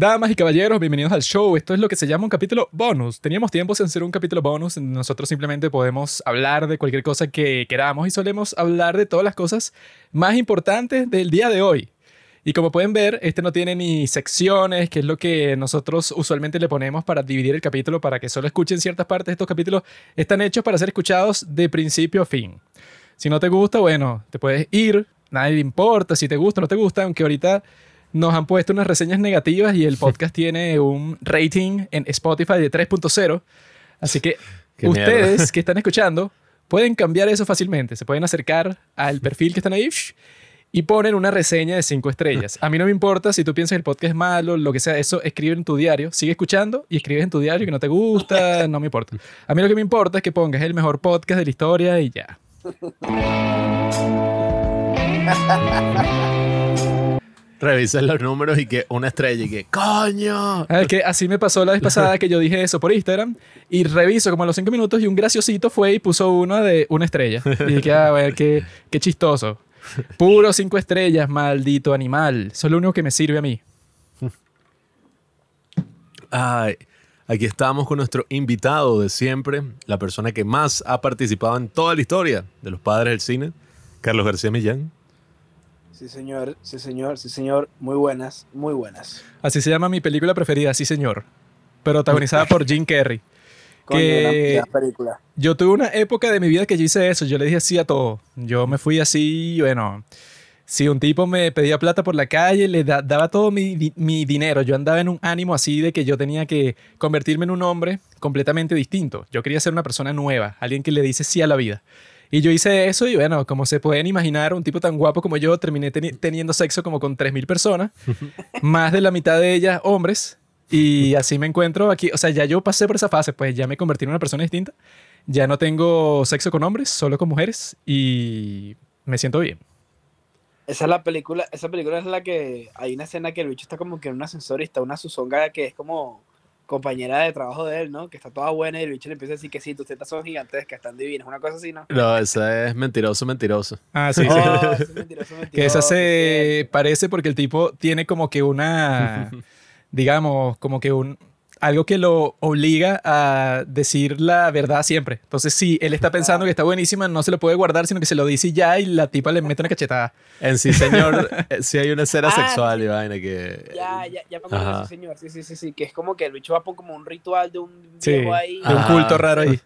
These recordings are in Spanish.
Damas y caballeros, bienvenidos al show. Esto es lo que se llama un capítulo bonus. Teníamos tiempo sin hacer un capítulo bonus. Nosotros simplemente podemos hablar de cualquier cosa que queramos y solemos hablar de todas las cosas más importantes del día de hoy. Y como pueden ver, este no tiene ni secciones, que es lo que nosotros usualmente le ponemos para dividir el capítulo para que solo escuchen ciertas partes. Estos capítulos están hechos para ser escuchados de principio a fin. Si no te gusta, bueno, te puedes ir, nadie le importa si te gusta o no te gusta, aunque ahorita nos han puesto unas reseñas negativas y el podcast tiene un rating en Spotify de 3.0. Así que Qué ustedes mierda. que están escuchando pueden cambiar eso fácilmente. Se pueden acercar al perfil que están ahí y ponen una reseña de 5 estrellas. A mí no me importa si tú piensas que el podcast es malo, lo que sea, eso escribe en tu diario. Sigue escuchando y escribes en tu diario que no te gusta, no me importa. A mí lo que me importa es que pongas el mejor podcast de la historia y ya. Revisas los números y que una estrella y que ¡Coño! Es que así me pasó la vez pasada que yo dije eso por Instagram y reviso como a los cinco minutos y un graciosito fue y puso uno de una estrella. Y dije, ah, bueno, qué, qué chistoso. Puro cinco estrellas, maldito animal. Eso es lo único que me sirve a mí. Ay, aquí estamos con nuestro invitado de siempre, la persona que más ha participado en toda la historia de los padres del cine, Carlos García Millán. Sí, señor, sí, señor, sí, señor. Muy buenas, muy buenas. Así se llama mi película preferida, sí señor. Protagonizada por Jim Carrey. Coño, Que- una película. Yo tuve una época de mi vida que yo hice eso. Yo le dije sí a todo. Yo me fui así, bueno. Si un tipo me pedía plata por la calle, le da- daba todo mi, mi dinero. Yo andaba en un ánimo así de que yo tenía que convertirme en un hombre completamente distinto. Yo quería ser una persona nueva, alguien que le dice sí a la vida. Y yo hice eso y bueno, como se pueden imaginar, un tipo tan guapo como yo terminé teni- teniendo sexo como con 3.000 personas, más de la mitad de ellas hombres. Y así me encuentro aquí. O sea, ya yo pasé por esa fase, pues ya me convertí en una persona distinta. Ya no tengo sexo con hombres, solo con mujeres y me siento bien. Esa es la película, esa película es la que hay una escena que el bicho está como que en un ascensor y está una susonga que es como compañera de trabajo de él, ¿no? Que está toda buena y el bicho le empieza a decir que sí, tus tetas son gigantescas, están divinas, una cosa así, ¿no? No, esa es mentiroso, mentiroso. Ah, sí, sí. Oh, ese mentiroso, Que esa mentiroso, se parece porque el tipo tiene como que una, digamos, como que un, algo que lo obliga a decir la verdad siempre. Entonces, si él está pensando que está buenísima, no se lo puede guardar, sino que se lo dice y ya y la tipa le mete una cachetada. En sí, señor, eh, sí hay una escena Ah, sexual sí. y vaina que... Ya, ya, ya me acuerdo señor, sí, sí, sí, sí, que es como que el bicho va por como un ritual de un Sí, viejo ahí. de un culto raro ahí.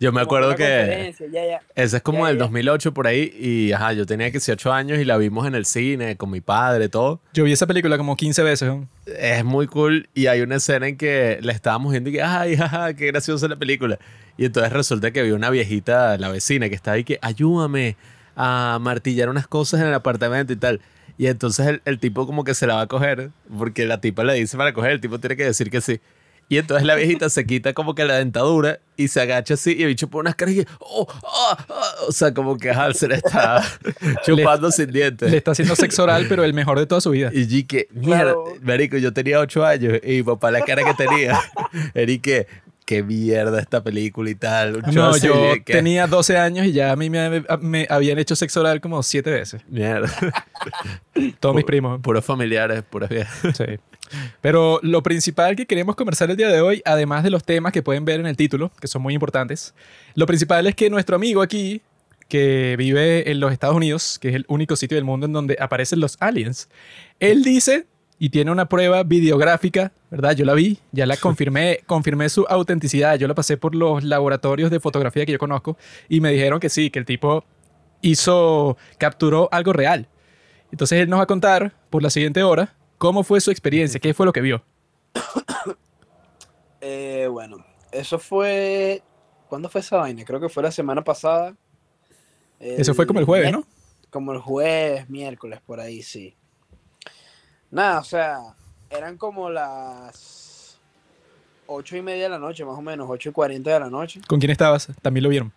Yo me acuerdo que... ya, ya. Esa es como Ya, del ya. 2008 por ahí y ajá, yo tenía 18 años y la vimos en el cine con mi padre, todo. Yo vi esa película como 15 veces. ¿no? Es muy cool y hay una escena en que le estábamos viendo y que, ay, jaja, qué graciosa la película. Y entonces resulta que había una viejita, la vecina, que estaba ahí que, ayúdame a martillar unas cosas en el apartamento y tal. Y entonces el, el tipo como que se la va a coger, porque la tipa le dice para coger, el tipo tiene que decir que sí. Y entonces la viejita se quita como que la dentadura y se agacha así y el bicho pone unas caras y oh, ah, ah", o sea, como que le está chupando sin dientes. Le está haciendo sexo oral, pero el mejor de toda su vida. Y yo que, mierda, Claro. marico, yo tenía ocho años y mi papá la cara que tenía, era y que, qué mierda esta película y tal. Show No, yo que, tenía 12 años y ya a mí me, me habían hecho sexo oral como 7 veces. Mierda. Todos mis primos. Puros familiares, puras viejas. Sí. Pero lo principal que queremos conversar el día de hoy, además de los temas que pueden ver en el título, que son muy importantes, lo principal es que nuestro amigo aquí, que vive en los Estados Unidos, que es el único sitio del mundo en donde aparecen los aliens, él dice y tiene una prueba videográfica, ¿verdad? Yo la vi, ya la confirmé, confirmé su autenticidad, yo la pasé por los laboratorios de fotografía que yo conozco y me dijeron que sí, que el tipo hizo, capturó algo real. Entonces él nos va a contar por la siguiente hora cómo fue su experiencia, qué fue lo que vio. Eh, bueno, eso fue. ¿Cuándo fue esa vaina? Creo que fue la semana pasada. Eso fue como el jueves, ¿no? Como el jueves, miércoles, por ahí, sí. Nada, o sea, eran como las ocho y media de la noche, más o menos, ocho y cuarenta de la noche. ¿Con quién estabas? También lo vieron.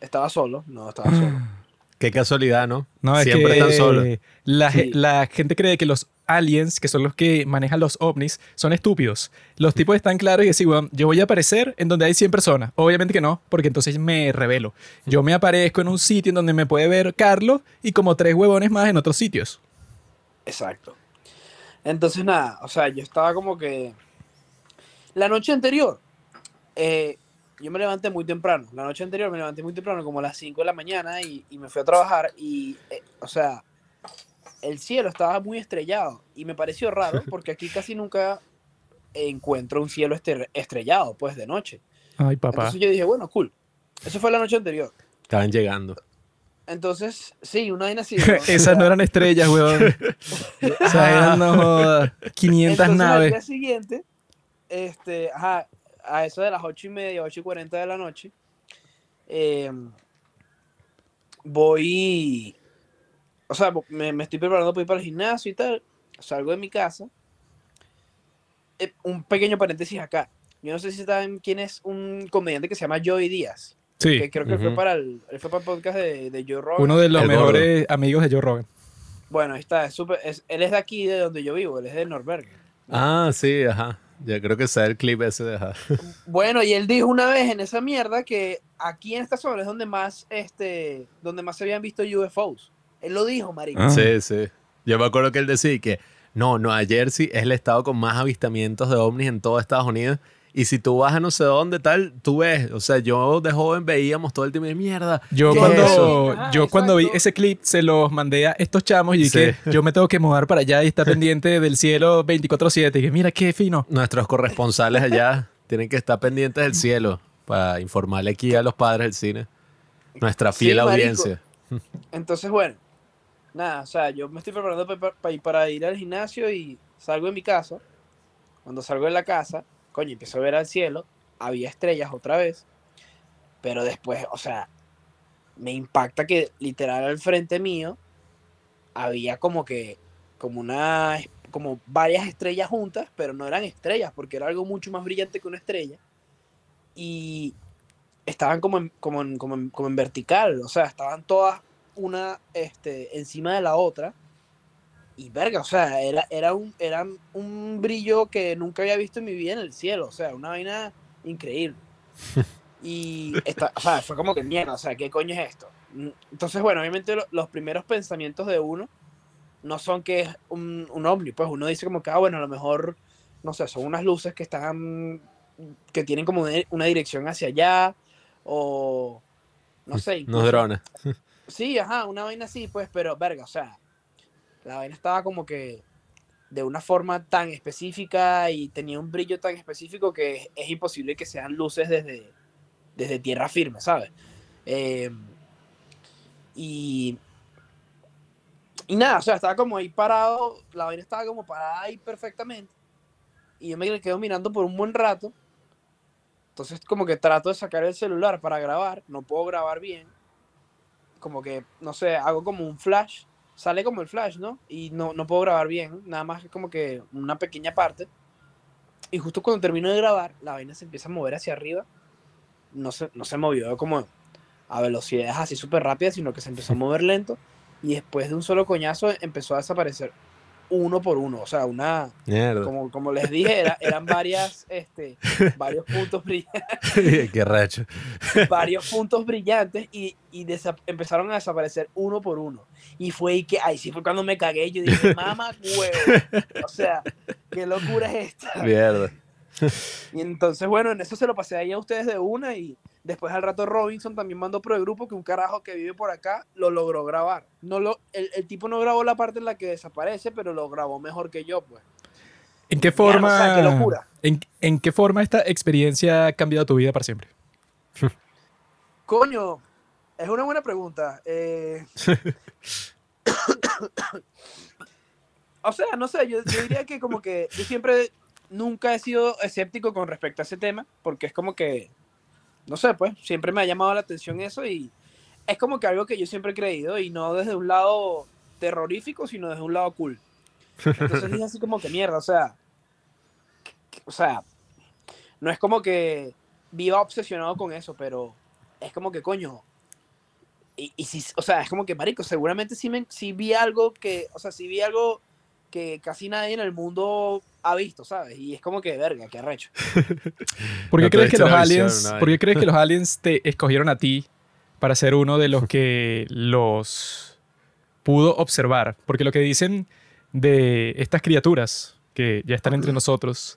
Estaba solo, no, estaba solo. Qué casualidad, ¿no? No, es Siempre que están solos. La, ge- Sí. la gente cree que los aliens, que son los que manejan los ovnis, son estúpidos. Los tipos están claros y decir, bueno, yo voy a aparecer en donde hay 100 personas. Obviamente que no, porque entonces me revelo. Yo me aparezco en un sitio en donde me puede ver Carlos y como tres huevones más en otros sitios. Exacto. Entonces, nada, o sea, yo estaba como que. La noche anterior, eh, yo me levanté muy temprano. La noche anterior me levanté muy temprano, como a las 5 de la mañana, y, y me fui a trabajar. Y, eh, o sea, el cielo estaba muy estrellado. Y me pareció raro, porque aquí casi nunca encuentro un cielo estre- estrellado, pues, de noche. Ay, papá. Entonces yo dije, bueno, cool. Eso fue la noche anterior. Estaban llegando. Entonces, sí, una vaina así. ¿no? Esas no eran estrellas, weón. o sea, eran no jodas, 500 Entonces, Al naves. día siguiente, este, ajá, a eso de las 8 y media, 8 y 40 de la noche, eh, voy, o sea, me, me estoy preparando para ir para el gimnasio y tal, salgo de mi casa. Eh, un pequeño paréntesis acá. Yo no sé si saben quién es un comediante que se llama Joey Díaz. Sí, Que creo que fue para el, él fue para el podcast de, de Joe Rogan. uno de los El gordo. mejores amigos de Joe Rogan. Bueno, ahí está. Es súper- es- él es de aquí, de donde yo vivo. Él es de Norberg. Ah, sí, ajá. Ya creo que sea el clip ese de ajá. Bueno, y él dijo una vez en esa mierda que aquí en esta zona es donde más, este, donde más se habían visto UFOs. Él lo dijo, marico. Ah. Sí, sí. Yo me acuerdo que él decía que no, Nueva Jersey es el estado con más avistamientos de ovnis en todo Estados Unidos. Y si tú vas a no sé dónde tal, tú ves. O sea, yo de joven veíamos todo el tiempo de mierda. Yo ¿Qué cuando? Ah, yo cuando vi ese clip se los mandé a estos chamos y Sí. dije, yo me tengo que mudar para allá y estar pendiente del cielo 24/7. Y dije, mira qué fino. Nuestros corresponsales allá tienen que estar pendientes del cielo para informarle aquí a los padres del cine. Nuestra fiel audiencia. Entonces, bueno, nada, o sea, yo me estoy preparando pa- pa- pa- para ir al gimnasio y salgo de mi casa. Cuando salgo de la casa, coño, empiezo a ver al cielo. Había estrellas otra vez. Pero después, o sea, me impacta que literal al frente mío había como que, como una, como varias estrellas juntas, pero no eran estrellas, porque era algo mucho más brillante que una estrella. Y estaban como en, como en, como en, como en vertical, o sea, estaban todas una este, encima de la otra. Y verga, o sea, era, era, un, era un brillo que nunca había visto en mi vida en el cielo, o sea, una vaina increíble. Y esta, o sea, fue como que mierda, o sea, ¿qué coño es esto? Mm, Entonces, bueno, obviamente lo- los primeros pensamientos de uno no son que es un, un ovni, pues uno dice como que, ah, bueno, a lo mejor, no sé, son unas luces que están, que tienen como una, dirección hacia allá, o no sé. Unos drones. Sí, ajá, una vaina así, pues, pero verga, o sea, la vaina estaba como que de una forma tan específica y tenía un brillo tan específico que es, es imposible que sean luces desde, desde tierra firme, ¿sabes? Eh, y, y nada, o sea, estaba como ahí parado, la vaina estaba como parada ahí perfectamente. Y yo me quedo mirando por un buen rato. Entonces como que trato de sacar el celular para grabar, no puedo grabar bien como que, no sé, hago como un flash, sale como el flash, ¿no? Y no, no puedo grabar bien, nada más que como que una pequeña parte. Y justo cuando termino de grabar, la vaina se empieza a mover hacia arriba. No se, no se movió como a velocidades así súper rápidas, sino que se empezó a mover lento. Y después de un solo coñazo empezó a desaparecer uno por uno. O sea, una, Mierda. como, como les dije, era- eran varias, este, varios puntos brillantes Qué racho. varios puntos brillantes y, y empezaron a desaparecer uno por uno. Y fue ahí que, ahí sí fue cuando me cagué. Yo dije, mamá, huevo. O sea, qué locura es esta. Mierda. Y entonces, bueno, en eso se lo pasé ahí a ustedes de una. Y después al rato Robinson también mandó por el grupo que un carajo que vive por acá lo logró grabar. No lo, el, el tipo no grabó la parte en la que desaparece, pero lo grabó mejor que yo, pues. ¿En qué forma, o sea, qué locura. En, en qué forma esta experiencia ha cambiado tu vida para siempre? Coño, es una buena pregunta. Eh, o sea, no sé, yo, yo diría que como que yo siempre nunca he sido escéptico con respecto a ese tema, porque es como que, no sé, pues siempre me ha llamado la atención eso y es como que algo que yo siempre he creído y no desde un lado terrorífico, sino desde un lado cool. Entonces dije así como que mierda, o sea, o sea, no es como que viva obsesionado con eso, pero es como que coño. Y, y si, o sea, es como que marico, seguramente sí, me, sí vi algo que, o sea, sí vi algo que casi nadie en el mundo ha visto, ¿sabes? Y es como que, verga, qué arrecho. ¿Por qué, No crees que los una visión, aliens, una ¿Por qué crees que los aliens te escogieron a ti para ser uno de los que los pudo observar? Porque lo que dicen de estas criaturas que ya están entre nosotros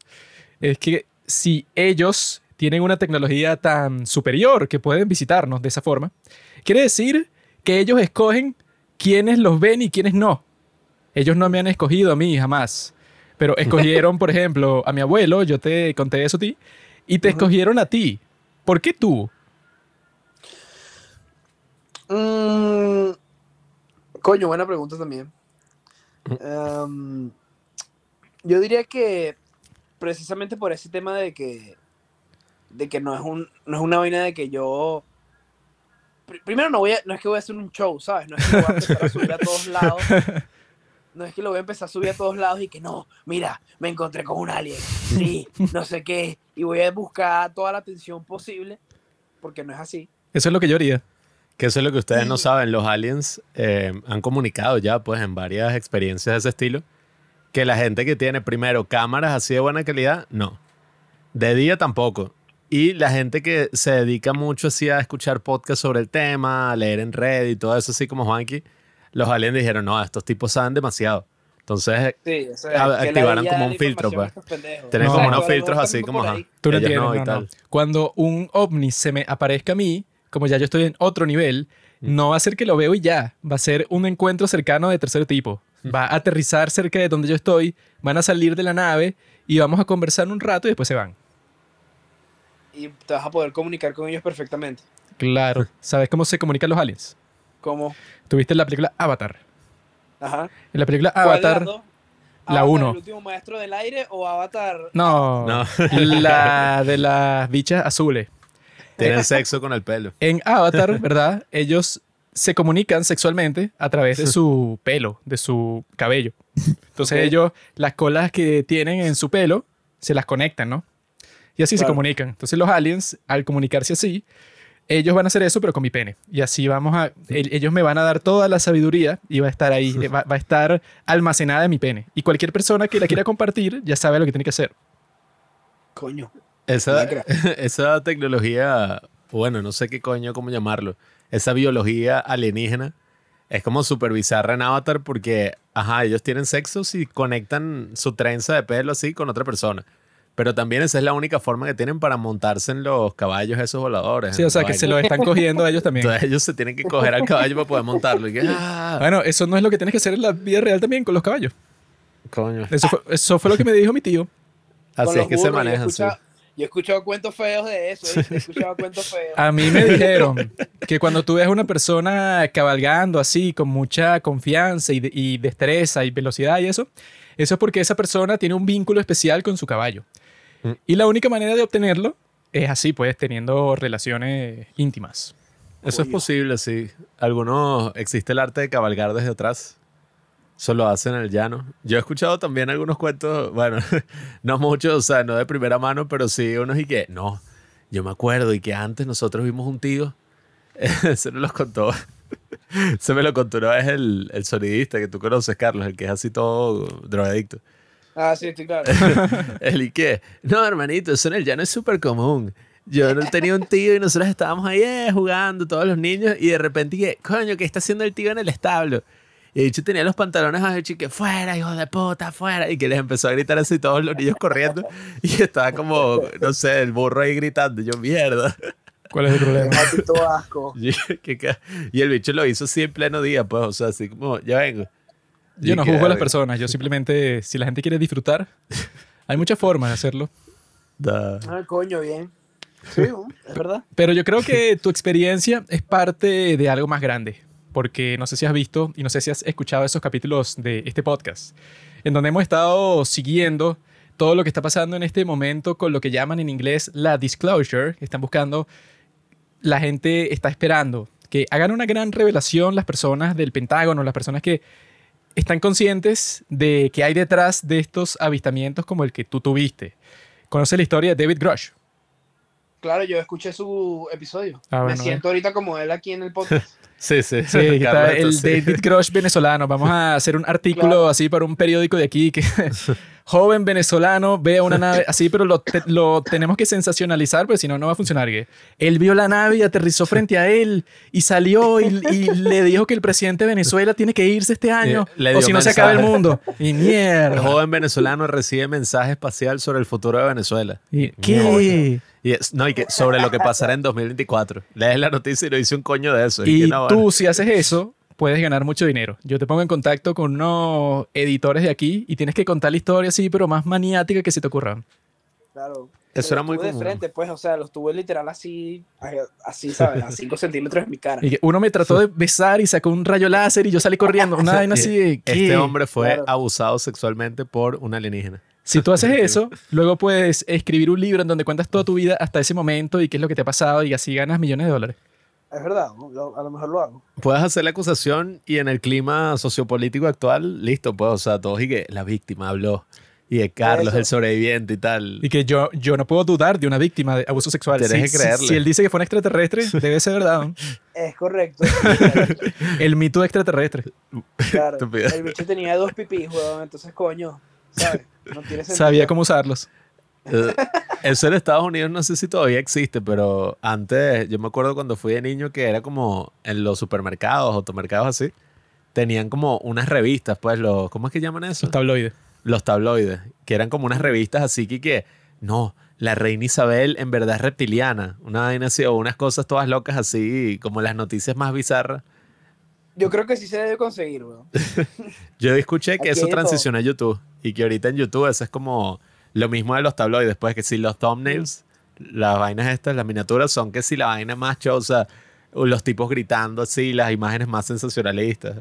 es que si ellos tienen una tecnología tan superior que pueden visitarnos de esa forma, quiere decir que ellos escogen quiénes los ven y quiénes no. Ellos no me han escogido a mí jamás, pero escogieron, por ejemplo, a mi abuelo, yo te conté eso a ti, y te escogieron a ti. ¿Por qué tú? Mm, coño, buena pregunta también. Em, yo diría que precisamente por ese tema de que de que no es un no es una vaina de que yo Pri- primero no voy a, no es que voy a hacer un show, ¿sabes? No es que voy a empezar a subir a todos lados. No es que lo voy a empezar a subir a todos lados y que no, mira, me encontré con un alien, sí, no sé qué, y voy a buscar toda la atención posible, porque no es así. Eso es lo que yo haría. Que eso es lo que ustedes no saben. Los aliens eh, han comunicado ya, pues, en varias experiencias de ese estilo, que la gente que tiene primero cámaras así de buena calidad, no. De día tampoco. Y la gente que se dedica mucho así a escuchar podcasts sobre el tema, a leer en red y todo eso, así como Juanqui, los aliens dijeron, no, estos tipos saben demasiado. Entonces, Sí, o sea, que activaron como un filtro, pues. tienen No, como no, unos filtros así como, ajá. Tú no entiendes, no y no, tal. no. Cuando un ovni se me aparezca a mí, como ya yo estoy en otro nivel, no va a ser que lo veo y ya. Va a ser un encuentro cercano de tercer tipo. Va a aterrizar cerca de donde yo estoy, van a salir de la nave y vamos a conversar un rato y después se van. Y te vas a poder comunicar con ellos perfectamente. Claro. ¿Sabes cómo se comunican los aliens? Como, Tuviste la película Avatar. ajá. En la película ¿Cuál de Avatar. la ¿Avatar, uno. ¿El último maestro del aire o Avatar? No, No. La de las bichas azules. Tienen sexo con el pelo. En Avatar, ¿verdad? Ellos se comunican sexualmente a través de su pelo, de su cabello. Entonces ellos, las colas que tienen en su pelo, se las conectan, ¿no? Y así se comunican. Entonces los aliens, al comunicarse así, ellos van a hacer eso, pero con mi pene. Y así vamos a... el- ellos me van a dar toda la sabiduría y va a estar ahí, va, va a estar almacenada en mi pene. Y cualquier persona que la quiera compartir ya sabe lo que tiene que hacer. Coño. Esa, esa tecnología, bueno, no sé qué coño, cómo llamarlo, esa biología alienígena es como súper bizarra en Avatar porque, ajá, ellos tienen sexo y conectan su trenza de pelo así con otra persona. Pero también esa es la única forma que tienen para montarse en los caballos esos voladores. Sí, o sea, que se lo están cogiendo a ellos también. Entonces ellos se tienen que coger al caballo para poder montarlo. Y que, ah, Bueno, eso no es lo que tienes que hacer en la vida real también con los caballos. coño. Eso fue, eso fue lo que me dijo mi tío. Así los es que se burros, yo he manejan. sí. escuchado- Yo he escuchado cuentos feos de eso, ¿eh? he escuchado cuentos feos. A mí me dijeron que cuando tú ves a una persona cabalgando así, con mucha confianza y, de- y destreza y velocidad y eso, eso es porque esa persona tiene un vínculo especial con su caballo. Mm. Y la única manera de obtenerlo es así, pues, teniendo relaciones íntimas. Eso es posible, sí. Algunos, existe el arte de cabalgar desde atrás. Eso lo hacen en el llano. Yo he escuchado también algunos cuentos, bueno, no muchos, o sea, no de primera mano, pero sí unos y que, no, yo me acuerdo y que antes nosotros vimos un tío, se nos los contó, se me lo contó una vez el, el sonidista que tú conoces, Carlos, el que es así todo drogadicto. Ah, sí, estoy claro. El y qué, no, hermanito, eso en el llano es súper común. Yo no tenía un tío y nosotros estábamos ahí eh, jugando, todos los niños, y de repente dije, coño, ¿qué está haciendo el tío en el establo? Y el tenía los pantalones así, que fuera, hijo de puta, fuera. Y que les empezó a gritar así todos los niños corriendo. Y estaba como, no sé, el burro ahí gritando. Yo, mierda. ¿Cuál es el problema? Asco. Y, el bicho lo hizo así en pleno día, pues, o sea, así como, ya vengo. Yo Y no juzgo a las personas, yo simplemente, si la gente quiere disfrutar, hay muchas formas de hacerlo. da. Ah, coño, bien. Sí, es verdad. Pero yo creo que tu experiencia es parte de algo más grande, porque no sé si has visto y no sé si has escuchado esos capítulos de este podcast, en donde hemos estado siguiendo todo lo que está pasando en este momento con lo que llaman en inglés la disclosure, están buscando, la gente está esperando que hagan una gran revelación las personas del Pentágono, las personas que están conscientes de que hay detrás de estos avistamientos como el que tú tuviste. ¿Conoces la historia de David Grush? Claro, yo escuché su episodio. Ah, Me siento ahorita como él aquí en el podcast. Sí, sí. Sí, está el David Grush venezolano. Vamos a hacer un artículo Claro. así para un periódico de aquí que joven venezolano ve a una nave así, pero lo, te- lo tenemos que sensacionalizar, porque si no, no va a funcionar. que Él vio la nave y aterrizó frente a él y salió y, y le dijo que el presidente de Venezuela tiene que irse este año le o si no se acaba el mundo. Y El mierda. joven venezolano recibe mensaje espacial sobre el futuro de Venezuela. Y- ¿Qué? Y es- no, y que sobre lo que pasará en 2024. Lees la noticia y no dice un coño de eso. Es Y que no, tú, bueno. si haces eso, puedes ganar mucho dinero. Yo te pongo en contacto con unos editores de aquí y tienes que contar la historia así, pero más maniática que se te ocurra. Claro. Eso Pero era muy estuve de común. frente, pues, o sea, los tuve literal así, así, ¿sabes? A 5 centímetros de mi cara. Y que uno me trató de besar y sacó un rayo láser y yo salí corriendo. Una vaina así de, ¿qué? Este hombre fue Claro. abusado sexualmente por un alienígena. Si tú haces eso, luego puedes escribir un libro en donde cuentas toda tu vida hasta ese momento y qué es lo que te ha pasado y así ganas millones de dólares. Es verdad, a lo mejor lo hago. Puedes hacer la acusación y en el clima sociopolítico actual, listo, pues, o sea, todos y que la víctima habló. Y de Carlos, Eso. el sobreviviente y tal. Y que yo, yo no puedo dudar de una víctima de abuso sexual. Tienes Si, que creerle. si- si él dice que fue un extraterrestre, debe ser verdad. ¿no? Es correcto. El mito extraterrestre. claro. El bicho tenía dos pipís, weón, entonces, coño, ¿sabes? No tiene sentido. Sabía cómo usarlos. Eh, Eso en Estados Unidos no sé si todavía existe, pero antes, yo me acuerdo cuando fui de niño que era como en los supermercados, automercados así, tenían como unas revistas, pues, los, ¿cómo es que llaman eso? Los tabloides. Los tabloides, que eran como unas revistas así que, que no, la reina Isabel en verdad es reptiliana, una vaina así, o unas cosas todas locas así, como las noticias más bizarras. Yo creo que sí se debe conseguir, weón. Yo escuché que Aquí eso todo. transicionó a YouTube y que ahorita en YouTube eso es como lo mismo de los tabloides, pues que si los thumbnails, las vainas estas, las miniaturas son que si la vaina más chosa, los tipos gritando así, las imágenes más sensacionalistas.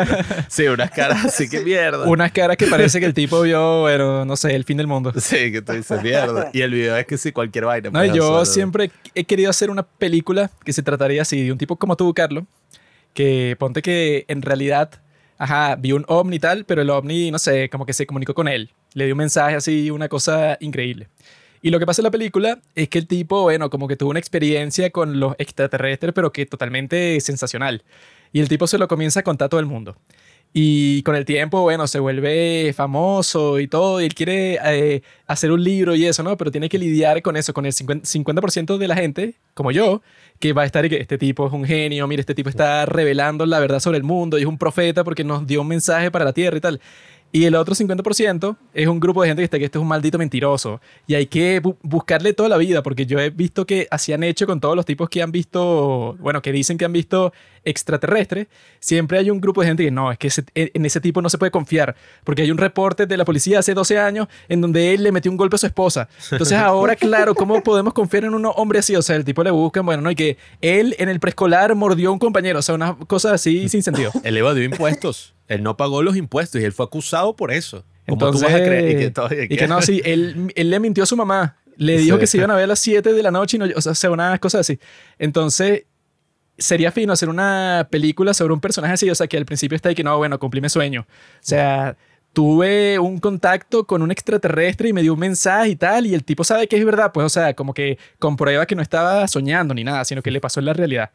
sí, unas caras así que mierda. Unas caras que parece que el tipo vio, bueno, no sé, el fin del mundo. Sí, que tú dices mierda. Y el video es que sí, cualquier vaina. No, pues, yo siempre he querido hacer una película que se trataría así, de un tipo como tú, Carlos, que ponte que en realidad, ajá, vi un ovni y tal, pero el ovni, no sé, como que se comunicó con él. Le dio un mensaje así, una cosa increíble. Y lo que pasa en la película es que el tipo, bueno, como que tuvo una experiencia con los extraterrestres, pero que totalmente sensacional. Y el tipo se lo comienza a contar a todo el mundo. Y con el tiempo, bueno, se vuelve famoso y todo, y él quiere eh, hacer un libro y eso, ¿no? Pero tiene que lidiar con eso, con el 50%, 50% de la gente, como yo, que va a estar y que este tipo es un genio, mire, este tipo está revelando la verdad sobre el mundo y es un profeta porque nos dio un mensaje para la tierra y tal. Y el otro 50% es un grupo de gente que está que este es un maldito mentiroso. Y hay que bu- buscarle toda la vida, porque yo he visto que así han hecho con todos los tipos que han visto, bueno, que dicen que han visto extraterrestres. Siempre hay un grupo de gente que no, es que ese- en ese tipo no se puede confiar, porque hay un reporte de la policía hace 12 años en donde él le metió un golpe a su esposa. Entonces ahora, claro, ¿cómo podemos confiar en un hombre así? O sea, el tipo le buscan, bueno, ¿no? Y que él en el preescolar mordió a un compañero, o sea, unas cosas así sin sentido. Él evadió impuestos. Él no pagó los impuestos y él fue acusado por eso. ¿Cómo tú Entonces, vas a creer? Y que, todo- y que no, sí, él, él le mintió a su mamá. Le dijo Sí. que se iban a ver a las 7 de la noche y no, o sea, o sea, unas cosas así. Entonces, sería fino hacer una película sobre un personaje así, o sea, que al principio está ahí que no, bueno, cumplí mi sueño. O sea, tuve un contacto con un extraterrestre y me dio un mensaje y tal, y el tipo sabe que es verdad, pues, o sea, como que comprueba que no estaba soñando ni nada, sino que le pasó en la realidad.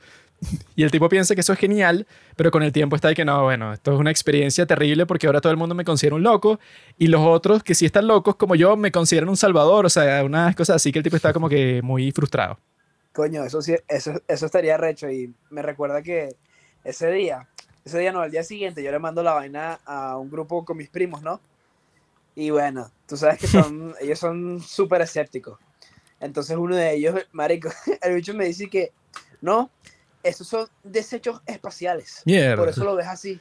Y el tipo piensa que eso es genial, pero con el tiempo está ahí que no, bueno, esto es una experiencia terrible porque ahora todo el mundo me considera un loco y los otros que sí están locos como yo me consideran un salvador, o sea, unas cosas así que el tipo está como que muy frustrado. Coño, eso sí, eso, eso estaría recho y me recuerda que ese día, ese día no, al día siguiente yo le mando la vaina a un grupo con mis primos, ¿no? Y bueno, tú sabes que son, ellos son súper escépticos. Entonces uno de ellos, marico, el bicho me dice que, no, esos son desechos espaciales. Mierda. Por eso lo ves así.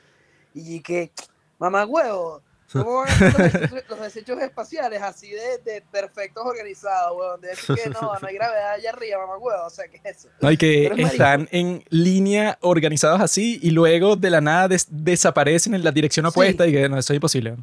Y que, mamá huevo, ¿cómo van a ser los desechos, los desechos espaciales así de, de perfectos organizados, huevón? De decir que no, no hay gravedad allá arriba, mamá huevo. O sea, ¿qué es eso? No, y que es están en línea organizados así y luego de la nada des- desaparecen en la dirección Sí. opuesta y que no, eso es imposible.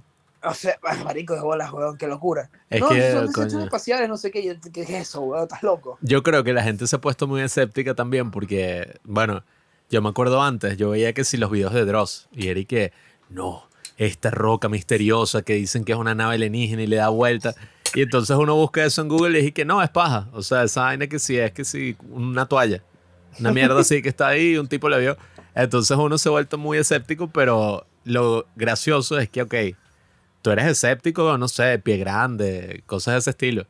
O sea, marico de bolas, huevón, qué locura. Es no, que, son desechos espaciales, no sé qué. ¿Qué es eso, huevón? Estás loco. Yo creo que la gente se ha puesto muy escéptica también porque, bueno, yo me acuerdo antes, yo veía que si los videos de Dross y era y que, no, esta roca misteriosa que dicen que es una nave alienígena y le da vuelta. Y entonces uno busca eso en Google y dije que no, es paja. O sea, esa vaina que sí es que sí, una toalla. Una mierda así que está ahí y un tipo la vio. Entonces uno se ha vuelto muy escéptico, pero lo gracioso es que, ok, tú eres escéptico, no sé, pie grande, cosas de ese estilo.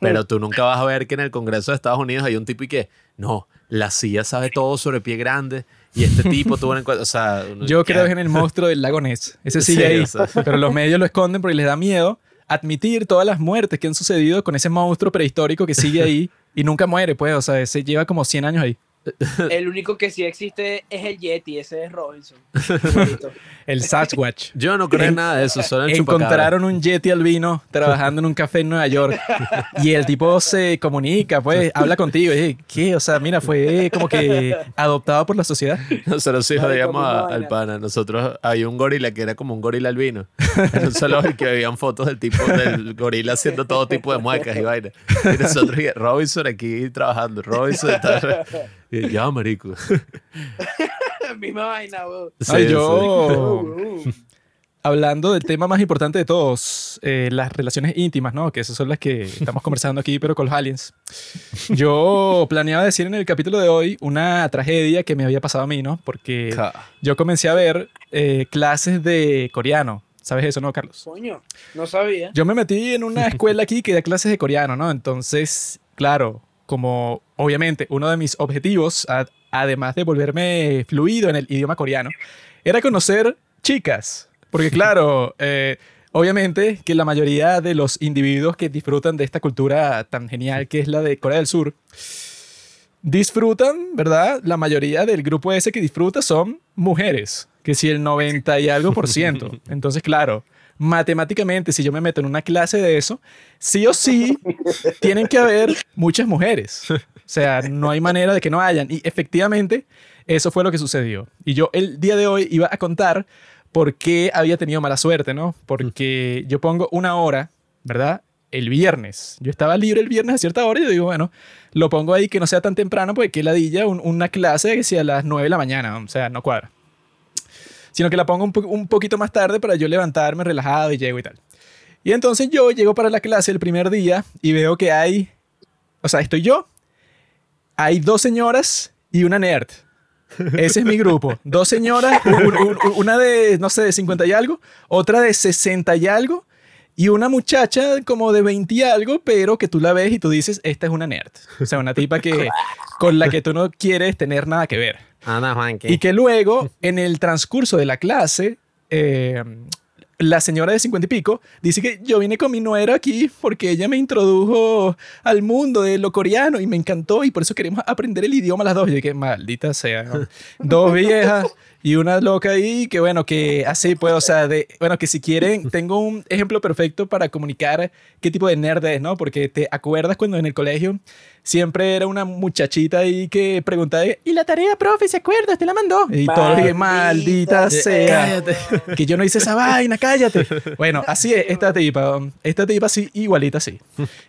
Pero tú nunca vas a ver que en el Congreso de Estados Unidos hay un tipo y que, no, la CIA sabe todo sobre pie grande y este tipo tuvo en cuenta, o sea... Yo creo que en el monstruo del lago Ness. Ese sigue Sí, ahí. o sea. Pero los medios lo esconden porque les da miedo admitir todas las muertes que han sucedido con ese monstruo prehistórico que sigue ahí y nunca muere, pues. O sea, ese lleva como 100 años ahí. El único que sí existe es el Yeti, ese es Robinson. El Sasquatch. Yo no creo en nada de eso, solo en. Encontraron un Yeti albino trabajando en un café en Nueva York y el tipo se comunica, pues, habla contigo. Y, ¿Qué? O sea, mira, fue como que adoptado por la sociedad. Nosotros sí jodíamos a- al vaina. pana. Nosotros había un gorila que era como un gorila albino. En un zoológico que habían fotos del tipo del gorila haciendo todo tipo de muecas y vainas. Y nosotros, y Robinson aquí trabajando. Robinson está. Ya, marico. Misma vaina, weón. Sí, Ay, sí. yo, hablando del tema más importante de todos, eh, las relaciones íntimas, ¿no? Que esas son las que estamos conversando aquí, pero con los aliens. Yo planeaba decir en el capítulo de hoy una tragedia que me había pasado a mí, ¿no? Porque yo comencé a ver eh, clases de coreano. ¿Sabes eso, no, Carlos? Coño, no sabía. Yo me metí en una escuela aquí que da clases de coreano, ¿no? Entonces, claro, como obviamente uno de mis objetivos, a- además de volverme fluido en el idioma coreano, era conocer chicas. Porque claro, eh, obviamente que la mayoría de los individuos que disfrutan de esta cultura tan genial que es la de Corea del Sur, disfrutan, ¿verdad? La mayoría del grupo ese que disfruta son mujeres, que si el 90 y algo por ciento. Entonces, claro, matemáticamente, si yo me meto en una clase de eso, sí o sí tienen que haber muchas mujeres. O sea, no hay manera de que no hayan. Y efectivamente, eso fue lo que sucedió. Y yo el día de hoy iba a contar por qué había tenido mala suerte, ¿no? Porque yo pongo una hora, ¿verdad? El viernes. Yo estaba libre el viernes a cierta hora y yo digo, bueno, lo pongo ahí que no sea tan temprano porque qué ladilla un- una clase que sea a las 9 de la mañana. O sea, no cuadra. Sino que la pongo un, un poquito más tarde para yo levantarme relajado y llego y tal. Y entonces yo llego para la clase el primer día y veo que hay, o sea, estoy yo, hay dos señoras y una nerd. Ese es mi grupo. Dos señoras, un- un- un- una de, no sé, de 50 y algo, otra de 60 y algo, y una muchacha como de 20 y algo, pero que tú la ves y tú dices, esta es una nerd. O sea, una tipa que, con la que tú no quieres tener nada que ver. Anda. Y que luego, en el transcurso de la clase, eh, la señora de 50 y pico dice que yo vine con mi nuera aquí porque ella me introdujo al mundo de lo coreano y me encantó y por eso queremos aprender el idioma las dos. Y yo dije, maldita sea, ¿no? dos viejas y una loca ahí que bueno, que así pues, o sea, de, bueno, que si quieren, tengo un ejemplo perfecto para comunicar qué tipo de nerd es, ¿no? Porque te acuerdas cuando en el colegio siempre era una muchachita ahí que preguntaba, ¿y la tarea, profe, se acuerda? ¿Te la mandó? Y todos dije, maldita sea, Cállate. que yo no hice esa vaina, cállate. Bueno, así es esta tipa, esta tipa sí, igualita sí.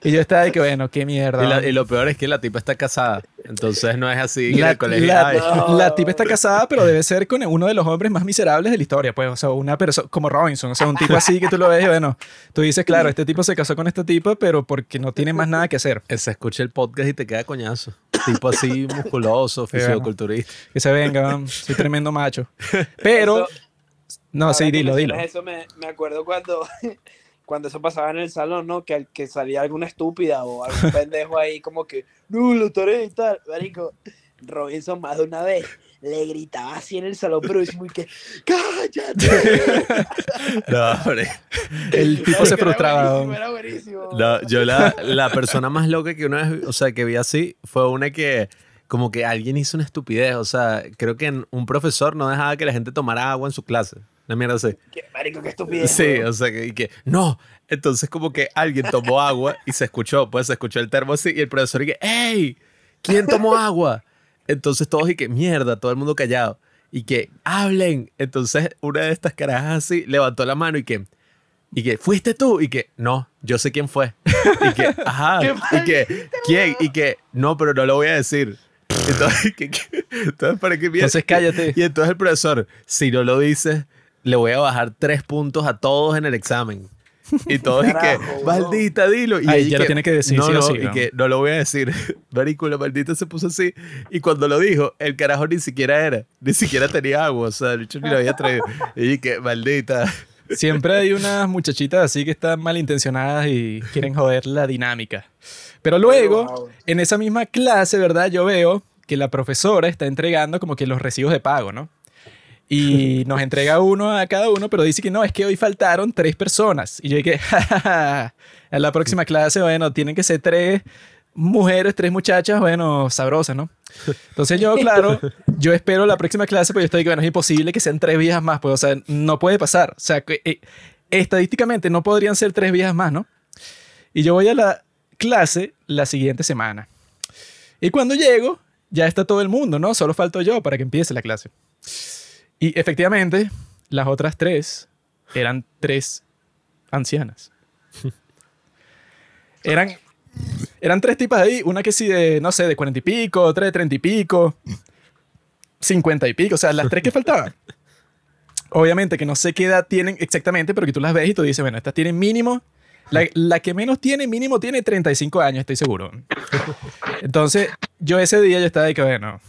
Y yo estaba de que, bueno, qué mierda. Y, la- y lo peor es que la tipa está casada. Entonces no es así. en La, el colegio, la- No. la tipa está casada, pero debe ser con uno de los hombres más miserables de la historia, pues, o sea, una persona como Robinson, o sea, un tipo así que tú lo ves y bueno, tú dices, claro, este tipo se casó con esta tipa, pero porque no tiene más nada que hacer. se escucha el podcast y te queda coñazo. Tipo así musculoso, fisioculturista. Que se venga, soy tremendo macho. Pero, Eso- no, sí, dilo, dilo. Eso me, me acuerdo cuando, cuando eso pasaba en el salón, ¿no? Que, al- que salía alguna estúpida o algún pendejo ahí como que, no, lo tarea y tal. Marico, Robinson más de una vez le gritaba así en el salón, pero es muy que, ¡cállate! No, hombre. El tipo se Marico, era frustraba. buenísimo. Era buenísimo. No, yo la, la persona más loca que una vez, o sea, que vi así, fue una que como que alguien hizo una estupidez. O sea, creo que un profesor no dejaba que la gente tomara agua en su clase. Una mierda así. Qué- Marico, qué estupidez. Sí, o sea, que, y que no. Entonces como que alguien tomó agua y se escuchó, pues se escuchó el termo así y el profesor y que, ¡Ey! ¿Quién tomó agua? Entonces todos y que, mierda, todo el mundo callado. Y que, hablen. Entonces una de estas carajas así levantó la mano y que, y que, ¿fuiste tú? Y que, no, yo sé quién fue. Y que, ajá. ¡Qué y que, ¿quién? Y que, no, pero no lo voy a decir. Entonces, que, que- entonces para que Entonces cállate. y entonces el profesor, si no lo dices, le voy a bajar tres puntos a todos en el examen. Y todos y que, maldita, dilo. Y Ay, ella ya lo tiene que decir, no, sí o no, sí, y ¿no? que no lo voy a decir. Marico, la maldita se puso así. Y cuando lo dijo, el carajo ni siquiera era. Ni siquiera tenía agua. O sea, el bicho ni lo había traído. Y que, maldita. Siempre hay unas muchachitas así que están malintencionadas y quieren joder la dinámica. Pero luego, Wow. en esa misma clase, ¿verdad? Yo veo que la profesora está entregando como que los recibos de pago, ¿no? Y nos entrega uno a cada uno, pero dice que no, es que hoy faltaron tres personas. Y yo dije, jajaja, en la próxima clase, bueno, tienen que ser tres mujeres, tres muchachas, bueno, sabrosas, ¿no? Entonces yo, claro, yo espero la próxima clase, pero yo estoy bueno, es imposible que sean tres viejas más, pues, o sea, no puede pasar. O sea, que, eh, estadísticamente no podrían ser tres viejas más, ¿no? Y yo voy a la clase la siguiente semana. Y cuando llego, ya está todo el mundo, ¿no? Solo falto yo para que empiece la clase. Y efectivamente, las otras tres eran tres ancianas. Eran, eran tres tipas ahí, una que sí de, no sé, de cuarenta y pico, otra de treinta y pico, cincuenta y pico, o sea, las tres que faltaban. Obviamente que no sé qué edad tienen exactamente, pero que tú las ves y tú dices, bueno, estas tienen mínimo, la, la que menos tiene, mínimo tiene 35 años, estoy seguro. Entonces, yo ese día yo estaba de que, bueno,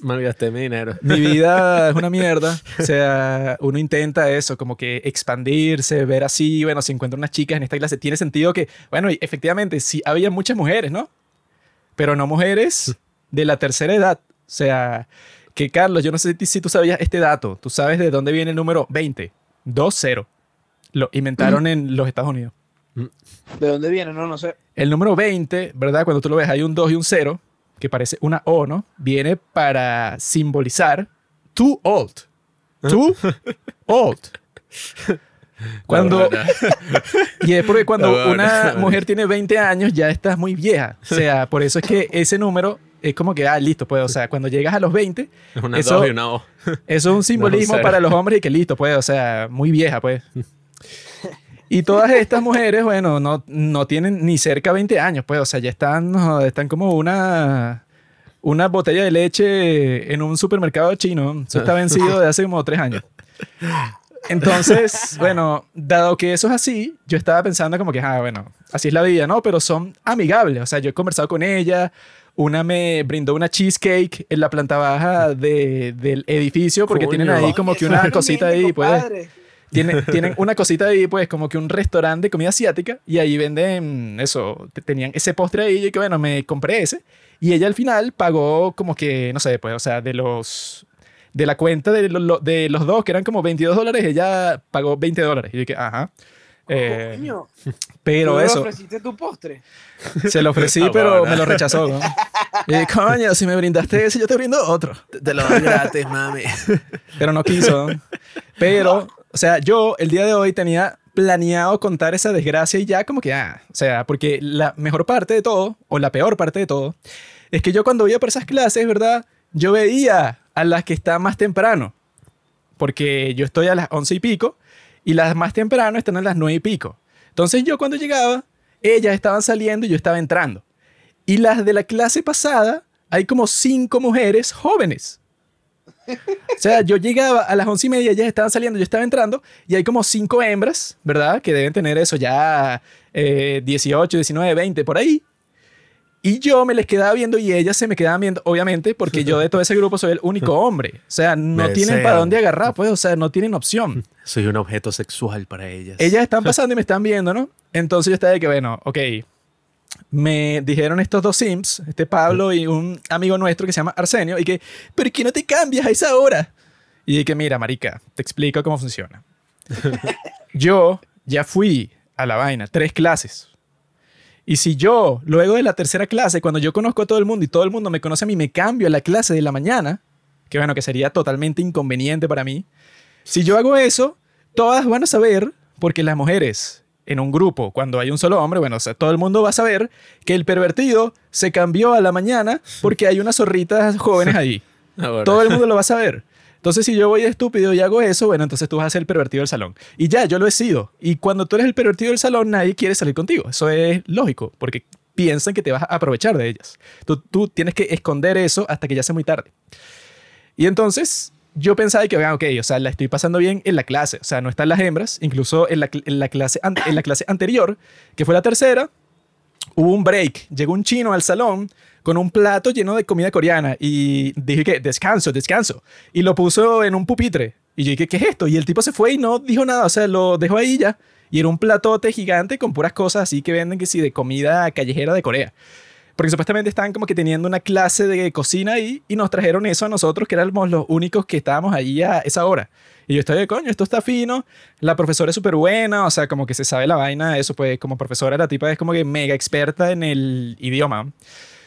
Malgasté mi dinero. mi vida es una mierda. O sea, uno intenta eso, como que expandirse, ver así, bueno, si encuentra unas chicas en esta clase, tiene sentido que, bueno, efectivamente, sí había muchas mujeres, ¿no? Pero no mujeres de la tercera edad. O sea, que Carlos, yo no sé si, si tú sabías este dato. Tú sabes de dónde viene el número 20. 2-0. Lo inventaron en los Estados Unidos. ¿De dónde viene? No, no sé. El número 20, ¿verdad? Cuando tú lo ves, hay un 2 y un 0, que parece una O, ¿no? Viene para simbolizar too old. Too old. Cuando, y es porque cuando una mujer tiene 20 años ya estás muy vieja. O sea, por eso es que ese número es como que, ah, listo, pues, o sea, cuando llegas a los 20, Es una Eso- y una O. eso es un simbolismo para los hombres y que listo, pues, o sea, muy vieja, pues. Y todas estas mujeres, bueno, no, no tienen ni cerca 20 años, pues, o sea, ya están, están como una, una botella de leche en un supermercado chino. Eso está vencido de hace como tres años. Entonces, bueno, dado que eso es así, yo estaba pensando como que, ah, bueno, así es la vida, ¿no? Pero son amigables, o sea, yo he conversado con ella, una me brindó una cheesecake en la planta baja de- del edificio porque Coño. tienen ahí como que una cosita ahí, pues. Compadre. Tienen, tienen una cosita ahí, pues, como que un restaurante de comida asiática y ahí venden eso. te- Tenían ese postre ahí y que, bueno, me compré ese. Y ella al final pagó como que, no sé, pues, o sea, de los. De la cuenta de, lo- de los dos, que eran como 22 dólares, ella pagó 20 dólares. Y yo que, ajá. Eh, Coño, pero ¿tú le eso, ofreciste tu postre? se lo ofrecí, Ah, pero bueno. me lo rechazó. ¿no? Y dije, coño, si me brindaste ese, yo te brindo otro. Te lo doy gratis, mami. pero no quiso. ¿no? Pero, o sea, yo el día de hoy tenía planeado contar esa desgracia y ya como que, ah, o sea, porque la mejor parte de todo, o la peor parte de todo, es que yo cuando iba por esas clases, ¿verdad? Yo veía a las que están más temprano, porque yo estoy a las once y pico y las más temprano están a las nueve y pico. Entonces yo cuando llegaba, ellas estaban saliendo y yo estaba entrando. Y las de la clase pasada, hay como cinco mujeres jóvenes. O sea, yo llegaba a las once y media, ellas estaban saliendo, yo estaba entrando, y hay como cinco hembras, ¿verdad? Que deben tener eso ya eh, 18, 19, 20, por ahí. Y yo me les quedaba viendo y ellas se me quedaban viendo, obviamente, porque yo de todo ese grupo soy el único hombre. O sea, no Me tienen para dónde agarrar, pues, o sea, no tienen opción. Soy un objeto sexual para ellas. Ellas están pasando y me están viendo, ¿no? Entonces yo estaba de que, bueno, ok. Me dijeron estos dos Sims, este Pablo y un amigo nuestro que se llama Arsenio, y que, ¿pero qué no te cambias a esa hora? Y dije, mira, marica, te explico cómo funciona. yo ya fui a la vaina, tres clases. Y si yo, luego de la tercera clase, cuando yo conozco a todo el mundo y todo el mundo me conoce a mí, me cambio a la clase de la mañana, que bueno, que sería totalmente inconveniente para mí, si yo hago eso, todas van a saber, porque las mujeres en un grupo, cuando hay un solo hombre, bueno, o sea, todo el mundo va a saber que el pervertido se cambió a la mañana porque hay unas zorritas jóvenes ahí. Ahora. Todo el mundo lo va a saber. Entonces, si yo voy de estúpido y hago eso, bueno, entonces tú vas a ser el pervertido del salón. Y ya, yo lo he sido. Y cuando tú eres el pervertido del salón, nadie quiere salir contigo. Eso es lógico, porque piensan que te vas a aprovechar de ellas. Tú, tú tienes que esconder eso hasta que ya sea muy tarde. Y entonces, yo pensaba que, ah, ok, o sea, la estoy pasando bien en la clase. O sea, no están las hembras. Incluso en la, clase, en la clase anterior, que fue la tercera, hubo un break. Llegó un chino al salón con un plato lleno de comida coreana y dije que descanso, descanso. Y lo puso en un pupitre. Y yo dije, ¿qué es esto? Y el tipo se fue y no dijo nada, o sea, lo dejó ahí ya. Y era un platote gigante con puras cosas así que venden que sí, de comida callejera de Corea. Porque supuestamente estaban como que teniendo una clase de cocina ahí y nos trajeron eso a nosotros, que éramos los únicos que estábamos allí a esa hora. Y yo estoy de coño, esto está fino. La profesora es súper buena, o sea, como que se sabe la vaina, eso, pues como profesora la tipa es como que mega experta en el idioma.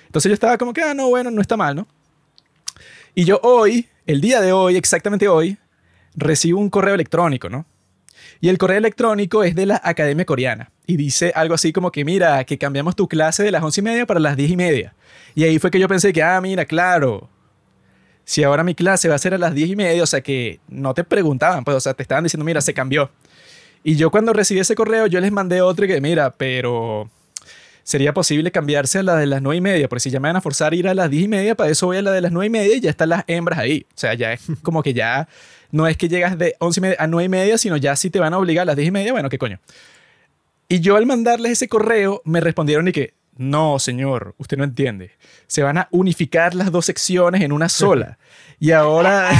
Entonces yo estaba como que, ah, no, bueno, no está mal, ¿no? Y yo hoy, el día de hoy, exactamente hoy, recibo un correo electrónico, ¿no? Y el correo electrónico es de la Academia Coreana. Y dice algo así como que, mira, que cambiamos tu clase de las once y media para las diez y media. Y ahí fue que yo pensé que, ah, mira, claro. Si ahora mi clase va a ser a las diez y media, o sea que no te preguntaban, pues, o sea, te estaban diciendo, mira, se cambió. Y yo cuando recibí ese correo, yo les mandé otro que, mira, pero sería posible cambiarse a la de las nueve y media, porque si ya me van a forzar a ir a las diez y media, para eso voy a la de las nueve y media y ya están las hembras ahí. O sea, ya es como que ya no es que llegas de once y media a nueve y media, sino ya si te van a obligar a las diez y media, bueno, qué coño. Y yo al mandarles ese correo, me respondieron y que, no, señor, usted no entiende. Se van a unificar las dos secciones en una sola. Y ahora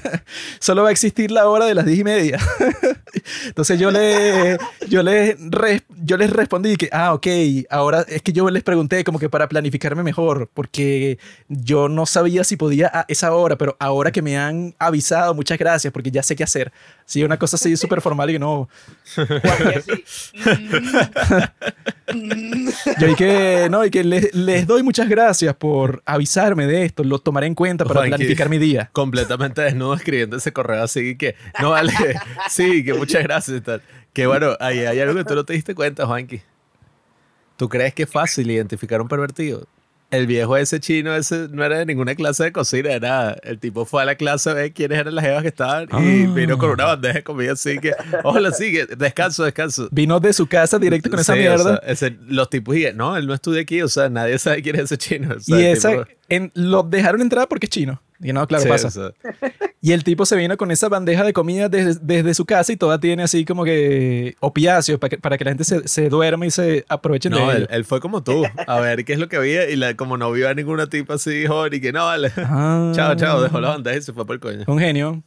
solo va a existir la hora de las diez y media. Entonces yo le, yo les, yo les respondí que, ah, ok, ahora es que yo les pregunté como que para planificarme mejor, porque yo no sabía si podía a esa hora, pero ahora que me han avisado, muchas gracias, porque ya sé qué hacer. Sí, una cosa así súper formal y no. yo y que, no, y que les, les, doy muchas gracias por avisarme de esto, lo tomaré en cuenta para planificar mi día. Completamente desnudo escribiendo ese correo así que, no vale, sí, que muchas gracias y tal. Que bueno, ahí hay algo que tú no te diste cuenta, Juanqui. ¿Tú crees que es fácil identificar un pervertido? El viejo ese chino ese no era de ninguna clase de cocina, era el tipo fue a la clase a ver quiénes eran las jevas que estaban y Ah. vino con una bandeja de comida así que, hola, sigue, descanso, descanso. Vino de su casa directo con esa o mierda. sea, ese- los tipos y no, él no estudia aquí, o sea, nadie sabe quién es ese chino. o sea, y esa, tipo- en, lo dejaron entrar porque es chino. Y no, claro, sí, pasa. o sea, Y el tipo se vino con esa bandeja de comida desde, desde su casa y toda tiene así como que opiáceos para que, para que la gente se, se duerma y se aprovechen no, de él, ello. él fue como tú, a ver qué es lo que había y la- como no vio a ninguna tipa así, joder, y que no, vale. Ah, Chao, chao, dejó la bandeja y se fue por el coño. Un genio.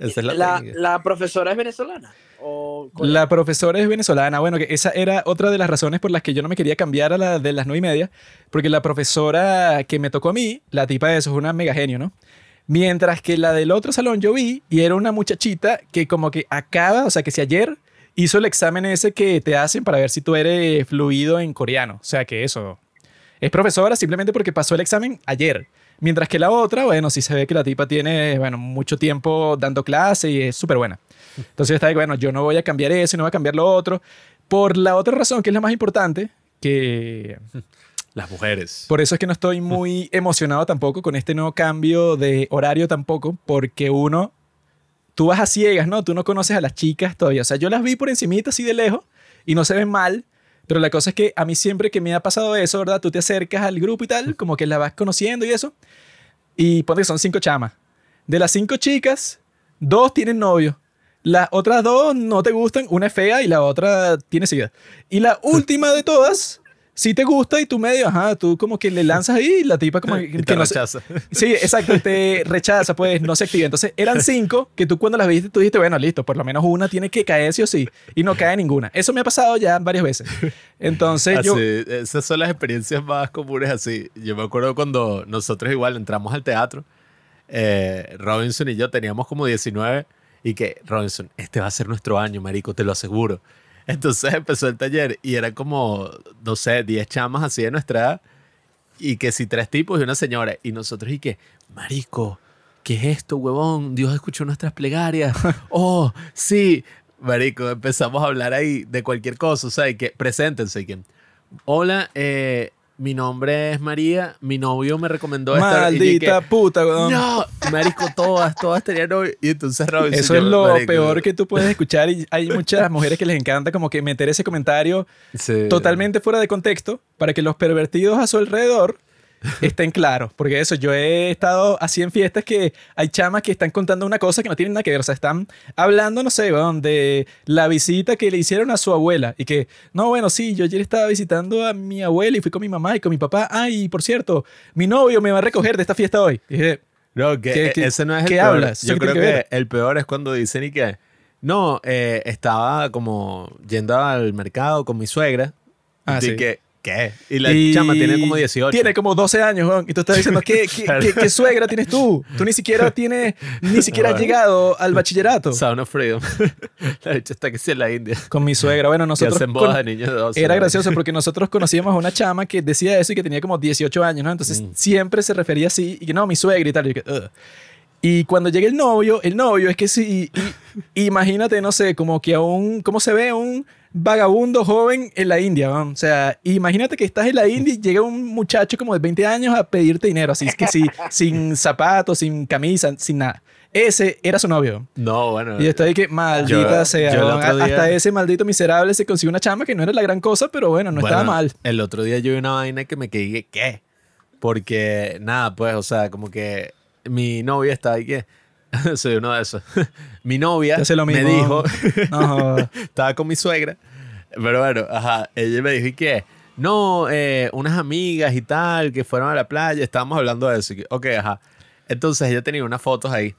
Esa es la, la, la profesora es venezolana. O La profesora es venezolana. Bueno, que esa era otra de las razones por las que yo no me quería cambiar a la de las nueve y media. Porque la profesora que me tocó a mí, la tipa de eso, es una mega genio, ¿no? Mientras que la del otro salón yo vi y era una muchachita que como que acaba, o sea, que si ayer hizo el examen ese que te hacen para ver si tú eres fluido en coreano. O sea, que eso. Es profesora simplemente porque pasó el examen ayer. Mientras que la otra, bueno, sí se ve que la tipa tiene, bueno, mucho tiempo dando clase y es súper buena. Entonces yo estaba bueno, yo no voy a cambiar eso y no voy a cambiar lo otro. Por la otra razón, que es la más importante, que Las mujeres. por eso es que no estoy muy emocionado tampoco con este nuevo cambio de horario tampoco, porque uno, tú vas a ciegas, ¿no? Tú no conoces a las chicas todavía. O sea, yo las vi por encimita así de lejos y no se ven mal, pero la cosa es que a mí siempre que me ha pasado eso, ¿verdad? Tú te acercas al grupo y tal, como que la vas conociendo y eso, y ponte que son cinco chamas. De las cinco chicas, dos tienen novio. Las otras dos no te gustan, una es fea y la otra tiene sida. Y la última de todas, sí te gusta y tú medio, ajá, tú como que le lanzas ahí y la tipa como que, Y te que no se- rechaza. Sí, exacto, te rechaza, pues no se activa. Entonces eran cinco que tú cuando las viste, tú dijiste, bueno, listo, por lo menos una tiene que caer sí o sí. Y no cae ninguna. Eso me ha pasado ya varias veces. Entonces yo... Así, esas son las experiencias más comunes así. Yo me acuerdo cuando nosotros igual entramos al teatro, eh, Robinson y yo teníamos como 19 y que, Robinson, este va a ser nuestro año, marico, te lo aseguro. Entonces empezó el taller y eran como, no sé, 10 chamas así de nuestra edad y que si tres tipos y una señora. Y nosotros y que, marico, ¿qué es esto, huevón? Dios escuchó nuestras plegarias. Oh, sí. Marico, empezamos a hablar ahí de cualquier cosa, o sea, y que preséntense. y que, Hola, eh, mi nombre es María, mi novio me recomendó esta. y que, Maldita puta, weón. no, marico, todas, todas tenían novio. Y entonces Robinson, Eso yo, es lo marico, peor que tú puedes escuchar y hay muchas mujeres que les encanta como que meter ese comentario Sí. totalmente fuera de contexto para que los pervertidos a su alrededor estén claros. Porque eso, yo he estado así en fiestas que hay chamas que están contando una cosa que no tienen nada que ver. O sea, están hablando, no sé, weón, de la visita que le hicieron a su abuela. Y que, no, bueno, sí, yo ayer estaba visitando a mi abuela y fui con mi mamá y con mi papá. Ah, y por cierto, mi novio me va a recoger de esta fiesta hoy. Y dije, No, que ¿Qué- e- qué- ese no es el qué peor. hablas? ¿Eso Yo creo que, que el peor es cuando dicen y que no, eh, estaba como yendo al mercado con mi suegra. Ah, y sí. que, ¿qué? Y la Y chama tiene como 18. Tiene como 12 años, weón. Y tú estás diciendo, ¿qué, qué, Claro. qué- qué suegra tienes tú? Tú ni siquiera tienes, ni siquiera has llegado al bachillerato. Sound of Freedom. la bicha está que sí en la India. Con mi suegra. Bueno, nosotros... hacen con- bodas de niños de 12. Era gracioso porque nosotros conocíamos a una chama que decía eso y que tenía como 18 años, ¿no? Entonces Mm. siempre se refería así y que no, mi suegra y tal. Y, que, "Ugh". Y cuando llega el novio, el novio es que sí, y- imagínate, no sé, como que a un, ¿cómo se ve un vagabundo joven en la India? O sea, imagínate que estás en la India y llega un muchacho como de 20 años a pedirte dinero, así es que sí, sin zapatos, sin camisa, sin nada. Ese era su novio. No, bueno. Y estoy que maldita Yo- sea. yo día- Hasta ese maldito miserable se consiguió una chama que no era la gran cosa, pero bueno, no estaba Bueno, mal. El otro día yo vi una vaina que me quedé, ¿qué? Porque, nada, pues, o sea, como que mi novia está ahí que... Soy uno de esos. mi novia me dijo... No, estaba con mi suegra. Pero bueno, ajá, ella me dijo, ¿y qué? No, eh, unas amigas y tal que fueron a la playa, estábamos hablando de eso. Ok, ajá. Entonces ella tenía unas fotos ahí.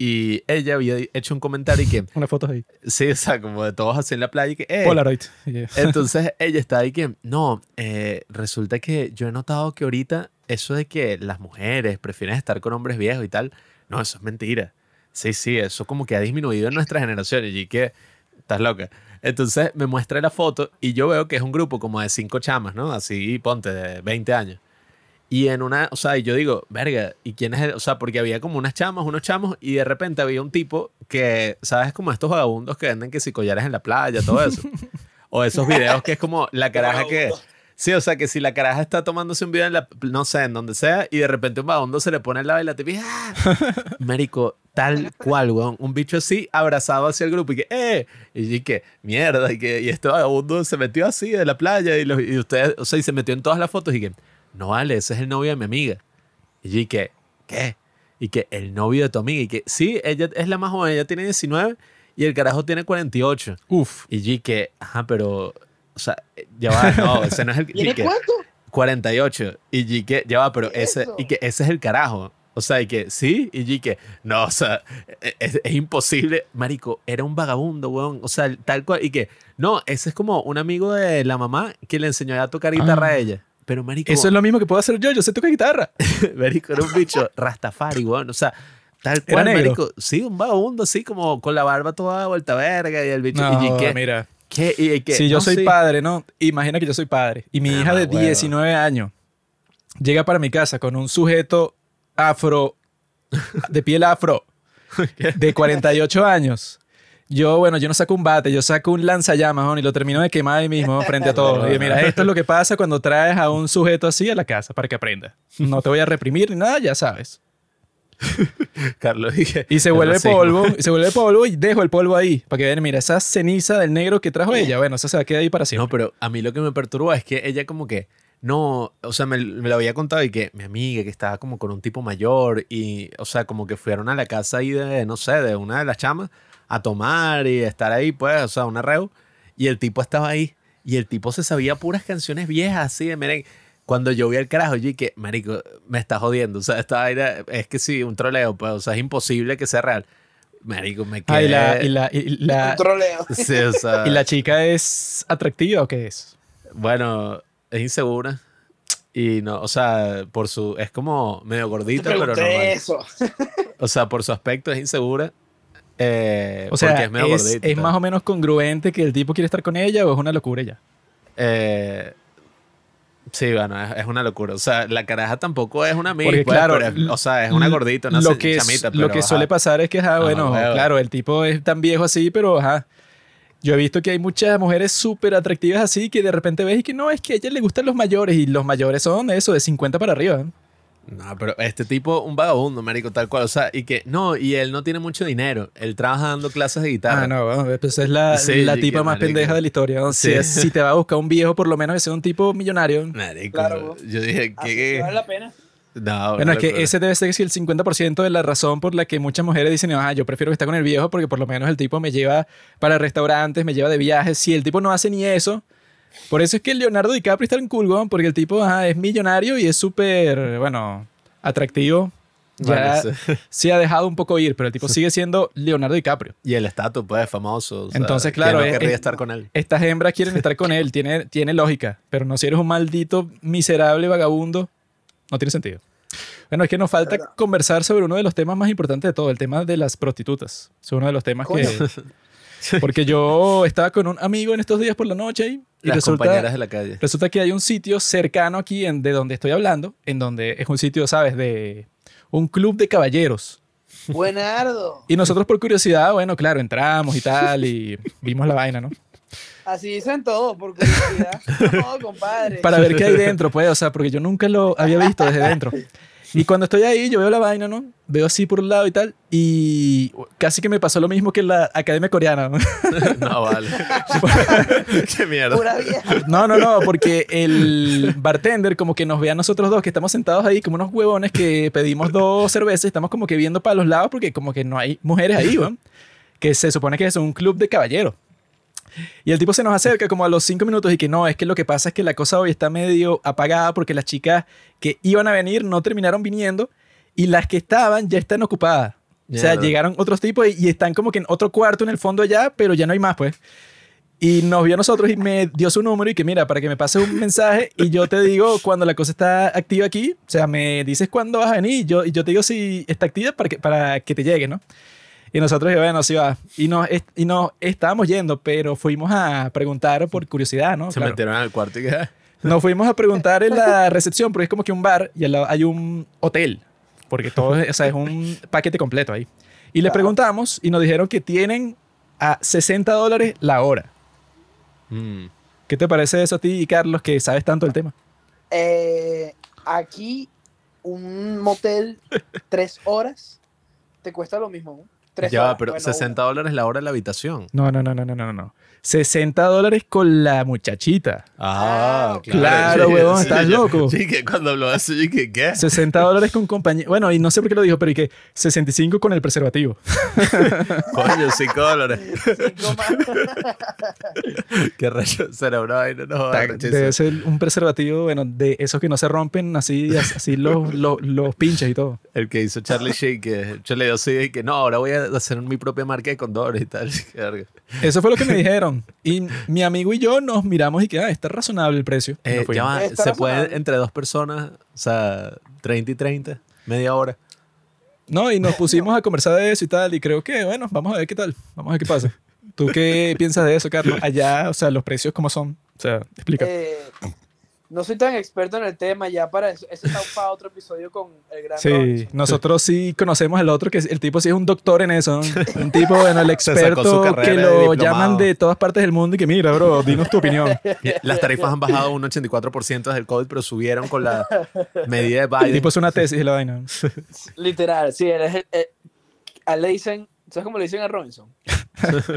Y ella había hecho un comentario y que, una foto ahí. sí, o sea, como de todos así en la playa y que, eh, Polaroid. Yeah. entonces ella está ahí que, no, eh, resulta que yo he notado que ahorita eso de que las mujeres prefieren estar con hombres viejos y tal, no, eso es mentira. Sí, sí, eso como que ha disminuido en nuestra generación y que, estás loca. Entonces me muestra la foto y yo veo que es un grupo como de cinco chamas, ¿no? Así, ponte, de 20 años. Y en una, o sea, y yo digo, verga, ¿y quién es el? O sea, porque había como unas chamas, unos chamos, y de repente había un tipo que, ¿sabes? Como estos vagabundos que venden que si collares en la playa, todo eso. o esos videos que es como la caraja que. Sí, o sea, que si la caraja está tomándose un video en la, no sé, en donde sea, y de repente un vagabundo se le pone al lado y la tipa, ¡ah! Marico, tal cual, weón. Un bicho así, abrazado hacia el grupo, y que, ¡eh! Y yo, que, mierda, y que, y este vagabundo se metió así de la playa, y, los, y ustedes, o sea, y se metió en todas las fotos, y que, no vale, ese es el novio de mi amiga. Y yo, que, ¿qué? Y que el novio de tu amiga, y que, sí, ella es la más joven, ella tiene 19, y el carajo tiene 48. Uf. Y yo, y que, ajá, pero, o sea, ya va, no, ese no es el. ¿Tiene y que, cuánto? 48. Y que, ya va, pero ¿Qué es ese, eso? y que ese es el carajo. O sea, y que, sí, y que, no, o sea, e, es, es imposible. Marico, era un vagabundo, weón. O sea, tal cual. Y que, no, ese es como un amigo de la mamá que le enseñó a tocar guitarra Ah. a ella. Pero, marico, Eso es lo mismo que puedo hacer yo. Yo sé tocar guitarra. marico, era un bicho rastafari, weón. O sea, tal cual, marico. Sí, un vagabundo, así como con la barba toda vuelta verga y el bicho. y yo, y que, mira. ¿Qué? Y, que, Si yo no, soy sí. padre, ¿no? Imagina que yo soy padre. Y mi Ah, hija de huevo. 19 años llega para mi casa con un sujeto afro, de piel afro, de 48 años. Yo, bueno, yo no saco un bate, yo saco un lanzallamas y lo termino de quemar ahí mismo frente a todos. Y mira, esto es lo que pasa cuando traes a un sujeto así a la casa para que aprenda. No te voy a reprimir ni nada, ya sabes. Carlos dije. Y se el vuelve polvo, y se vuelve polvo y dejo el polvo ahí para que vean, mira, esa ceniza del negro que trajo ella, bueno, eso se va a quedar ahí para siempre. No, pero a mí lo que me perturba es que ella como que, no, o sea, me, me lo había contado y que mi amiga que estaba como con un tipo mayor y, o sea, como que fueron a la casa ahí de, no sé, de una de las chamas a tomar y estar ahí, pues, o sea, un arreo. Y el tipo estaba ahí y el tipo se sabía puras canciones viejas así de merengue. Cuando yo vi el carajo, yo dije, marico, me está jodiendo. O sea, esta vaina es que sí, un troleo, pues, o sea, es imposible que sea real. Marico, me quedé... Ah, y la, y la, y la, Un troleo. Sí, o sea, ¿y la chica es atractiva o qué es? Bueno, es insegura. Y no, o sea, por su. Es como medio gordita, pero normal. eso. O sea, por su aspecto es insegura. eh, O sea, porque es, es medio gordita. y es más o menos congruente que el tipo quiere estar con ella o es una locura ya. Eh, sí, bueno, es, es una locura. O sea, la caraja tampoco es una amiga. Porque, pues, claro, pero es- o sea, es una gordita, una lo que, es- chamita. lo pero, que ajá. suele pasar es que, ajá, Ajá, bueno, huevo. claro, el tipo es tan viejo así, pero ajá. Yo he visto que hay muchas mujeres súper atractivas así que de repente ves y que no, es que a ella le gustan los mayores y los mayores son eso, de 50 para arriba. No, pero este tipo, un vagabundo, marico, tal cual. O sea, y que, no, y él no tiene mucho dinero. Él trabaja dando clases de guitarra. Ah, no, bueno, pues es la, Sí, la tipa más marico. pendeja de la historia. ¿no? Si, Sí. si te va a buscar un viejo, por lo menos que sea un tipo millonario. Marico, Claro, yo dije, que vale la pena. No, Bueno, es que ese debe ser el 50% de la razón por la que muchas mujeres dicen, ah, yo prefiero que esté con el viejo porque por lo menos el tipo me lleva para restaurantes, me lleva de viajes. Si el tipo no hace ni eso, por eso es que Leonardo DiCaprio está en cool, weón, porque el tipo ajá, es millonario y es súper, bueno, atractivo. ya Bueno, sí. sí ha dejado un poco ir, pero el tipo sigue siendo Leonardo DiCaprio. Y el estatus, pues, famoso. o sea, Entonces, ¿quién claro, no es- querría es- estar con él. Estas hembras quieren estar con él, tiene, tiene lógica, pero no si eres un maldito, miserable vagabundo, no tiene sentido. Bueno, es que nos falta conversar sobre uno de los temas más importantes de todo, el tema de las prostitutas. Es uno de los temas que... Porque yo estaba con un amigo en estos días por la noche ahí, y Las resulta, compañeras de la calle. resulta que hay un sitio cercano aquí en, de donde estoy hablando, en donde es un sitio, ¿sabes? De un club de caballeros. Buenardo. Y nosotros por curiosidad, bueno, claro, entramos y tal, y vimos la vaina, ¿no? Así dicen todos, por curiosidad. No, compadre. para ver qué hay dentro, pues, o sea, porque yo nunca lo había visto desde dentro. Y cuando estoy ahí, yo veo la vaina, ¿no? Veo así por un lado y tal, y casi que me pasó lo mismo que en la Academia Coreana. ¿no? No, vale. Qué mierda. Pura vieja. No, no, no, porque el bartender como que nos ve a nosotros dos que estamos sentados ahí como unos huevones que pedimos dos cervezas, estamos como que viendo para los lados porque como que no hay mujeres ahí, ¿no? Que se supone que es un club de caballeros. Y el tipo se nos acerca como a los cinco minutos y que no, es que lo que pasa es que la cosa hoy está medio apagada porque las chicas que iban a venir no terminaron viniendo y las que estaban ya están ocupadas. O sea, llegaron otros tipos y, y están como que en otro cuarto en el fondo allá, pero ya no hay más, pues. Y nos vio a nosotros y me dio su número y que mira, para que me pases un mensaje y yo te digo cuando la cosa está activa aquí, o sea, me dices cuándo vas a venir y yo, y yo te digo si está activa para que, para que te llegue, ¿no? Y nosotros, bueno, sí va. Y nos, y nos estábamos yendo, pero fuimos a preguntar por curiosidad, ¿no? Se Claro. metieron al cuarto y que... ah, Nos fuimos a preguntar en la recepción, porque es como que un bar y al lado hay un hotel, porque todo es, o sea, es un paquete completo ahí. Y le preguntamos y nos dijeron que tienen a 60 dólares la hora. mm. ¿Qué te parece eso a ti, Carlos, que sabes tanto el tema? Eh, aquí, un motel, tres horas, te cuesta lo mismo. ¿no? Tres Ya, horas. pero Bueno, 60 dólares la hora en la habitación. No, no, no, no, no, no, no. 60 dólares con la muchachita. Ah, claro, Sí, huevón, sí, estás loco. Sí, que cuando habló así, y que ¿qué? 60 dólares con compañía. Bueno, y no sé por qué lo dijo, pero y que 65 con el preservativo. Coño, 5 dólares. cinco más. Qué rayo será una vaina, no. Debe ser un preservativo, bueno, de esos que no se rompen, así, así los, los, los pinches y todo. El que hizo Charlie Sheen, que yo le y que no, ahora voy a hacer mi propia marca de condones y tal. Eso fue lo que me dijeron. Y mi amigo y yo nos miramos y que, ah, está razonable el precio. Eh, ya va, se puede entre dos personas, o sea, 30 y 30, media hora. No, y nos pusimos a conversar de eso y tal, y creo que, bueno, vamos a ver qué tal, vamos a ver qué pasa. ¿Tú qué piensas de eso, Carlos? Allá, o sea, los precios cómo son. O sea, explica. Eh, no soy tan experto en el tema, ya para eso. Ese está para otro episodio con el gran Sí, Robinson. nosotros sí conocemos al otro, que el tipo sí es un doctor en eso. Un tipo, bueno, el experto que lo llaman de todas partes del mundo y que mira, bro, dinos tu opinión. Las tarifas han bajado un 84% desde el COVID, pero subieron con la medida de El Biden. tipo es una tesis de la vaina. Literal, sí, él es el- el- a él le dicen, ¿sabes cómo le dicen a Robinson?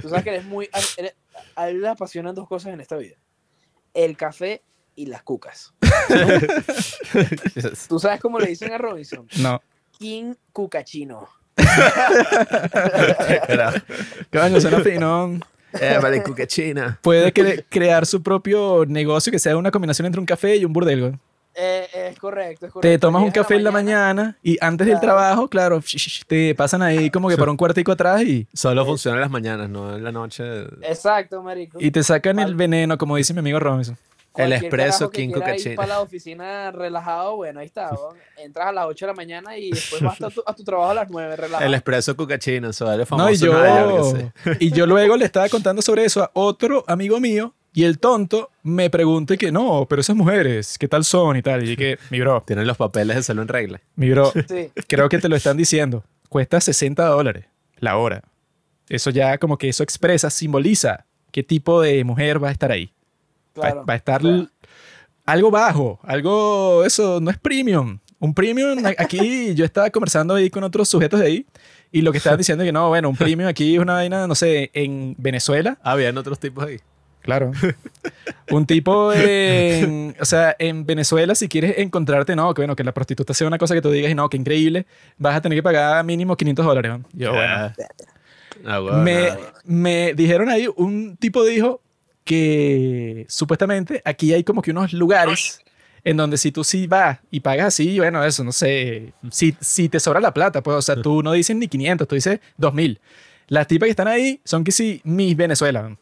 Tú sabes que él es muy, él- a él le apasionan dos cosas en esta vida, el café y las cucas. ¿Tú sabes cómo le dicen a Robinson? No. King Cucachino. Coño, suena fino. Eh, vale, cucachina. Puede cre- crear su propio negocio que sea una combinación entre un café y un burdel. güey. Eh, es correcto, es correcto. Te tomas un café en la mañana y antes del Claro. trabajo, claro, te pasan ahí como que para un cuartico atrás y, Solo funciona en las mañanas, no en la noche. Exacto, marico. y te sacan el veneno, como dice mi amigo Robinson. Carajo que King Cucachino. para la oficina relajado, bueno, ahí está. weón. Entras a las 8 de la mañana y después vas a tu, a tu trabajo a las 9, relajado. El espresso cucachino, eso vale famoso. No, y yo, York, y yo luego le estaba contando sobre eso a otro amigo mío y el tonto me pregunta y que no, pero esas mujeres, ¿qué tal son y tal? Y que, mi bro, Tienen los papeles de salud en regla. mi bro, Sí, creo que te lo están diciendo. Cuesta 60 dólares la hora. Eso ya como que eso expresa, simboliza qué tipo de mujer va a estar ahí. Va- claro. va, a estar O sea, l- algo bajo, algo, eso no es premium. Un premium, aquí yo estaba conversando ahí con otros sujetos de ahí y lo que estaban diciendo es que no, bueno, un premium aquí es una vaina, no sé, en Venezuela, Habían otros tipos ahí. claro. Un tipo en, o sea, en Venezuela si quieres encontrarte, no, que bueno, que la prostituta sea una cosa que tú digas y no, que increíble, vas a tener que pagar mínimo 500 dólares. Yo, bueno, Ah. Ah, bueno, me, me dijeron ahí, un tipo dijo que supuestamente aquí hay como que unos lugares en donde si tú sí vas y pagas así, bueno, eso, no sé, si, si te sobra la plata, pues, o sea, tú no dices ni 500, tú dices 2000. Las tipas que están ahí son que sí, Miss Venezuela. O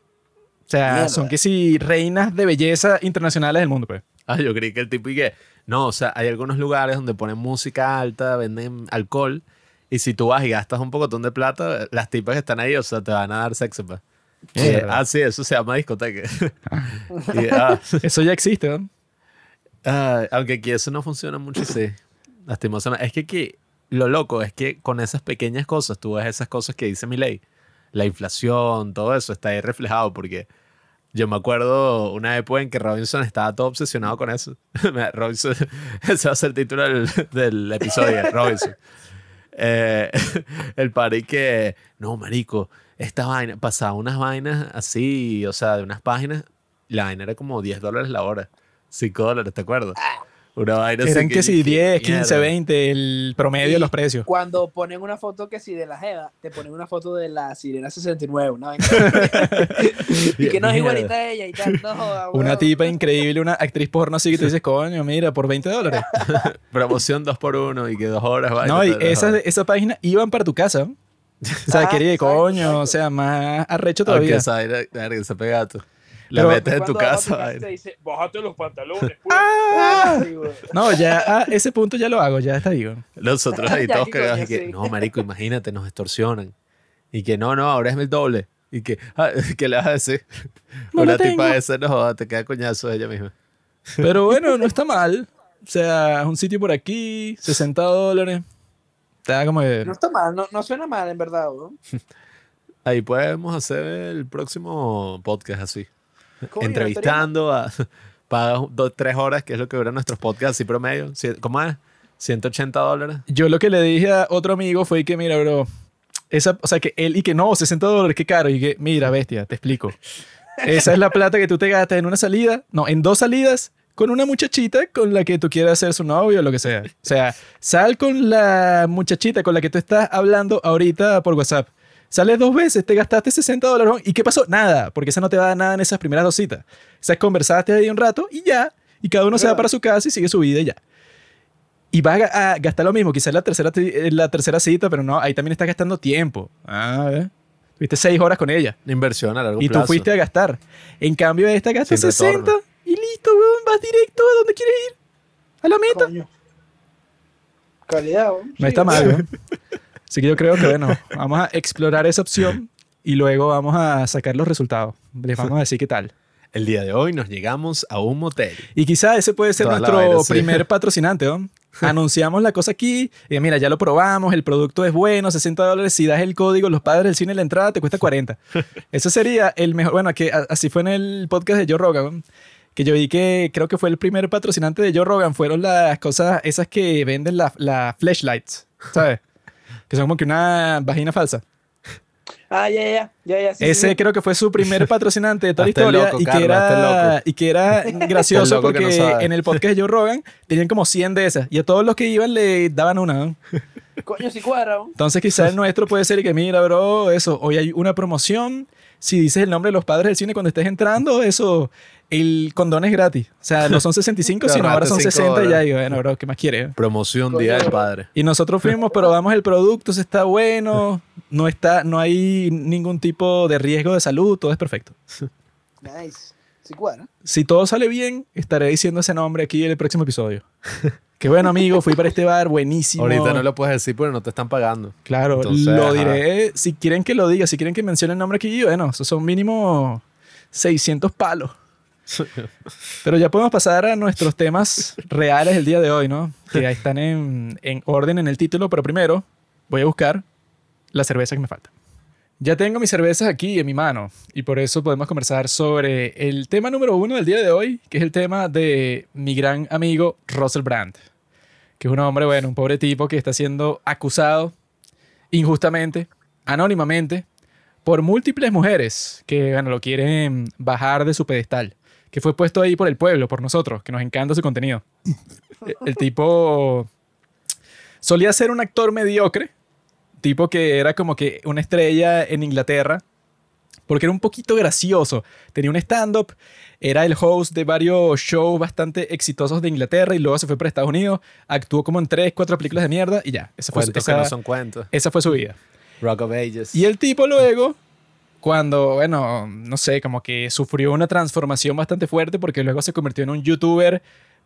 sea, Mierda. son que sí, reinas de belleza internacionales del mundo, pues. Ah, yo creí que el tipo y que. No, o sea, hay algunos lugares donde ponen música alta, venden alcohol. Y si tú vas y gastas un pocotón de plata, las tipas que están ahí, o sea, te van a dar sexo, pues. Mierda. ah, sí, eso se llama discoteca. Y, ah, Eso ya existe, ¿no? ah, aunque aquí eso no funciona mucho, sí. Lastimosamente. Es que aquí lo loco es que con esas pequeñas cosas, tú ves esas cosas que dice mi ley, la inflación, todo eso está ahí reflejado porque yo me acuerdo una época en que Robinson estaba todo obsesionado con eso. Robinson, ese va a ser el título del, del episodio, Robinson. Eh, el pari que, no, marico, esta vaina, pasaba unas vainas así, o sea, de unas páginas, la vaina era como 10 dólares la hora, 5 dólares, ¿te acuerdas? Una vaina así Eran que si 10, 15, mierda. 20, el promedio de los precios. Cuando ponen una foto que si de la Jeva, te ponen una foto de la Sirena 69, una vaina. y que no es igualita a ella y tal. No, joda, Una tipa increíble, una actriz porno así que tú dices, coño, mira, por 20 dólares. Promoción 2 por 1 y que dos horas vaina. No, y esa, esa página iban para tu casa. ¿No? O sea, Ah, quería, exacto, coño, exacto. o sea, más arrecho Aunque todavía. esa vaina, verga, ese pegato. La Pero- metes en tu casa. te dice, bájate los pantalones, pues. Ah. No, ya a ese punto ya lo hago, ya está ahí. ¿no? Nosotros ahí todos cagados y que, sí. no, marico, imagínate, nos extorsionan. Y que no, no, ahora es el doble. Y que, ah, ¿qué le vas a decir? No Una tipa esa, no joda, te queda coñazo ella misma. Pero bueno, no está mal. O sea, un sitio por aquí, 60 dólares. Te da como de... No está mal, no, no suena mal, en verdad, weón. Ahí podemos hacer el próximo podcast así. Coño, Entrevistando a... Pagas dos, tres horas, que es lo que duran nuestros podcasts así promedio. ¿Cómo es? 180 dólares. Yo lo que le dije a otro amigo fue que, mira, bro, esa, o sea, que él y que no, 60 dólares, qué caro. Y que, mira, bestia, te explico. Esa es la plata que tú te gastas en una salida, no, en dos salidas con una muchachita con la que tú quieras ser su novio o lo que sea. O sea, sal con la muchachita con la que tú estás hablando ahorita por WhatsApp. Sales dos veces, te gastaste 60 dólares. ¿Y qué pasó? Nada, porque esa no te va a dar nada en esas primeras dos citas. O sea, conversaste ahí un rato y ya. Y cada uno se va para su casa y sigue su vida y ya. Y vas a, ga- a gastar lo mismo, quizás la tercera, eh, la tercera cita, pero no, ahí también estás gastando tiempo. Ah, ¿eh? Tuviste seis horas con ella Inversión a largo y tú plazo. fuiste a gastar. En cambio, esta gasta Sin 60 retorno. Y listo, weón, vas directo a donde quieres ir. A la meta. Coño. Calidad, weón. No Sí, está mal, weón. Así que yo creo que, bueno, vamos a explorar esa opción y luego vamos a sacar los resultados. Les vamos a decir qué tal. El día de hoy nos llegamos a un motel. Y quizá ese puede ser Toda nuestro vaina, sí. primer patrocinante, ¿no? Anunciamos la cosa aquí, y mira, ya lo probamos, el producto es bueno, 60 dólares, si das el código, los padres del cine, la entrada te cuesta 40. Eso sería el mejor, bueno, que así fue en el podcast de Joe Rogan, ¿no? Que yo vi que creo que fue el primer patrocinante de Joe Rogan, fueron las cosas esas que venden las la flashlights, ¿sabes? Que son como que una vagina falsa. Ah, ya, ya, ya, ya. sí, Ese sí. creo que fue su primer patrocinante de toda la historia loco, y, que Carlos, era, loco. y que era gracioso porque no en el podcast de Joe Rogan tenían como 100 de esas y a todos los que iban le daban una. ¿no? Coño, sí cuadra. Entonces quizás el nuestro puede ser que mira, bro, eso, hoy hay una promoción, si dices el nombre de los padres del cine cuando estés entrando, eso, el condón es gratis. O sea, no son 65, Te sino ahora son ahorraste 60 y ya, y bueno, bro, ¿qué más quieres? Promoción Día del. Padre. Y nosotros fuimos, probamos el producto, se está bueno, no, está, no hay ningún tipo de riesgo de salud, todo es perfecto. Nice. Sí cuadra. Si todo sale bien, estaré diciendo ese nombre aquí en el próximo episodio. Qué bueno, amigo, fui para este bar, buenísimo. Ahorita no lo puedes decir porque no te están pagando. Claro, Entonces, lo ajá. diré. Si quieren que lo diga, si quieren que mencione el nombre aquí, bueno, esos son mínimo 600 palos. Pero ya podemos pasar a nuestros temas reales del día de hoy, ¿no? Que ahí están en, en orden en el título, pero primero voy a buscar la cerveza que me falta. Ya tengo mis cervezas aquí en mi mano y por eso podemos conversar sobre el tema número uno del día de hoy, que es el tema de mi gran amigo Russell Brand, que es un hombre, bueno, un pobre tipo que está siendo acusado injustamente, anónimamente, por múltiples mujeres que, bueno, lo quieren bajar de su pedestal, que fue puesto ahí por el pueblo, por nosotros, que nos encanta su contenido. El- El tipo solía ser un actor mediocre, tipo que era como que una estrella en Inglaterra, porque era un poquito gracioso. Tenía un stand-up, era el host de varios shows bastante exitosos de Inglaterra y luego se fue para Estados Unidos, actuó como en tres, cuatro películas de mierda y ya. Esa fue, esa, que no son cuentos. esa fue su vida. Rock of Ages. Y el tipo luego, cuando, bueno, no sé, como que sufrió una transformación bastante fuerte porque luego se convirtió en un youtuber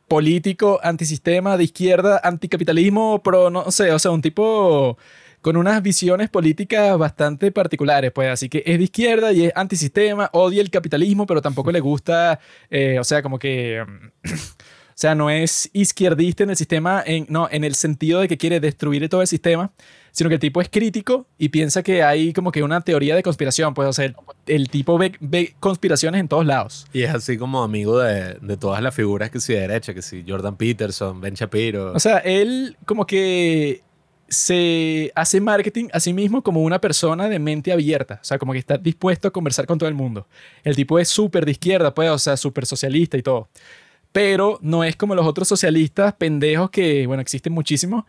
político, antisistema, de izquierda, anticapitalismo, pro, no sé, o sea, un tipo con unas visiones políticas bastante particulares, pues. Así que es de izquierda y es antisistema, odia el capitalismo, pero tampoco le gusta, eh, o sea, como que... O sea, no es izquierdista en el sistema, en, no, en el sentido de que quiere destruir todo el sistema, sino que el tipo es crítico y piensa que hay como que una teoría de conspiración. Pues, o sea, el, el tipo ve, ve conspiraciones en todos lados. Y es así como amigo de, de todas las figuras que sí de derecha, que sí, Jordan Peterson, Ben Shapiro. O sea, él como que se hace marketing a sí mismo como una persona de mente abierta, o sea, como que está dispuesto a conversar con todo el mundo. El tipo es súper de izquierda, pues, o sea, súper socialista y todo. Pero no es como los otros socialistas pendejos que, bueno, existen muchísimos,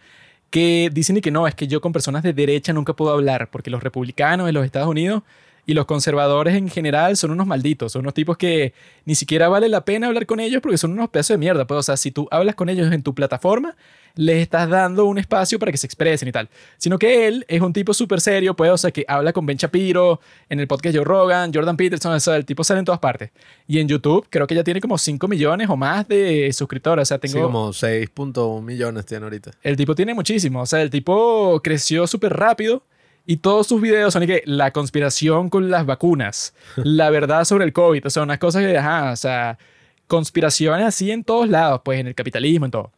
que dicen y que no, es que yo con personas de derecha nunca puedo hablar, porque los republicanos en los Estados Unidos y los conservadores en general son unos malditos, son unos tipos que ni siquiera vale la pena hablar con ellos porque son unos pedazos de mierda. Pues, o sea, si tú hablas con ellos en tu plataforma, les estás dando un espacio para que se expresen y tal. Sino que él es un tipo súper serio, pues, o sea, que habla con Ben Shapiro, en el podcast Joe Rogan, Jordan Peterson, o sea, el tipo sale en todas partes. Y en YouTube creo que ya tiene como 5 millones o más de suscriptores, o sea, tengo... Sí, como 6.1 millones tiene ahorita. El tipo tiene muchísimo, o sea, el tipo creció súper rápido y todos sus videos son y que la conspiración con las vacunas, la verdad sobre el COVID, o sea, unas cosas que, ajá, o sea, conspiraciones así en todos lados, pues en el capitalismo, en todo.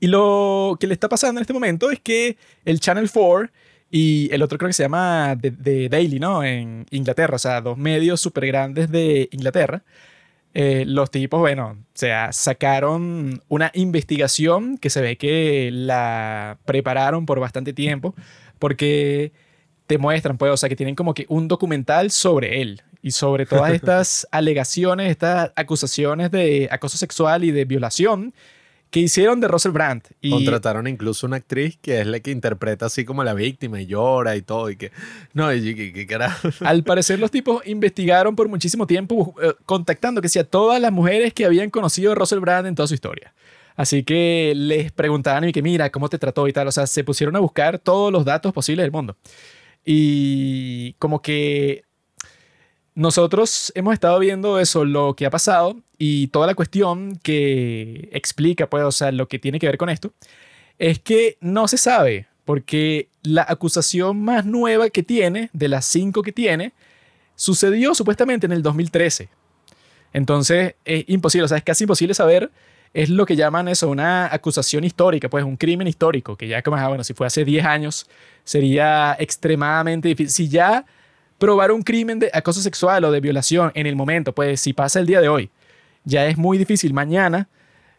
Y lo que le está pasando en este momento es que el Channel 4 y el otro creo que se llama The, The Daily, ¿no? En Inglaterra, o sea, dos medios súper grandes de Inglaterra. eh, los tipos, bueno, o sea, sacaron una investigación que se ve que la prepararon por bastante tiempo, porque te muestran, pues, o sea, que tienen como que un documental sobre él y sobre todas estas alegaciones, estas acusaciones de acoso sexual y de violación que hicieron de Russell Brand. Y Contrataron incluso una actriz que es la que interpreta así como a la víctima y llora y todo. Y que, no, y que, que carajo. al parecer los tipos investigaron por muchísimo tiempo eh, contactando que sea todas las mujeres que habían conocido a Russell Brand en toda su historia. Así que les preguntaban y que mira, ¿cómo te trató y tal? O sea, se pusieron a buscar todos los datos posibles del mundo. Y como que nosotros hemos estado viendo eso, lo que ha pasado y toda la cuestión que explica, pues, o sea, lo que tiene que ver con esto, es que no se sabe, porque la acusación más nueva que tiene, de las cinco que tiene, sucedió supuestamente en el 2013. Entonces, es imposible, o sea, es casi imposible saber, es lo que llaman eso, una acusación histórica, pues un crimen histórico, que ya como, ah, bueno, si fue hace 10 años, sería extremadamente difícil. Si ya probar un crimen de acoso sexual o de violación en el momento, pues si pasa el día de hoy, ya es muy difícil mañana,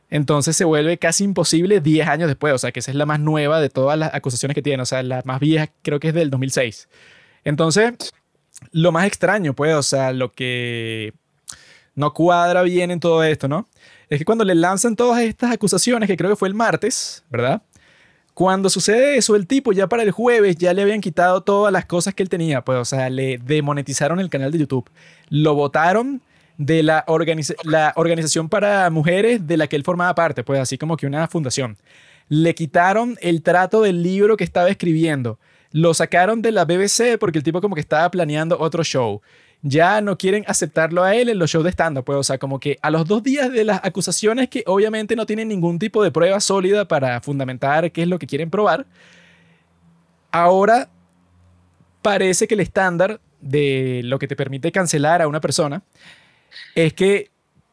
entonces se vuelve casi imposible 10 años después, o sea que esa es la más nueva de todas las acusaciones que tiene, o sea, la más vieja creo que es del 2006. Entonces, lo más extraño, pues, o sea, lo que no cuadra bien en todo esto, ¿no? Es que cuando le lanzan todas estas acusaciones, que creo que fue el martes, ¿verdad? Cuando sucede eso, el tipo ya para el jueves ya le habían quitado todas las cosas que él tenía, pues, o sea, le demonetizaron el canal de YouTube. Lo votaron de la, la organización para mujeres de la que él formaba parte, pues así como que una fundación. Le quitaron el trato del libro que estaba escribiendo. Lo sacaron de la BBC porque el tipo como que estaba planeando otro show. Ya no quieren aceptarlo a él en los shows de stand-up, pues, o sea, como que a los dos días de las acusaciones que obviamente no tienen ningún tipo de prueba sólida para fundamentar qué es lo que quieren probar, ahora parece que el estándar de lo que te permite cancelar a una persona es que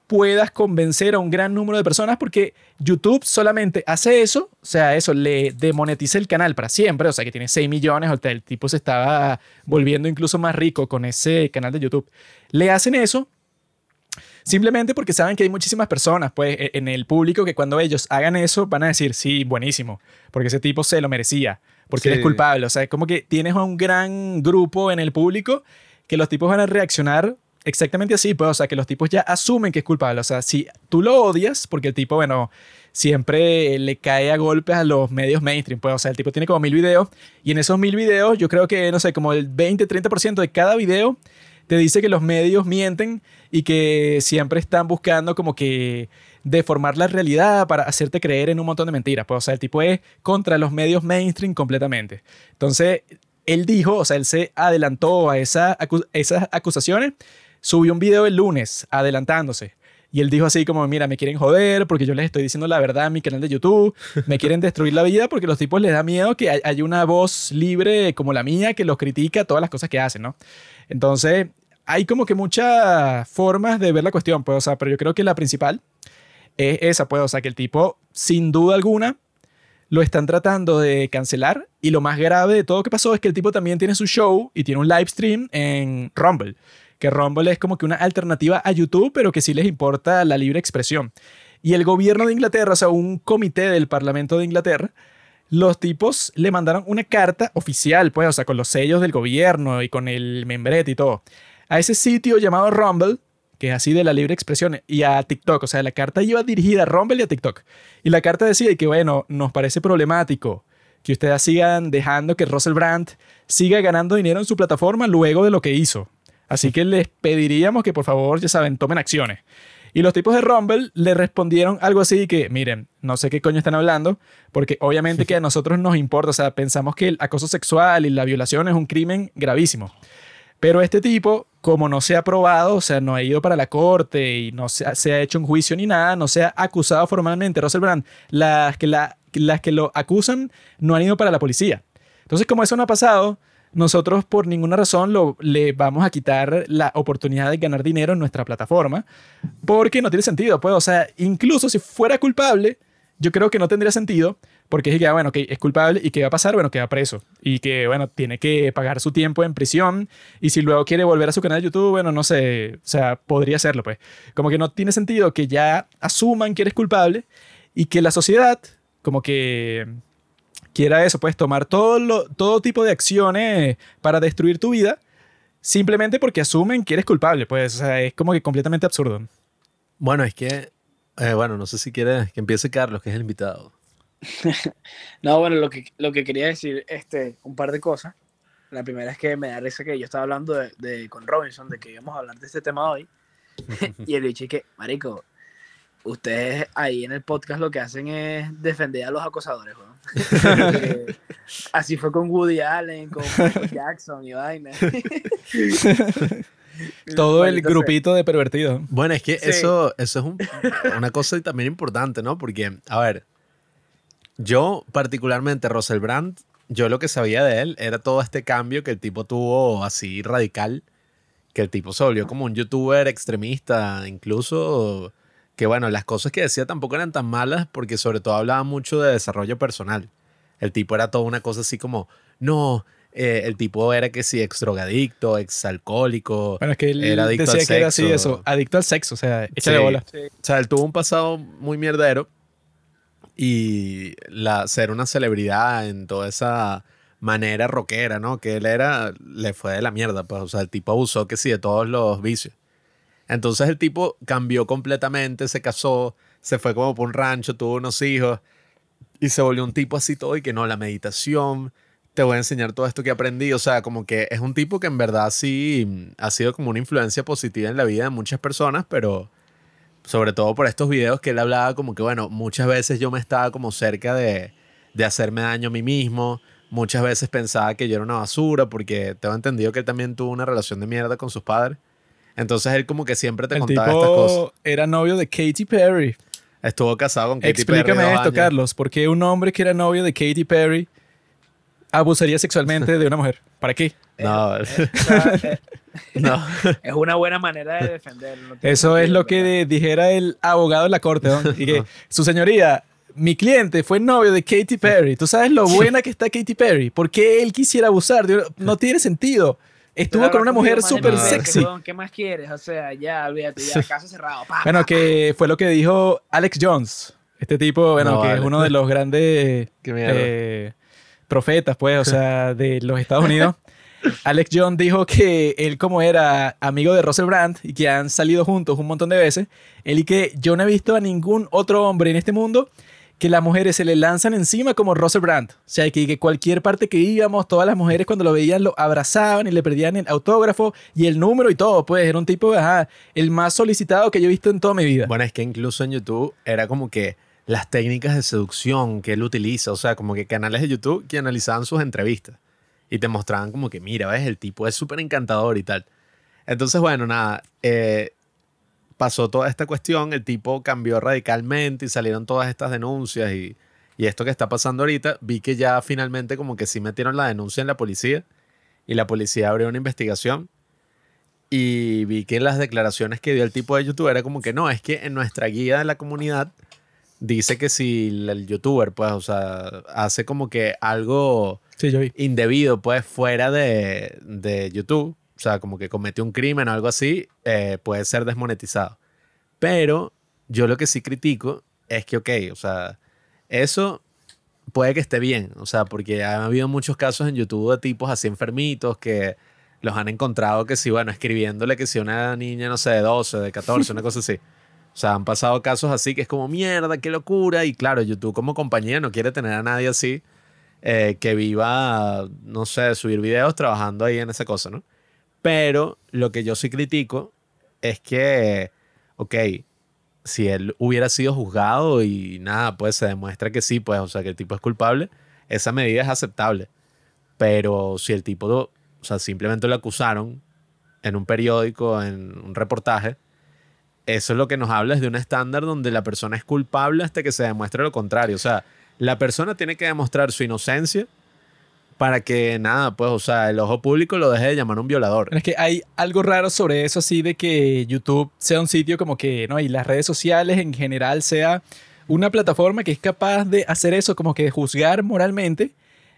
puedas convencer a un gran número de personas porque YouTube solamente hace eso, o sea, eso le demonetiza el canal para siempre, o sea, que tiene 6 millones, o sea, el tipo se estaba volviendo incluso más rico con ese canal de YouTube. Le hacen eso simplemente porque saben que hay muchísimas personas pues e- en el público que cuando ellos hagan eso van a decir, sí, buenísimo, porque ese tipo se lo merecía, porque él Sí. es culpable, o sea, es como que tienes a un gran grupo en el público que los tipos van a reaccionar exactamente así, pues, o sea, que los tipos ya asumen que es culpable. O sea, si tú lo odias, porque el tipo, bueno, siempre le cae a golpes a los medios mainstream, pues, o sea, el tipo tiene como mil videos y en esos mil videos yo creo que, no sé, como el 20-30% de cada video te dice que los medios mienten y que siempre están buscando como que deformar la realidad para hacerte creer en un montón de mentiras. Pues, o sea, el tipo es contra los medios mainstream completamente. Entonces, él dijo, o sea, él se adelantó a esa esas acusaciones, subió un video el lunes adelantándose. Y él dijo así como, mira, me quieren joder porque yo les estoy diciendo la verdad en mi canal de YouTube, me quieren destruir la vida porque los tipos les da miedo que haya una voz libre como la mía que los critica todas las cosas que hacen, ¿no? Entonces, hay como que muchas formas de ver la cuestión, pues, o sea, pero yo creo que la principal es esa, pues, o sea, que el tipo, sin duda alguna, lo están tratando de cancelar y lo más grave de todo que pasó es que el tipo también tiene su show y tiene un live stream en Rumble, que Rumble es como que una alternativa a YouTube, pero que sí les importa la libre expresión. Y el gobierno de Inglaterra, o sea, un comité del Parlamento de Inglaterra, los tipos le mandaron una carta oficial, pues, o sea, con los sellos del gobierno y con el membrete y todo, a ese sitio llamado Rumble, que es así de la libre expresión, y a TikTok. O sea, la carta iba dirigida a Rumble y a TikTok. Y la carta decía que, bueno, nos parece problemático que ustedes sigan dejando que Russell Brand siga ganando dinero en su plataforma luego de lo que hizo. Así que les pediríamos que por favor, ya saben, tomen acciones. Y los tipos de Rumble le respondieron algo así que, miren, no sé qué coño están hablando, porque obviamente que a nosotros nos importa, o sea, pensamos que el acoso sexual y la violación es un crimen gravísimo. Pero este tipo, como no se ha probado, o sea, no ha ido para la corte y no se ha, hecho un juicio ni nada, no se ha acusado formalmente. Russell Brand, las que, la, las que lo acusan no han ido para la policía. Entonces, como eso no ha pasado, nosotros por ninguna razón lo, le vamos a quitar la oportunidad de ganar dinero en nuestra plataforma, porque no tiene sentido. Pues, o sea, incluso si fuera culpable, yo creo que no tendría sentido, porque es que, ah, bueno, que es culpable y que va a pasar, bueno, queda preso y que, bueno, tiene que pagar su tiempo en prisión y si luego quiere volver a su canal de YouTube, bueno, no sé, o sea, podría hacerlo, pues. Como que no tiene sentido que ya asuman que eres culpable y que la sociedad, como que quiera eso, pues tomar todo, lo, todo tipo de acciones para destruir tu vida simplemente porque asumen que eres culpable, pues, o sea, es como que completamente absurdo. Bueno, es que, eh, bueno, no sé si quieres que empiece Carlos, que es el invitado. no, bueno, lo que, lo que quería decir, este, un par de cosas. La primera es que me da risa que yo estaba hablando de, con Robinson, de que íbamos a hablar de este tema hoy. y el dicho es que, marico, ustedes ahí en el podcast lo que hacen es defender a los acosadores, así fue con Woody Allen, con Jackson y vaina. Todo el grupito de pervertidos. Bueno, es que eso, eso es una cosa también importante, ¿no? Porque, a ver, yo, particularmente, Russell Brand, yo lo que sabía de él era todo este cambio que el tipo tuvo así radical, que el tipo se volvió como un youtuber extremista, incluso que bueno, las cosas que decía tampoco eran tan malas porque sobre todo hablaba mucho de desarrollo personal. El tipo era toda una cosa así como, no, eh, el tipo era que sí, ex drogadicto, ex alcohólico. Bueno, es que él era adicto decía que era así eso, adicto al sexo, o sea, échale bola. O sea, él tuvo un pasado muy mierdero y la, ser una celebridad en toda esa manera rockera, ¿no? Que él era, le fue de la mierda, pues, o sea, el tipo abusó que sí de todos los vicios. Entonces el tipo cambió completamente, se casó, se fue como por un rancho, tuvo unos hijos y se volvió un tipo así todo y que no, la meditación, te voy a enseñar todo esto que aprendí, o sea, como que es un tipo que en verdad sí ha sido como una influencia positiva en la vida de muchas personas, pero sobre todo por estos videos que él hablaba como que, bueno, muchas veces yo me estaba como cerca de, de hacerme daño a mí mismo, muchas veces pensaba que yo era una basura porque tengo entendido que él también tuvo una relación de mierda con sus padres. Entonces él como que siempre te contaba estas cosas. Era novio de Katy Perry. Estuvo casado con Katy Perry. Explícame esto, Carlos. ¿Por qué un hombre que era novio de Katy Perry abusaría sexualmente de una mujer? ¿Para qué? No. no. Es una buena manera de defenderlo. Eso es lo que dijera el abogado de la corte. Y que, su señoría, mi cliente fue novio de Katy Perry. ¿Tú sabes lo buena que está Katy Perry? ¿Por qué él quisiera abusar? No tiene sentido. Estuvo con una mujer súper sexy. ¿Qué más quieres? O sea, ya, olvídate, ya, caso cerrado. bueno, que fue lo que dijo Alex Jones. Este tipo, bueno, que es uno de los grandes eh, profetas, pues, o sea, de los Estados Unidos. Alex Jones dijo que él como era amigo de Russell Brand y que han salido juntos un montón de veces, él y que yo no he visto a ningún otro hombre en este mundo que las mujeres se le lanzan encima como Russell Brand. O sea, que, que cualquier parte que íbamos, todas las mujeres cuando lo veían lo abrazaban y le perdían el autógrafo y el número y todo. Pues era un tipo, ajá, el más solicitado que yo he visto en toda mi vida. Bueno, es que incluso en YouTube era como que las técnicas de seducción que él utiliza, o sea, como que canales de YouTube que analizaban sus entrevistas y te mostraban como que, mira, ves, el tipo es súper encantador y tal. Entonces, bueno, nada, eh, pasó toda esta cuestión, el tipo cambió radicalmente y salieron todas estas denuncias y, y esto que está pasando ahorita, vi que ya finalmente como que sí metieron la denuncia en la policía y la policía abrió una investigación y vi que las declaraciones que dio el tipo de youtuber era como que no, es que en nuestra guía de la comunidad dice que si el youtuber, pues, o sea, hace como que algo Sí, yo vi. indebido, pues, fuera de, de YouTube, o sea, como que cometió un crimen o algo así, eh, puede ser desmonetizado. Pero yo lo que sí critico es que, ok, o sea, eso puede que esté bien, o sea, porque ha habido muchos casos en YouTube de tipos así enfermitos que los han encontrado que sí, bueno, escribiéndole que si una niña, no sé, de 12, de 14, una cosa así. O sea, han pasado casos así que es como mierda, qué locura. Y claro, YouTube como compañía no quiere tener a nadie así eh, que viva, no sé, subir videos trabajando ahí en esa cosa, ¿no? Pero lo que yo sí critico es que, ok, si él hubiera sido juzgado y nada, pues se demuestra que sí, pues, o sea, que el tipo es culpable, esa medida es aceptable. Pero si el tipo, o sea, simplemente lo acusaron en un periódico, en un reportaje, eso es lo que nos habla de un estándar donde la persona es culpable hasta que se demuestre lo contrario. O sea, la persona tiene que demostrar su inocencia para que nada, pues, o sea, el ojo público lo deje de llamar un violador. Es que hay algo raro sobre eso, así de que YouTube sea un sitio como que, ¿no? Y las redes sociales en general sea una plataforma que es capaz de hacer eso, como que de juzgar moralmente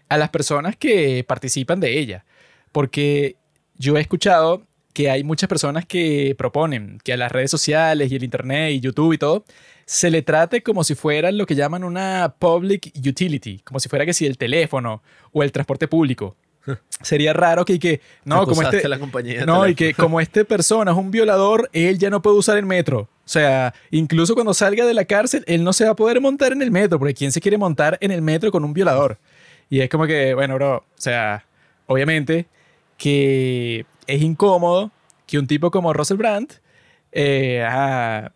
a las personas que participan de ella. Porque yo he escuchado que hay muchas personas que proponen que a las redes sociales y el Internet y YouTube y todo se le trate como si fuera lo que llaman una public utility, como si fuera que si el teléfono o el transporte público. Sería raro que, que no, como este, la compañía no, y que como este persona es un violador, él ya no puede usar el metro. O sea, incluso cuando salga de la cárcel, él no se va a poder montar en el metro, porque ¿quién se quiere montar en el metro con un violador? Y es como que, bueno, bro, o sea, obviamente que es incómodo que un tipo como Russell Brand, eh,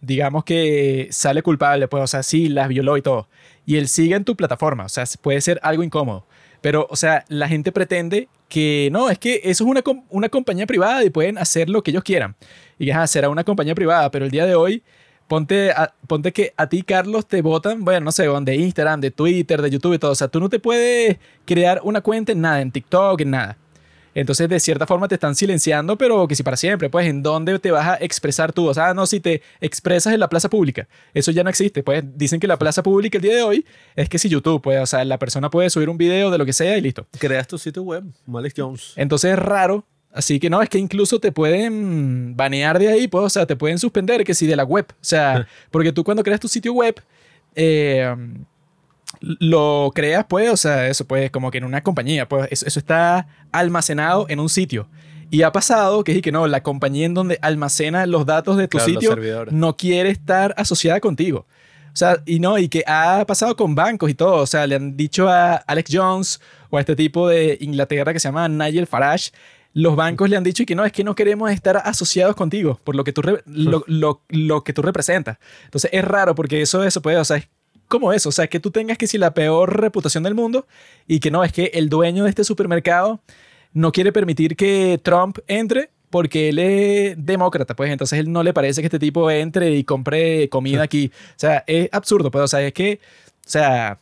digamos que sale culpable, pues, o sea, sí, las violó y todo, y él sigue en tu plataforma, o sea, puede ser algo incómodo. Pero, o sea, la gente pretende que no, es que eso es una, una compañía privada y pueden hacer lo que ellos quieran. Y ajá, será una compañía privada, pero el día de hoy, ponte, a- ponte que a ti, Carlos, te votan, bueno, no sé, de Instagram, de Twitter, de YouTube y todo. O sea, tú no te puedes crear una cuenta en nada, en TikTok, en nada. Entonces, de cierta forma te están silenciando, pero que si para siempre, pues, ¿en dónde te vas a expresar tú? O sea, no, si te expresas en la plaza pública, eso ya no existe. Pues dicen que la plaza pública el día de hoy es que si YouTube, pues, o sea, la persona puede subir un video de lo que sea y listo. Creas tu sitio web, Malik Jones. Entonces es raro. Así que no, es que incluso te pueden banear de ahí, pues, o sea, te pueden suspender que si de la web. O sea, porque tú cuando creas tu sitio web, eh, lo creas, pues, o sea, eso pues como que en una compañía, pues eso, eso está almacenado en un sitio. Y ha pasado que es que no, la compañía en donde almacena los datos de tu Claro, sitio no quiere estar asociada contigo. O sea, y no, y que ha pasado con bancos y todo. O sea, le han dicho a Alex Jones o a este tipo de Inglaterra que se llama Nigel Farage, los bancos le han dicho y que no, es que no queremos estar asociados contigo por lo que tú, lo, lo- lo que tú representas. Entonces es raro porque eso, eso puede, o sea, es como eso. O sea, que tú tengas que si la peor reputación del mundo y que no, es que el dueño de este supermercado no quiere permitir que Trump entre porque él es demócrata, pues entonces él no le parece que este tipo entre y compre comida aquí. O sea, es absurdo, pues, o sea, es que, o sea,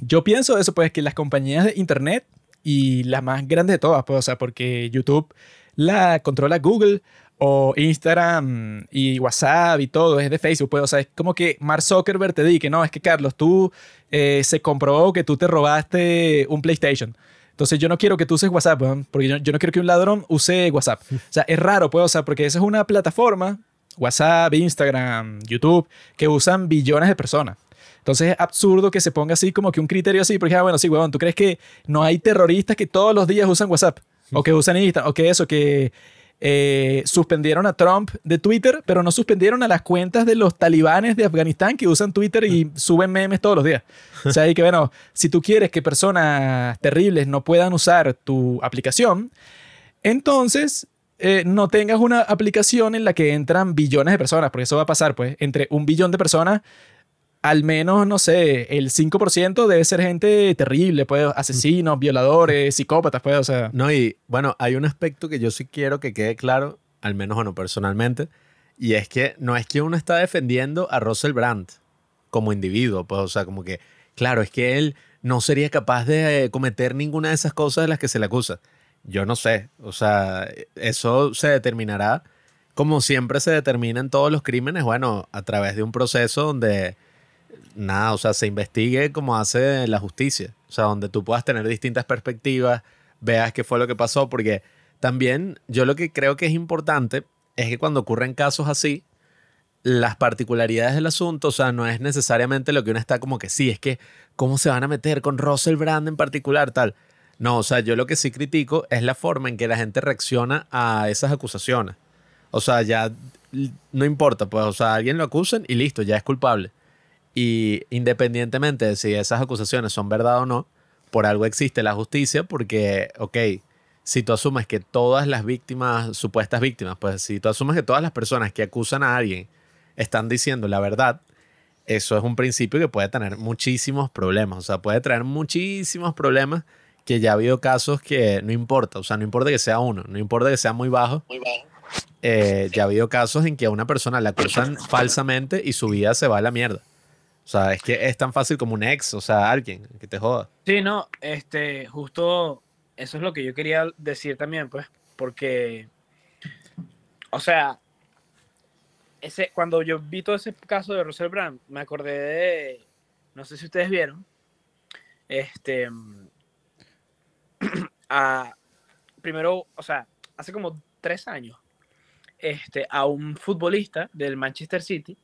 yo pienso eso, pues, que las compañías de internet y las más grandes de todas, pues, o sea, porque YouTube la controla Google o Instagram y WhatsApp y todo, es de Facebook, pues, o sea, es como que Mark Zuckerberg te dice que no, es que Carlos, tú eh, se comprobó que tú te robaste un PlayStation. Entonces yo no quiero que tú uses WhatsApp, porque yo, yo no quiero que un ladrón use WhatsApp. O sea, es raro, pues, o sea, porque esa es una plataforma, WhatsApp, Instagram, YouTube, que usan billones de personas. Entonces es absurdo que se ponga así como que un criterio así, porque, ah, bueno, sí, weón, ¿tú crees que no hay terroristas que todos los días usan WhatsApp? O que usan Instagram, o que eso, que eh, suspendieron a Trump de Twitter, pero no suspendieron a las cuentas de los talibanes de Afganistán que usan Twitter y suben memes todos los días. O sea, y que bueno, si tú quieres que personas terribles no puedan usar tu aplicación, entonces eh, no tengas una aplicación en la que entran billones de personas, porque eso va a pasar, pues, entre un billón de personas, al menos, no sé, el 5% debe ser gente terrible, pues, asesinos, violadores, psicópatas, pues, o sea. No, y bueno, hay un aspecto que yo sí quiero que quede claro, al menos, bueno, personalmente, y es que no es que uno está defendiendo a Russell Brand como individuo, pues, o sea, como que, claro, es que él no sería capaz de eh, cometer ninguna de esas cosas de las que se le acusa. Yo no sé, o sea, eso se determinará como siempre se determinan todos los crímenes, bueno, a través de un proceso donde nada, o sea, se investigue como hace la justicia, o sea, donde tú puedas tener distintas perspectivas, veas qué fue lo que pasó, porque también yo lo que creo que es importante es que cuando ocurren casos así, las particularidades del asunto, o sea, no es necesariamente lo que uno está como que sí, es que cómo se van a meter con Russell Brand en particular, tal. No, o sea, yo lo que sí critico es la forma en que la gente reacciona a esas acusaciones. O sea, ya no importa, pues, o sea, alguien lo acusan y listo, ya es culpable. Y independientemente de si esas acusaciones son verdad o no, por algo existe la justicia porque, ok, si tú asumes que todas las víctimas, supuestas víctimas, pues si tú asumes que todas las personas que acusan a alguien están diciendo la verdad, eso es un principio que puede tener muchísimos problemas, o sea, puede traer muchísimos problemas que ya ha habido casos que no importa, o sea, no importa que sea uno, no importa que sea muy bajo. Eh, ya ha habido casos en que a una persona la acusan falsamente y su vida se va a la mierda. O sea, es que es tan fácil como un ex, o sea, alguien que te joda. Sí, no, este, justo eso es lo que yo quería decir también, pues, porque, o sea, ese, cuando yo vi todo ese caso de Russell Brand, me acordé de, no sé si ustedes vieron, este, a, primero, o sea, hace como tres años, este, a un futbolista del Manchester City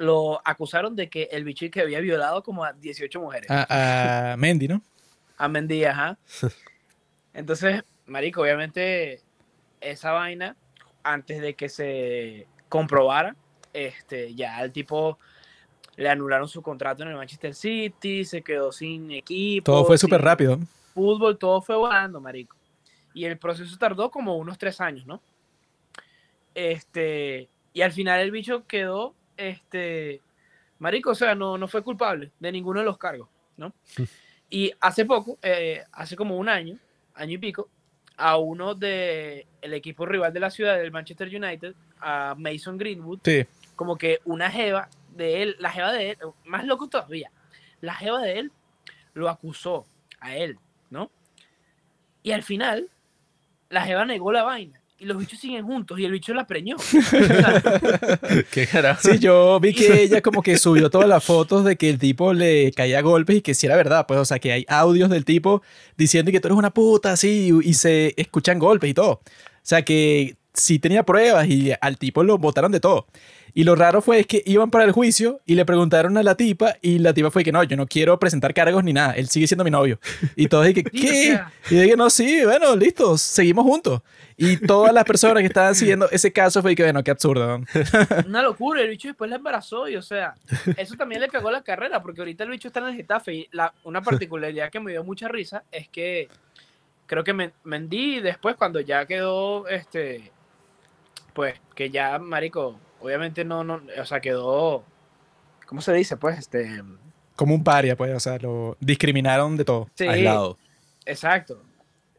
lo acusaron de que el bicho que había violado como a 18 mujeres. A, a Mendy, ¿no? A Mendy, ajá. Entonces, marico, obviamente esa vaina, antes de que se comprobara, este, ya el tipo le anularon su contrato en el Manchester City, se quedó sin equipo. Todo fue súper rápido. fútbol, todo fue volando, marico. Y el proceso tardó como unos tres años, ¿no? Este, y al final el bicho quedó, este, marico, o sea, no, no fue culpable de ninguno de los cargos, ¿no? Y hace poco, eh, hace como un año, año y pico, a uno de el equipo rival de la ciudad, del Manchester United, a Mason Greenwood, Sí. como que una jeva de él, la jeva de él, más loco todavía, la jeva de él lo acusó a él, ¿no? Y al final, la jeva negó la vaina. Y los bichos siguen juntos y el bicho la preñó. ¿Qué carajo? Sí, yo vi que ella como que subió todas las fotos de que el tipo le caía a golpes y que sí era verdad, pues, o sea, que hay audios del tipo diciendo que tú eres una puta, así, y se escuchan golpes y todo. O sea, que sí tenía pruebas y al tipo lo botaron de todo. Y lo raro fue es que iban para el juicio y le preguntaron a la tipa y la tipa fue que no, yo no quiero presentar cargos ni nada, él sigue siendo mi novio. Y todos dije, ¿qué? Y dije, no, sí, bueno, listo, seguimos juntos. Y todas las personas que estaban siguiendo ese caso fue que, bueno, qué absurdo. ¿no? una locura. El bicho después la embarazó y, o sea, eso también le cagó la carrera porque ahorita el bicho está en el Getafe y la, una particularidad que me dio mucha risa es que creo que Men- Mendy después cuando ya quedó, este, pues, que ya, marico, obviamente no, no, o sea, quedó, ¿cómo se dice? Pues, este, Como un paria, pues, o sea, lo discriminaron de todo. sí, Aislado. Exacto.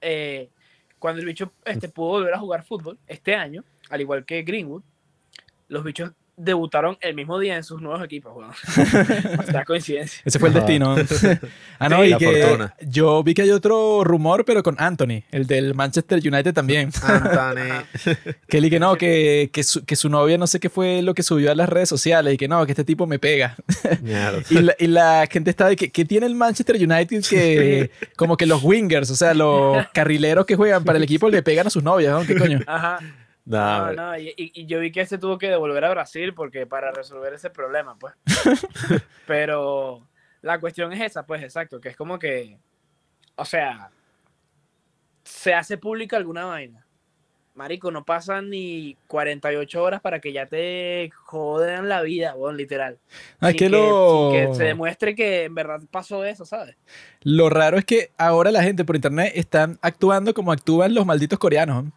Eh, cuando el bicho este, pudo volver a jugar fútbol este año, al igual que Greenwood, los bichos debutaron el mismo día en sus nuevos equipos. weón. o sea, coincidencia. Ese fue el destino. ah, no, Sí, y la que fortuna. yo vi que hay otro rumor, pero con Anthony, el del Manchester United también. Anthony. que él y que no, que, que, su, que su novia no sé qué fue lo que subió a las redes sociales y que no, que este tipo me pega. Y la, y la gente estaba de que, que tiene el Manchester United que como que los wingers, o sea, los carrileros que juegan para el equipo le pegan a sus novias, ¿no? ¿Qué coño? Ajá. No, no, y, yo vi que se tuvo que devolver a Brasil porque para resolver ese problema, pues. Pero la cuestión es esa, pues, exacto, que es como que, o sea, se hace pública alguna vaina marico, no pasan ni 48 horas para que ya te jodan la vida, weón, literal. Ah, es Sin que sin lo, que se demuestre que en verdad pasó eso, ¿sabes? lo raro es que ahora la gente por internet están actuando como actúan los malditos coreanos. ¿no?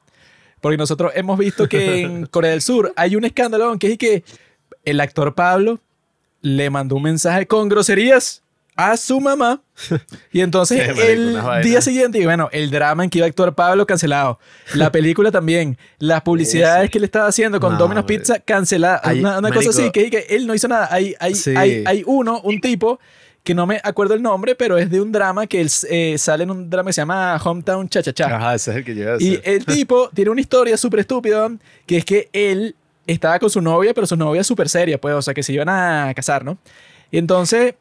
Porque nosotros hemos visto que en Corea del Sur hay un escándalo que es que el actor Pablo le mandó un mensaje con groserías a su mamá. Y entonces Sí, el día siguiente, y bueno, el drama en que iba a actuar Pablo cancelado. La película también. Las publicidades que le estaba haciendo con No, Domino's. Pizza cancelada. Hay- una una cosa así, que, que él no hizo nada. Hay, hay, Sí. hay, hay uno, un tipo, que no me acuerdo el nombre, pero es de un drama que él eh, sale en un drama que se llama Hometown Cha Cha Cha. Ajá, ese es el que yo iba a Y el tipo tiene una historia súper estúpida, que es que él estaba con su novia, pero su novia es súper seria, pues, o sea, que se iban a casar, ¿no? Y entonces,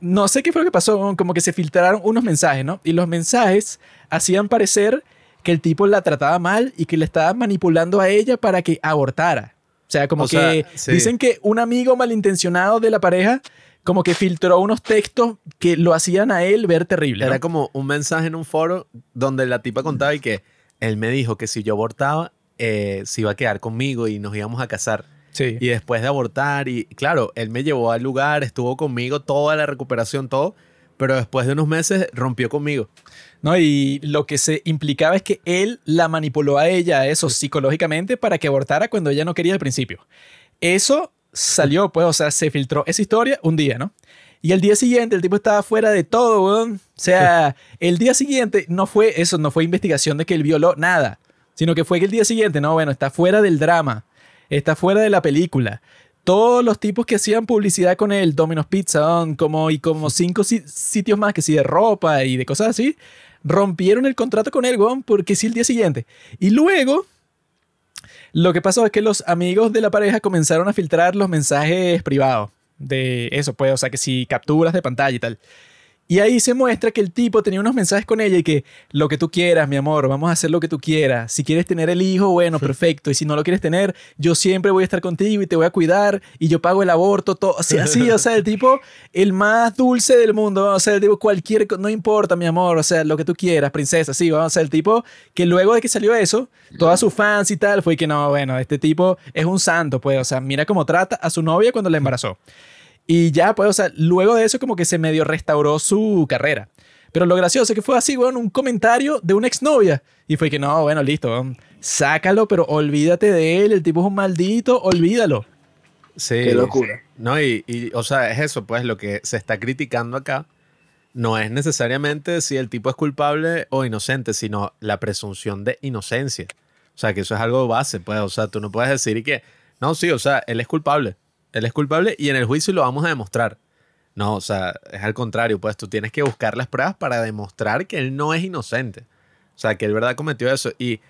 no sé qué fue lo que pasó, como que se filtraron unos mensajes, ¿no? Y los mensajes hacían parecer que el tipo la trataba mal y que le estaba manipulando a ella para que abortara. O sea, como O que sea, sí. dicen que un amigo malintencionado de la pareja como que filtró unos textos que lo hacían a él ver terrible. ¿no? Era como un mensaje en un foro donde la tipa contaba y que él me dijo que si yo abortaba, eh, se iba a quedar conmigo y nos íbamos a casar. Sí. Y después de abortar, y claro, él me llevó al lugar, estuvo conmigo toda la recuperación, todo, pero después de unos meses rompió conmigo. ¿no? Y lo que se implicaba es que él la manipuló a ella, eso, psicológicamente, para que abortara cuando ella no quería al principio. Eso salió, pues, o sea, se filtró esa historia un día, ¿no? Y el día siguiente el tipo estaba fuera de todo, weón. O sea, el día siguiente no fue eso, no fue investigación de que él violó nada, sino que fue que el día siguiente, no, bueno, está fuera del drama, está fuera de la película. Todos los tipos que hacían publicidad con él, Domino's Pizza, weón, como, y como cinco si- sitios más que sí de ropa y de cosas así, rompieron el contrato con él, weón, porque sí el día siguiente. Y luego, lo que pasó es que los amigos de la pareja comenzaron a filtrar los mensajes privados de eso, pues, o sea, que si capturas de pantalla y tal. Y ahí se muestra que el tipo tenía unos mensajes con ella y que lo que tú quieras, mi amor, vamos a hacer lo que tú quieras. Si quieres tener el hijo, bueno, perfecto. Y si no lo quieres tener, yo siempre voy a estar contigo y te voy a cuidar y yo pago el aborto, todo. Así, así, o sea, el tipo, el más dulce del mundo, o sea, el tipo, cualquier, no importa, mi amor, o sea, lo que tú quieras, princesa, sí, vamos a ser el tipo que luego de que salió eso, todas sus fans y tal, fue que no, bueno, este tipo es un santo, pues, o sea, mira cómo trata a su novia cuando la embarazó. Y ya, pues, o sea, luego de eso como que se medio restauró su carrera. Pero lo gracioso es que fue así, weón, un comentario de una exnovia. Y fue que no, bueno, listo, weón, sácalo, pero olvídate de él, el tipo es un maldito, olvídalo. Sí. Qué locura. No, y, y, o sea, es eso, pues lo que se está criticando acá no es necesariamente si el tipo es culpable o inocente, sino la presunción de inocencia. O sea, que eso es algo base, pues, o sea, tú no puedes decir y que, no, sí, o sea, él es culpable, él es culpable y en el juicio lo vamos a demostrar. No, o sea, es al contrario, pues tú tienes que buscar las pruebas para demostrar que él no es inocente. O sea, que él verdad cometió eso. Y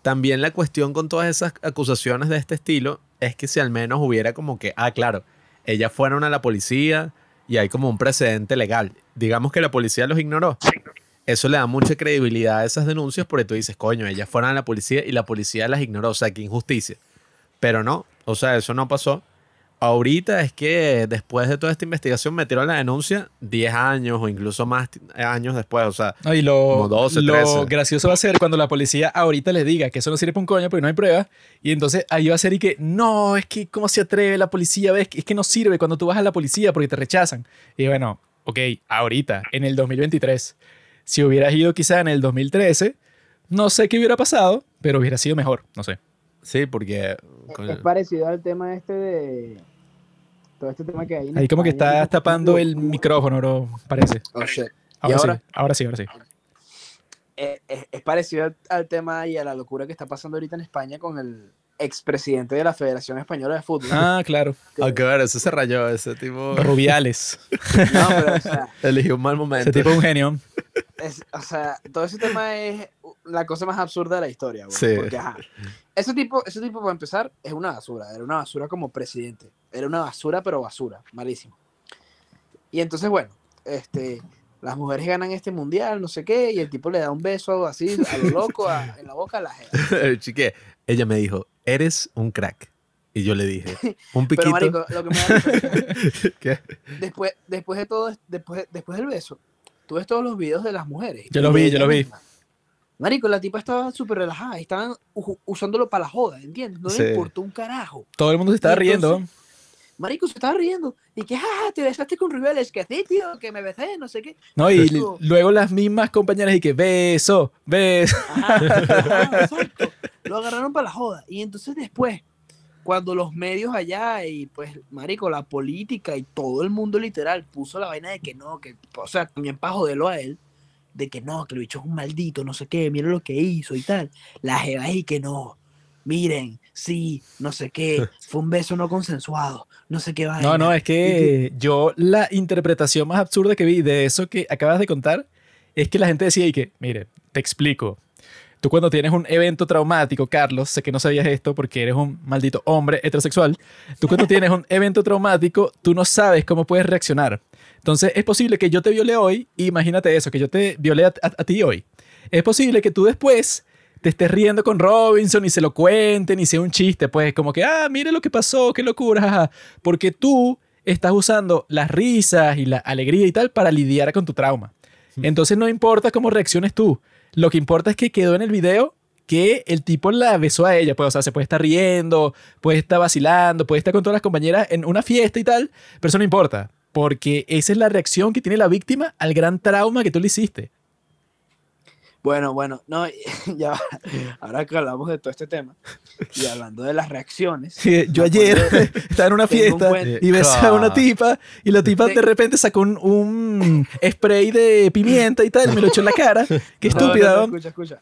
también la cuestión con todas esas acusaciones de este estilo es que si al menos hubiera como que, ah, claro, ellas fueron a la policía y hay como un precedente legal. Digamos que la policía los ignoró. Eso le da mucha credibilidad a esas denuncias porque tú dices, coño, ellas fueron a la policía y la policía las ignoró. O sea, qué injusticia. Pero no, o sea, eso no pasó. Ahorita es que después de toda esta investigación metieron la denuncia 10 años o incluso más t- años después. O sea, No, y lo, Como 12, lo 13. gracioso va a ser cuando la policía ahorita les diga que eso no sirve para un coño porque no hay pruebas. Y entonces ahí va a ser y que, no, es que cómo se atreve la policía, ves, es que no sirve cuando tú vas a la policía porque te rechazan. Y bueno, ok, ahorita, en el 2023, si hubieras ido quizá en el 2013, no sé qué hubiera pasado, pero hubiera sido mejor, no sé. sí, porque... Es parecido al tema este de. Todo este tema que hay. en Ahí como que estás tapando el micrófono, bro, parece. Oh, shit. Ahora, ahora? sí, ahora sí, ahora sí. Eh, es, es parecido al, al tema y a la locura que está pasando ahorita en España con el expresidente de la Federación Española de Fútbol. Ah, claro. Que- Aunque ver, eso se rayó, ese tipo Rubiales. No, pero, o sea, eligió un mal Ese momento. tipo es un genio. es- o sea, todo ese tema es la cosa más absurda de la historia, güey, Sí. Porque, ajá, ese tipo, ese tipo, para empezar, es una basura. Era una basura como presidente. Era una basura, pero basura. Malísimo. Y entonces, bueno, este, las mujeres ganan este mundial, no sé qué, y el tipo le da un beso así, a lo loco, a- en la boca a la. El chique, ella me dijo, eres un crack. Y yo le dije, un piquito. Pero, marico, lo que me ¿Qué? después, después de todo, después, después del beso, tú ves todos los videos de las mujeres. Yo los vi, yo los vi. Marico, la tipa estaba súper relajada, estaban usándolo para la joda, ¿entiendes? No Sí. le importó un carajo. Todo el mundo se estaba entonces- riendo. Marico se estaba riendo. Y que, ah, te besaste con Ribeles, que sí, tío, que me besé, no sé qué. No, y luego las mismas compañeras y que beso, beso. Ajá, ajá, exacto. Lo agarraron para la joda. Y entonces después, cuando los medios allá y pues, marico, la política y todo el mundo literal puso la vaina de que no, que, o sea, también para joderlo a él, de que no, que el bicho es un maldito, no sé qué, miren lo que hizo y tal. La jeva ahí que no, miren, sí, no sé qué, fue un beso no consensuado, no sé qué vaina. No, no, es que yo la interpretación más absurda que vi de eso que acabas de contar es que la gente decía y que, mire, te explico. Tú cuando tienes un evento traumático, Carlos, sé que no sabías esto porque eres un maldito hombre heterosexual, tú cuando tienes un evento traumático, tú no sabes cómo puedes reaccionar. Entonces es posible que yo te viole hoy, imagínate eso, que yo te viole a, a- a ti hoy. Es posible que tú después te estés riendo con Robinson y se lo cuenten y sea un chiste, pues como que, ah, mire lo que pasó, qué locura, porque tú estás usando las risas y la alegría y tal para lidiar con tu trauma. Entonces no importa cómo reacciones tú, lo que importa es que quedó en el video que el tipo la besó a ella, pues, o sea, se puede estar riendo, puede estar vacilando, puede estar con todas las compañeras en una fiesta y tal, pero eso no importa, porque esa es la reacción que tiene la víctima al gran trauma que tú le hiciste. Bueno, bueno, no, ya, va. ahora que hablamos de todo este tema y hablando de las reacciones. Yo ayer estaba en una un fiesta buen- y besé a una Ah. tipa y la tipa de repente sacó un, un spray de pimienta y tal, y me lo echó en la cara. Qué no, estúpida. no, ¿no? escucha, escucha.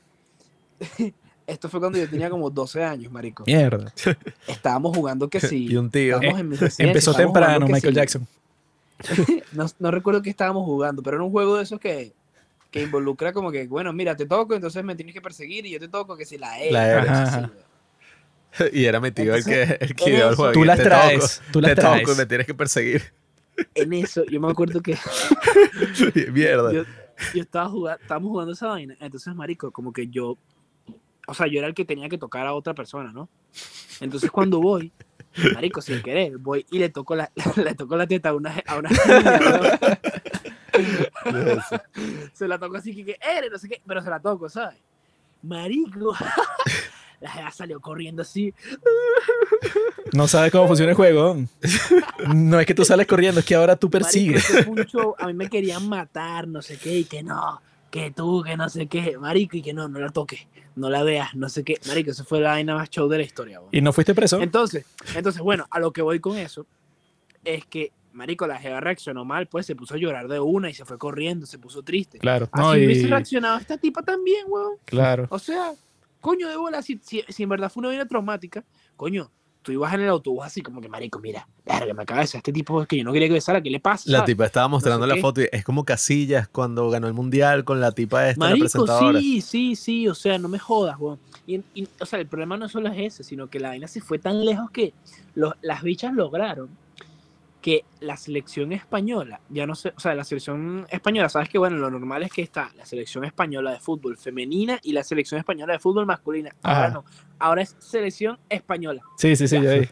Esto fue cuando yo tenía como 12 años, marico. Mierda. Estábamos jugando que sí. Y un tío. estábamos en mi residencia, Empezó temprano que Michael sí. Jackson. No, no recuerdo qué estábamos jugando, pero era un juego de esos que, que involucra como que, bueno, mira, te toco, entonces me tienes que perseguir y yo te toco que si la E. La E. güey. Y era mi tío el que, el que ideó el juego. Tú las te traes, toco, tú las te toco traes. y me tienes que perseguir. En eso, yo me acuerdo que Mierda. yo, yo estaba jugando, estábamos jugando esa vaina, entonces, marico, como que yo, o sea, yo era el que tenía que tocar a otra persona, ¿no? Entonces cuando voy, marico, sin querer, voy y le toco la, le toco la teta a una, a una se la toco así que, que eres, no sé qué, pero se la toco, ¿sabes? Marico, la jeva salió corriendo así, No sabes cómo funciona el juego. No es que tú sales corriendo, es que ahora tú Marico, persigues. show, a mí me querían matar, no sé qué, y que no, que tú, que no sé qué, marico, y que no, no la toques, no la veas, no sé qué, marico, eso fue la vaina más show de la historia. ¿Y no fuiste preso? Entonces, entonces, bueno, a lo que voy con eso es que, marico, la jeva reaccionó mal, pues se puso a llorar de una y se fue corriendo, se puso triste. Claro. Así No, hubiese y... reaccionado esta tipa también, weón. Claro. O sea, coño de bola, si, si, si en verdad fue una vida traumática, coño, tú ibas en el autobús así como que, marico, mira, verga, me acaba de besar este tipo es que yo no quería que besara, ¿qué le pasa? La ¿sabes? tipa estaba mostrando sé la qué. foto y es como Casillas cuando ganó el mundial con la tipa esta, la Marico, presentadora. sí, sí, sí, o sea, no me jodas, weón. Y, y, o sea, el problema no solo es ese, sino que la vaina se fue tan lejos que los- las bichas lograron que la selección española, ya no sé, o sea, la selección española, sabes que bueno, lo normal es que está la selección española de fútbol femenina y la selección española de fútbol masculina. Ahora Ajá. no, ahora es selección española. Sí, sí, sí, yo vi.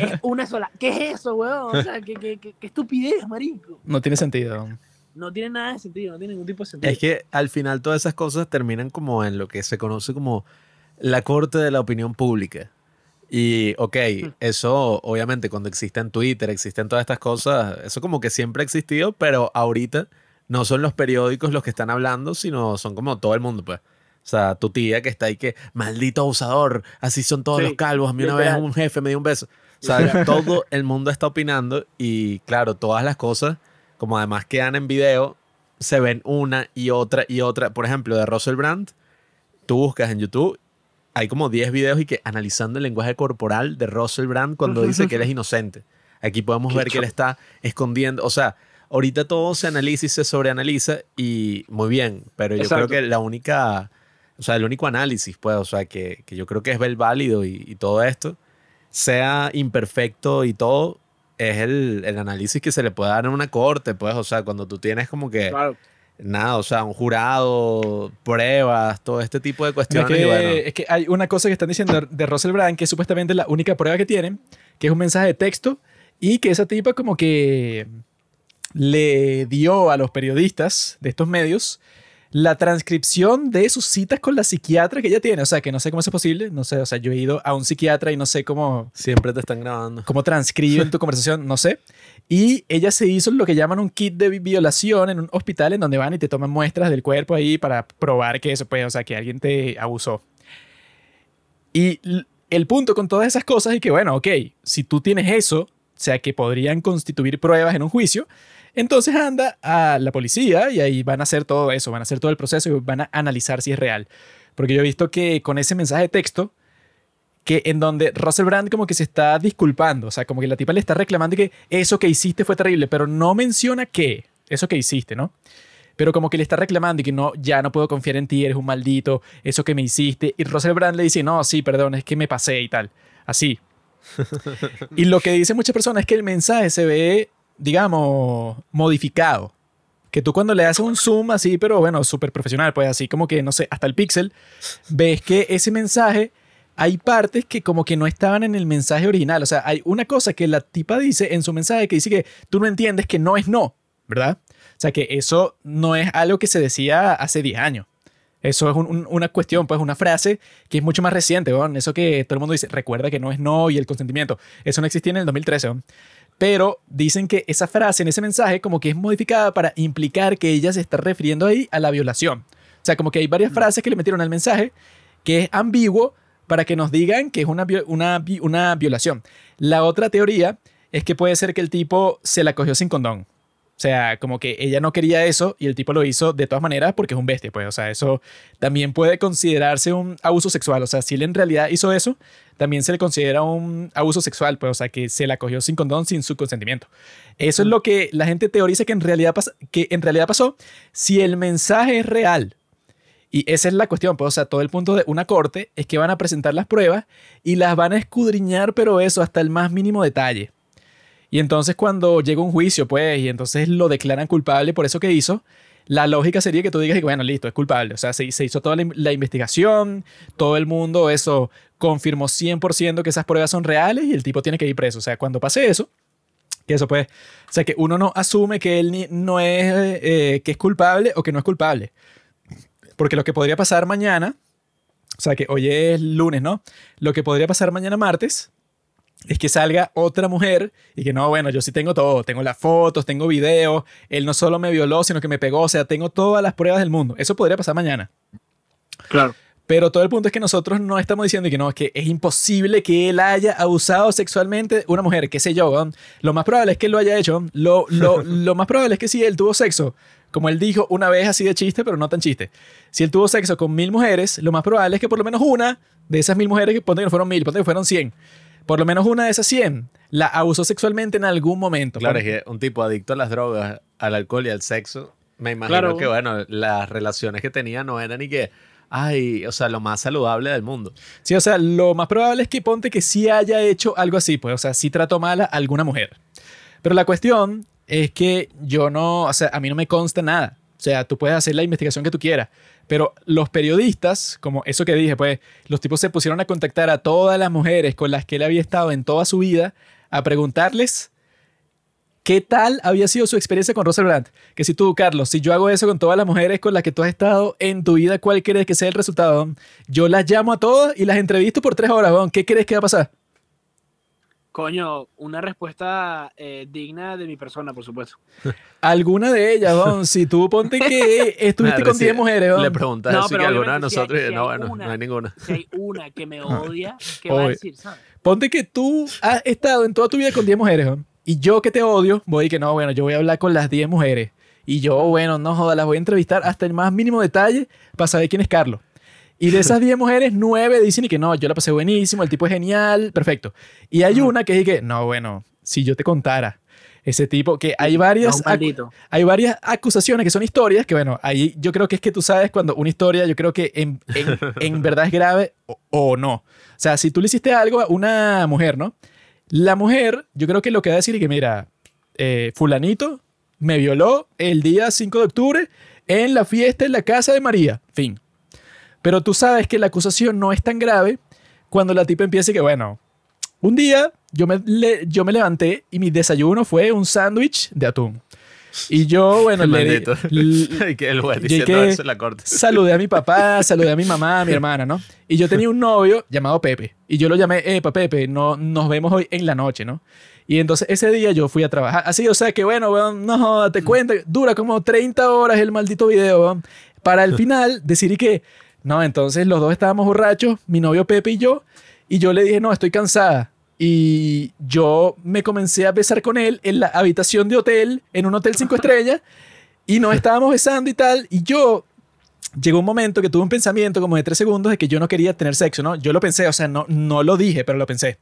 Es una sola. ¿Qué es eso, weón? O sea, qué, qué, qué- qué estupidez, marico. No tiene sentido. No tiene nada de sentido, no tiene ningún tipo de sentido. Es que al final todas esas cosas terminan como en lo que se conoce como la corte de la opinión pública. Y, ok, eso obviamente cuando existe en Twitter, existen todas estas cosas, eso como que siempre ha existido, pero ahorita no son los periódicos los que están hablando, sino son como todo el mundo, pues. O sea, tu tía que está ahí que, maldito abusador, así son todos Sí, los calvos, a mí una literal. vez un jefe me dio un beso. O sea, todo el mundo está opinando y claro, todas las cosas, como además quedan en video, se ven una y otra y otra. Por ejemplo, de Russell Brand, tú buscas en YouTube, hay como 10 videos y que analizando el lenguaje corporal de Russell Brand cuando dice que él es inocente. Aquí podemos ver que él está escondiendo, o sea, ahorita todo se analiza y se sobreanaliza y muy bien, pero yo Exacto. creo que la única, o sea, el único análisis, pues, o sea, que, que yo creo que es el válido y, y todo esto, sea imperfecto y todo, es el, el análisis que se le puede dar en una corte, pues, o sea, cuando tú tienes como que Claro. Nada, o sea, un jurado, pruebas, todo este tipo de Es cuestiones. que, y bueno, es que hay una cosa que están diciendo de- de Russell Brand, que es supuestamente la única prueba que tienen, que es un mensaje de texto, y que esa tipa como que le dio a los periodistas de estos medios la transcripción de sus citas con la psiquiatra que ella tiene. O sea, que no sé cómo es posible. No sé, o sea, yo he ido a un psiquiatra y no sé cómo, Siempre te están grabando. cómo transcriben tu conversación, no sé. Y ella se hizo lo que llaman un kit de vi- violación en un hospital en donde van y te toman muestras del cuerpo ahí para probar que eso, pues, o sea, que alguien te abusó. Y el punto con todas esas cosas es que, bueno, ok, si tú tienes eso, o sea, que podrían constituir pruebas en un juicio, entonces anda a la policía y ahí van a hacer todo eso, van a hacer todo el proceso y van a analizar si es real. Porque yo he visto que con ese mensaje de texto, que en donde Russell Brand como que se está disculpando, o sea, como que la tipa le está reclamando que eso que hiciste fue terrible, pero no menciona qué, eso que hiciste, ¿no? Pero como que le está reclamando y que no, ya no puedo confiar en ti, eres un maldito, eso que me hiciste. Y Russell Brand le dice, no, sí, perdón, es que me pasé y tal. Así. y lo que dicen muchas personas es que el mensaje se ve, digamos, modificado. Que tú cuando le haces un zoom así, pero bueno, súper profesional, pues así como que, no sé, hasta el pixel, ves que ese mensaje, hay partes que como que no estaban en el mensaje original. O sea, hay una cosa que la tipa dice en su mensaje que dice que tú no entiendes que no es no, ¿verdad? O sea, que eso no es algo que se decía hace 10 años. Eso es un- un- una cuestión, pues una frase que es mucho más reciente, ¿no? Eso que todo el mundo dice, recuerda que no es no y el consentimiento. Eso no existía en el 2013, ¿no? Pero dicen que esa frase en ese mensaje como que es modificada para implicar que ella se está refiriendo ahí a la violación. O sea, como que hay varias frases que le metieron al mensaje que es ambiguo para que nos digan que es una, una, una violación. La otra teoría es que puede ser que el tipo se la cogió sin condón. O sea, como que ella no quería eso y el tipo lo hizo de todas maneras porque es un bestia, pues. O sea, eso también puede considerarse un abuso sexual. O sea, si él en realidad hizo eso, también se le considera un abuso sexual, pues. O sea, que se la cogió sin condón, sin su consentimiento. Eso es lo que la gente teoriza que en realidad, que en realidad pasó. Si el mensaje es real, y esa es la cuestión, pues, o sea, todo el punto de una corte es que van a presentar las pruebas y las van a escudriñar, pero eso hasta el más mínimo detalle. Y entonces cuando llega un juicio, pues, y entonces lo declaran culpable por eso que hizo, la lógica sería que tú digas bueno, listo, es culpable. O sea, se, hizo toda la, in- la investigación, todo el mundo eso confirmó 100% que esas pruebas son reales y el tipo tiene que ir preso. O sea, cuando pase eso, que eso pues, o sea, que uno no asume que él no es, eh, que es culpable o que no es culpable. Porque lo que podría pasar mañana, o sea, que hoy es lunes, ¿no? Lo que podría pasar mañana martes es que salga otra mujer y que no, bueno, yo sí tengo todo, tengo las fotos, tengo videos, él no solo me violó, sino que me pegó, o sea, tengo todas las pruebas del mundo. Eso podría pasar mañana. Claro. Pero todo el punto es que nosotros no estamos diciendo que no, es que es imposible que él haya abusado sexualmente una mujer, qué sé yo. Lo más probable es que él lo haya hecho. Lo, lo, lo más probable es que si él tuvo sexo, como él dijo una vez así de chiste, pero no tan chiste. Si él tuvo sexo con mil mujeres, lo más probable es que por lo menos una de esas mil mujeres, que ponte que no fueron mil, ponte que fueron cien, por lo menos una de esas cien la abusó sexualmente en algún momento. Claro, es que un tipo adicto a las drogas, al alcohol y al sexo, me imagino Claro. que, bueno, las relaciones que tenía no eran ni que, ay, o sea, lo más saludable del mundo. Sí, o sea, lo más probable es que ponte que sí haya hecho algo así, pues, o sea, sí trató mal a alguna mujer. Pero la cuestión es que yo no, o sea, a mí no me consta nada. O sea, tú puedes hacer la investigación que tú quieras. Pero los periodistas, como eso que dije, pues, los tipos se pusieron a contactar a todas las mujeres con las que él había estado en toda su vida a preguntarles qué tal había sido su experiencia con Russell Brand. Que si tú, Carlos, si yo hago eso con todas las mujeres con las que tú has estado en tu vida, ¿cuál crees que sea el resultado? Yo las llamo a todas y las entrevisto por tres horas. ¿Qué crees que va a pasar? Coño, una respuesta eh, digna de mi persona, por supuesto. Alguna de ellas, weón. Si tú ponte que estuviste con 10 recién mujeres, Le weón. preguntas No, así que alguna de obviamente si hay- nosotros y si no, bueno, una- no hay ninguna. Si hay una que me odia, ¿qué va a decir, sabes? Ponte que tú has estado en toda tu vida con 10 mujeres, weón. Y yo que te odio, voy que no, bueno, yo voy a hablar con las 10 mujeres. Y yo, bueno, no joda, las voy a entrevistar hasta el más mínimo detalle para saber quién es Carlos. Y de esas 10 mujeres, 9 dicen y que no, yo la pasé buenísimo, el tipo es genial, perfecto. Y hay una que dice que, no, bueno, si yo te contara, ese tipo, que hay varias, hay varias acusaciones que son historias, que bueno, ahí yo creo que es que tú sabes cuando una historia, yo creo que en, en- en verdad es grave o, o no. O sea, si tú le hiciste algo a una mujer, ¿no? La mujer, yo creo que lo que va a decir es que, mira, eh, fulanito me violó el día 5 de octubre en la fiesta en la casa de María. Fin. Pero tú sabes que la acusación no es tan grave cuando la tipa empieza y que, bueno, un día yo me, le- yo me levanté y mi desayuno fue un sándwich de atún. Y yo, bueno, le, Maldito. l- Y que el juez Y diciendo que- eso en la corte. saludé a mi papá, saludé a mi mamá, a mi hermana, ¿no? Y yo tenía un novio llamado Pepe. Y yo lo llamé, epa, Pepe, no, nos vemos hoy en la noche, ¿no? Y entonces ese día yo fui a trabajar. Así, o sea que bueno, weón, no te cuento, dura como 30 horas el maldito video, weón. Para el final decir y que, no, entonces los dos estábamos borrachos, mi novio Pepe y yo. Y yo le dije, no, estoy cansada. Y yo me comencé a besar con él en la habitación de hotel, en un hotel cinco estrellas. Y nos estábamos besando y tal. Y yo llegó un momento que tuve un pensamiento como de tres segundos de que yo no quería tener sexo, ¿no? Yo lo pensé, o sea, no, no lo dije, pero lo pensé.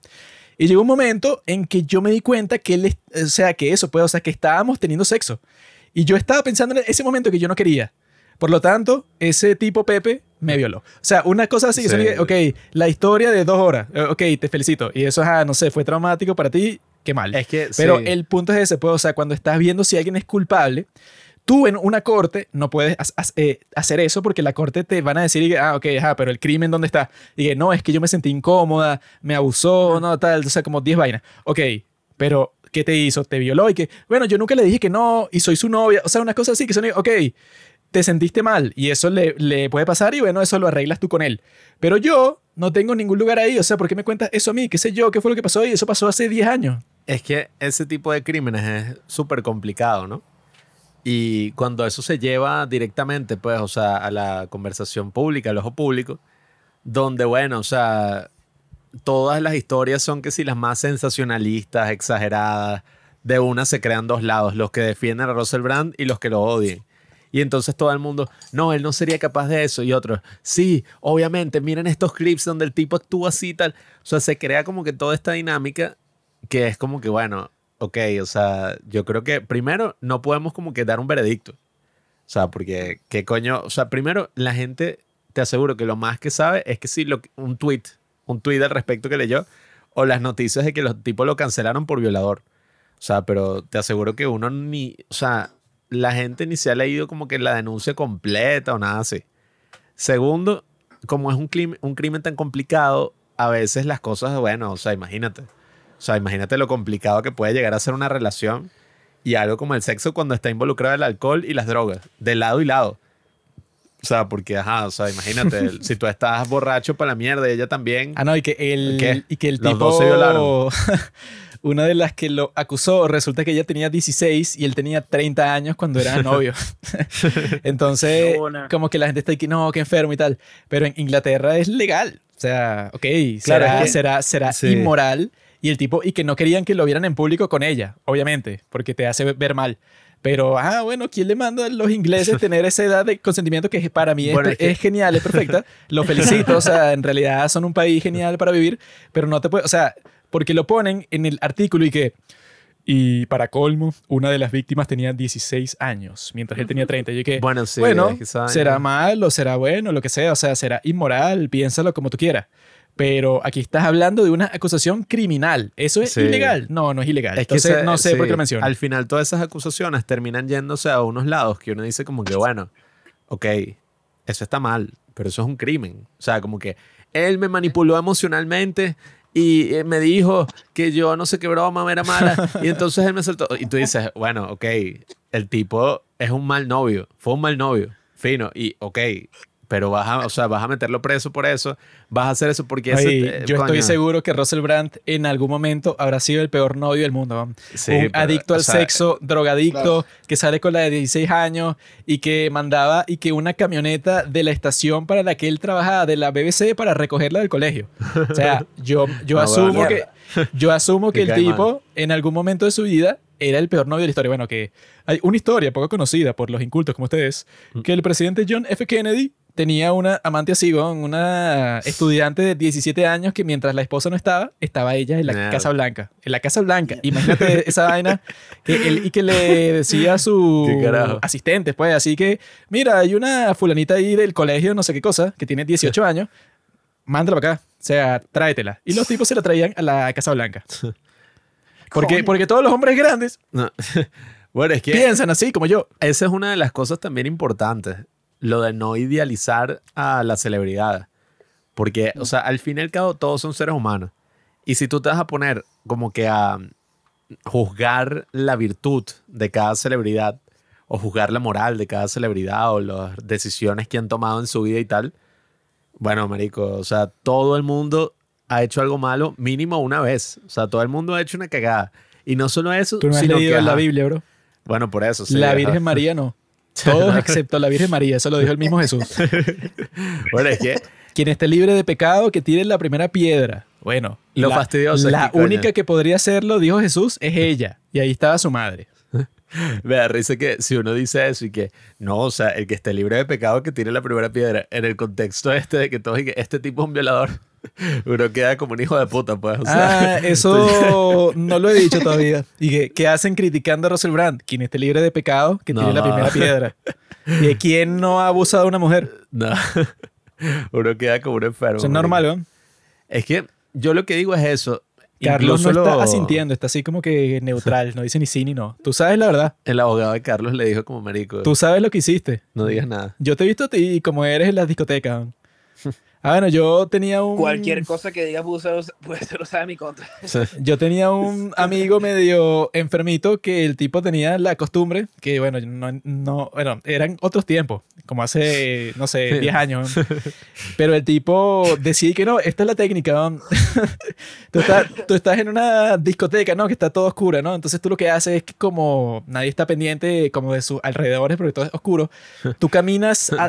Y llegó un momento en que yo me di cuenta que él, o sea, que eso, pues, o sea, que estábamos teniendo sexo. Y yo estaba pensando en ese momento que yo no quería. Por lo tanto, ese tipo Pepe me violó. O sea, una cosa así, que Sí. son, ok, la historia de dos horas, eh, ok, te felicito. Y eso, ah, no sé, fue traumático para ti, qué mal. Es que, Pero sí. el punto es ese, pues, o sea, cuando estás viendo si alguien es culpable, tú en una corte no puedes eh, hacer eso porque la corte te van a decir, que, ah, ok, ajá, pero el crimen, ¿dónde está? Y que no, es que yo me sentí incómoda, me abusó, no, tal, o sea, como 10 vainas. Ok, pero ¿qué te hizo? ¿Te violó? Y que, bueno, yo nunca le dije que no y soy su novia. O sea, una cosa así que son, ok, te sentiste mal y eso le, le puede pasar y bueno, eso lo arreglas tú con él. Pero yo no tengo ningún lugar ahí, o sea, ¿por qué me cuentas eso a mí? ¿Qué sé yo? ¿Qué fue lo que pasó? Y eso pasó hace 10 años. Es que ese tipo de crímenes es súper complicado, ¿no? Y cuando eso se lleva directamente, pues, o sea, a la conversación pública, al ojo público, donde, bueno, o sea, todas las historias son que si las más sensacionalistas, exageradas, de una se crean dos lados, los que defienden a Russell Brand y los que lo odien. Y entonces todo el mundo, no, él no sería capaz de eso. Y otros, sí, obviamente, miren estos clips donde el tipo actúa así y tal. O sea, se crea como que toda esta dinámica que es como que, bueno, ok, o sea, yo creo que primero no podemos como que dar un veredicto. O sea, porque, ¿qué coño? O sea, primero, la gente, te aseguro que lo más que sabe es que si lo, un tweet, un tweet al respecto que leyó, o las noticias de que los tipos lo cancelaron por violador. O sea, pero te aseguro que uno ni, o sea, la gente ni se ha leído como que la denuncia completa o nada así. Segundo, como es un crimen, un crimen tan complicado, a veces las cosas, bueno, o sea, imagínate. O sea, imagínate lo complicado que puede llegar a ser una relación y algo como el sexo cuando está involucrado el alcohol y las drogas, de lado y lado. O sea, porque, ajá, o sea, imagínate, si tú estás borracho para la mierda y ella también. Ah, no, y que el, ¿Qué? y que el Los tipo... dos se violaron. Una de las que lo acusó, resulta que ella tenía 16 y él tenía 30 años cuando era novio. Entonces, como que la gente está aquí, no, qué enfermo y tal. Pero en Inglaterra es legal. O sea, ok, Claro, será, que- será, será Sí. inmoral. Y el tipo, y que no querían que lo vieran en público con ella, obviamente, porque te hace ver mal. Pero, ah, bueno, ¿quién le manda a los ingleses tener esa edad de consentimiento que para mí es, Bueno, es que- es genial, es perfecta? Lo felicito, o sea, en realidad son un país genial para vivir, pero no te puede, o sea, porque lo ponen en el artículo y que, y para colmo, una de las víctimas tenía 16 años, mientras él tenía 30. Y yo que, Bueno, sí, bueno, que será mal o será bueno, lo que sea, o sea, será inmoral, piénsalo como tú quieras. Pero aquí estás hablando de una acusación criminal. ¿Eso es Sí. ilegal? No, no es ilegal. Es que Entonces, se- no sé por sí, qué lo menciono. Al final, todas esas acusaciones terminan yéndose a unos lados que uno dice, como que, bueno, ok, eso está mal, pero eso es un crimen. O sea, como que él me manipuló emocionalmente y eh, me dijo que yo no sé qué broma era mala y entonces él me soltó. Y tú dices, bueno, ok, el tipo es un mal novio, fue un mal novio, fino, y ok. Pero vas a, o sea, vas a meterlo preso por eso, vas a hacer eso porque ese, Ay, eh, yo estoy coño. seguro que Russell Brand en algún momento habrá sido el peor novio del mundo. Sí, un pero, adicto o al sea, sexo, drogadicto, Claro. que sale con la de 16 años y que mandaba y que una camioneta de la estación para la que él trabajaba, de la BBC, para recogerla del colegio. O sea, yo, yo No, asumo que, yo asumo que el tipo en algún momento de su vida era el peor novio de la historia. Bueno, que hay una historia poco conocida por los incultos como ustedes, Mm. que el presidente John F. Kennedy tenía una amante así, una estudiante de 17 años que mientras la esposa no estaba, estaba ella en la. Casa Blanca. En la Casa Blanca. Imagínate esa vaina que él, y que le decía a su asistente, pues, así que, mira, hay una fulanita ahí del colegio, no sé qué cosa, que tiene 18 años, mándala para acá. O sea, tráetela. Y los tipos se la traían a la Casa Blanca. Porque, porque todos los hombres grandes No. bueno, es que piensan así como yo. esa es una de las cosas también importantes, lo de no idealizar a la celebridad. Porque, o sea, al fin y al cabo todos son seres humanos. Y si tú te vas a poner como que a, juzgar la virtud de cada celebridad o juzgar la moral de cada celebridad o las decisiones que han tomado en su vida y tal. Bueno, marico, o sea, todo el mundo ha hecho algo malo mínimo una vez. O sea, todo el mundo ha hecho una cagada. Y no solo eso, Tú no has sino leído que, la Biblia, bro. Bueno, por eso. sí, la ajá. Virgen María no. Todos excepto la Virgen María. Eso lo dijo el mismo Jesús. Bueno, es que Quien esté libre de pecado, que tire la primera piedra. Bueno, Lo la, fastidioso La única que podría hacerlo, dijo Jesús, es ella. Y ahí estaba su madre. me da risa que si uno dice eso y que no, o sea, el que esté libre de pecado que tire la primera piedra, en el contexto este de que todos y que este tipo es un violador, uno queda como un hijo de puta, pues. O sea, ah, eso no lo he dicho todavía. ¿Y qué, qué hacen criticando a Russell Brand? Quien esté libre de pecado, que No. la primera piedra. ¿Y de quién no ha abusado de una mujer? no. uno queda como un enfermo. Eso es normal, ¿no? Es que yo lo que digo es eso. Carlos no Incluso está lo- asintiendo, está así como que neutral, no dice ni sí ni no. Tú sabes la verdad, El abogado de Carlos le dijo como marico, tú sabes lo que hiciste. no digas nada. Yo te he visto a ti como eres en las discotecas. Ah, bueno, yo tenía un... Cualquier cosa que digas puede ser, puede ser usada en mi contra. Yo tenía un amigo medio enfermito que el tipo tenía la costumbre, que bueno, no, no bueno, eran otros tiempos, como hace, no sé, 10 años. Pero el tipo decía que no, esta es la técnica. ¿no? tú, estás, tú estás en una discoteca, ¿no? Que está todo oscura, ¿no? Entonces tú lo que haces es que como nadie está pendiente como de sus alrededores porque todo es oscuro, tú caminas a,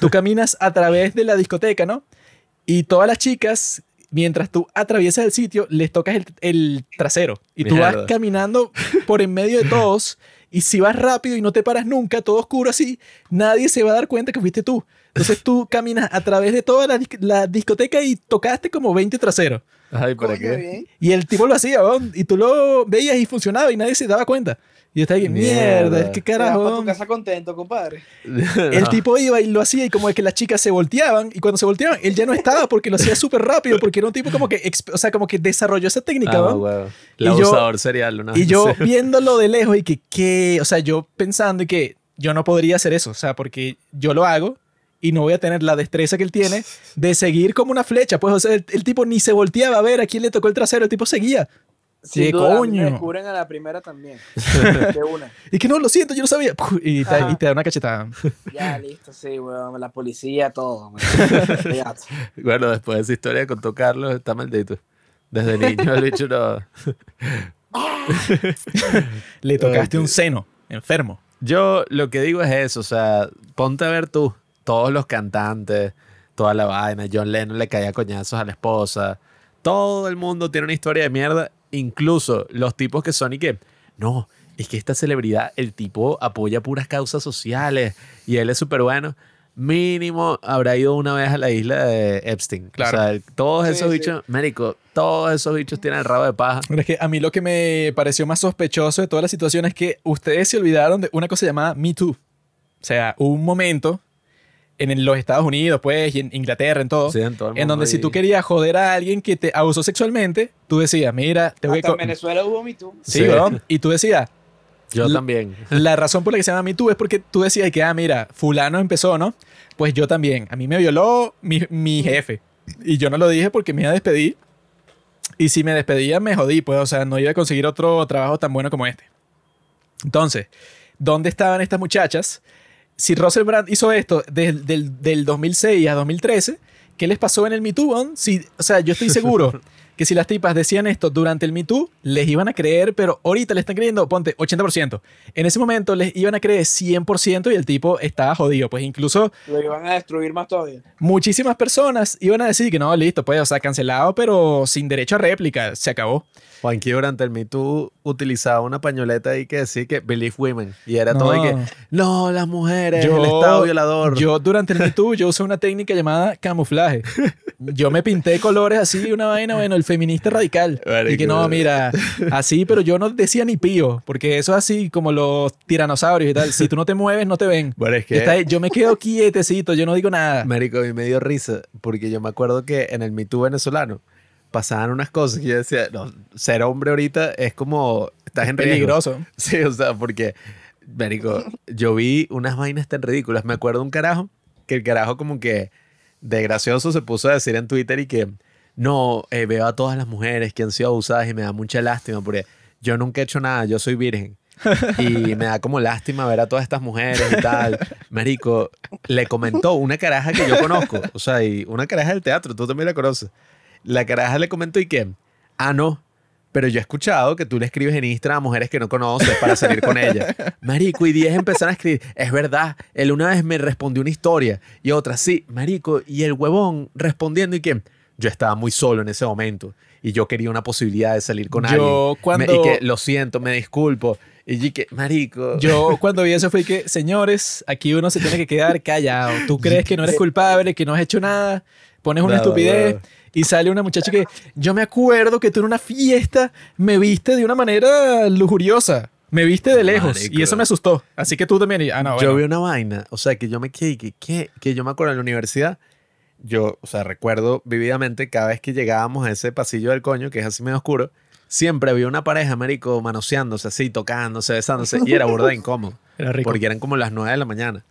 tú caminas a través de la discoteca, ¿no? Y todas las chicas, mientras tú atraviesas el sitio, les tocas el, el trasero. Y tú vas caminando por en medio de todos. Y si vas rápido y no te paras nunca, todo oscuro así, nadie se va a dar cuenta que fuiste tú. Entonces tú caminas a través de toda la, dis- la discoteca y tocaste como 20 traseros. Ay, ¿para Coño, qué? bien. Y el tipo lo hacía, y tú lo veías y funcionaba y nadie se daba cuenta. Y yo estaba ahí, mierda. ¿qué carajo? para tu weón?". casa contento, compadre. El tipo iba y lo hacía y como es que las chicas se volteaban y cuando se volteaban él ya no estaba porque lo hacía súper rápido porque era un tipo como que, o sea, como que desarrolló esa técnica, Ah, El yo- abusador serial. Una Y yo viéndolo de lejos y que, que, o sea, yo pensando y que yo no podría hacer eso, o sea, porque yo lo hago y no voy a tener la destreza que él tiene de seguir como una flecha, pues, o sea, el, el tipo ni se volteaba a ver a quién le tocó el trasero, el tipo seguía. Sin ¿Qué duda, coño? Me descubren a la primera también. De una. Y que no, lo siento, yo no sabía. Y te, y te da una cachetada. Ya, listo, sí, weón. La policía, todo. Bueno, después de esa historia que contó Carlos, está maldito. Desde niño el bicho no... Le tocaste un seno, enfermo. Yo lo que digo es eso, o sea, ponte a ver tú, todos los cantantes, toda la vaina, John Lennon le caía coñazos a la esposa, todo el mundo tiene una historia de mierda, incluso los tipos que son y que, no, es que esta celebridad, el tipo apoya puras causas sociales y él es súper bueno. Mínimo habrá ido una vez a la isla de Epstein. Claro. O sea, todos Sí, esos sí. bichos, médico, todos esos bichos tienen el rabo de paja. Pero es que a mí lo que me pareció más sospechoso de toda la situación es que ustedes se olvidaron de una cosa llamada Me Too. O sea, hubo un momento en los Estados Unidos, pues, y en Inglaterra, en todo, Sí, en todo el en donde si tú querías joder a alguien que te abusó sexualmente, tú decías, mira, te voy a... Hasta en co- Venezuela hubo Me Too. Sí, Sí. Y tú decías, Yo la- también. la razón por la que se llama Me Too es porque tú decías que, ah, mira, fulano empezó, ¿no? Pues yo también. A mí me violó mi, mi jefe. Y yo no lo dije porque me iba a despedir. Y si me despedía, me jodí, pues, o sea, no iba a conseguir otro trabajo tan bueno como este. Entonces, ¿dónde estaban estas muchachas? Si Russell Brand hizo esto desde del, del 2006 a 2013, ¿qué les pasó en el Me Too? Si, o sea, yo estoy seguro que si las tipas decían esto durante el Me Too, les iban a creer, pero ahorita le están creyendo, ponte, 80%. En ese momento les iban a creer 100% y el tipo estaba jodido. Pues incluso Lo iban a destruir más todavía. muchísimas personas iban a decir que no, listo, pues, o sea, cancelado, pero sin derecho a réplica, se acabó. Juanqui durante el Me Too utilizaba una pañoleta ahí que decía que believe women. Y era todo y que, No. no, las mujeres, Yo- el Estado violador. Yo durante el Me Too, yo usé una técnica llamada camuflaje. Yo me pinté colores así, una vaina, bueno, el feminista radical. Marico. Y que no, mira, así, pero yo no decía ni pío, porque eso es así como los tiranosaurios y tal. Si tú no te mueves, no te ven. bueno, es Y que, está ahí, yo me quedo quietecito, yo no digo nada. marico, a mí me dio risa porque yo me acuerdo que en el Me Too venezolano pasaban unas cosas que yo decía, no, ser hombre ahorita es como, estás en. Peligroso. Sí, o sea, porque, marico, yo vi unas vainas tan ridículas. Me acuerdo un carajo, que el carajo como que de gracioso se puso a decir en Twitter y que, no, eh, veo a todas las mujeres que han sido abusadas y me da mucha lástima porque yo nunca he hecho nada, yo soy virgen. Y me da como lástima ver a todas estas mujeres y tal. Marico, le comentó una caraja que yo conozco, o sea, y una caraja del teatro, tú también la conoces. La caraja le comentó y que, ah, no, pero yo he escuchado que tú le escribes en Instagram a mujeres que no conoces para salir con ellas. Marico, y 10 empezaron a escribir, es verdad, él una vez me respondió una historia y otra, sí, Marico, y el huevón respondiendo y que yo estaba muy solo en ese momento y yo quería una posibilidad de salir con Yo alguien. cuando- Me- y que lo siento, me disculpo. Y yo que, Marico. Yo cuando vi eso fue que, señores, aquí uno se tiene que quedar callado. Tú crees que no eres culpable, que no has hecho nada, pones una No, estupidez no. y sale una muchacha que yo me acuerdo que tú en una fiesta me viste de una manera lujuriosa. Me viste de lejos Marico. y eso me asustó. Así que tú también. y- Ah, no, Yo bueno. vi una vaina, o sea, que yo me quedé, que, que, que yo me acuerdo en la universidad, yo, o sea, recuerdo vividamente cada vez que llegábamos a ese pasillo del coño, que es así medio oscuro, siempre había una pareja, marico, manoseándose así, tocándose, besándose, y era burda incómodo, Era rico. porque eran como las 9 de la mañana.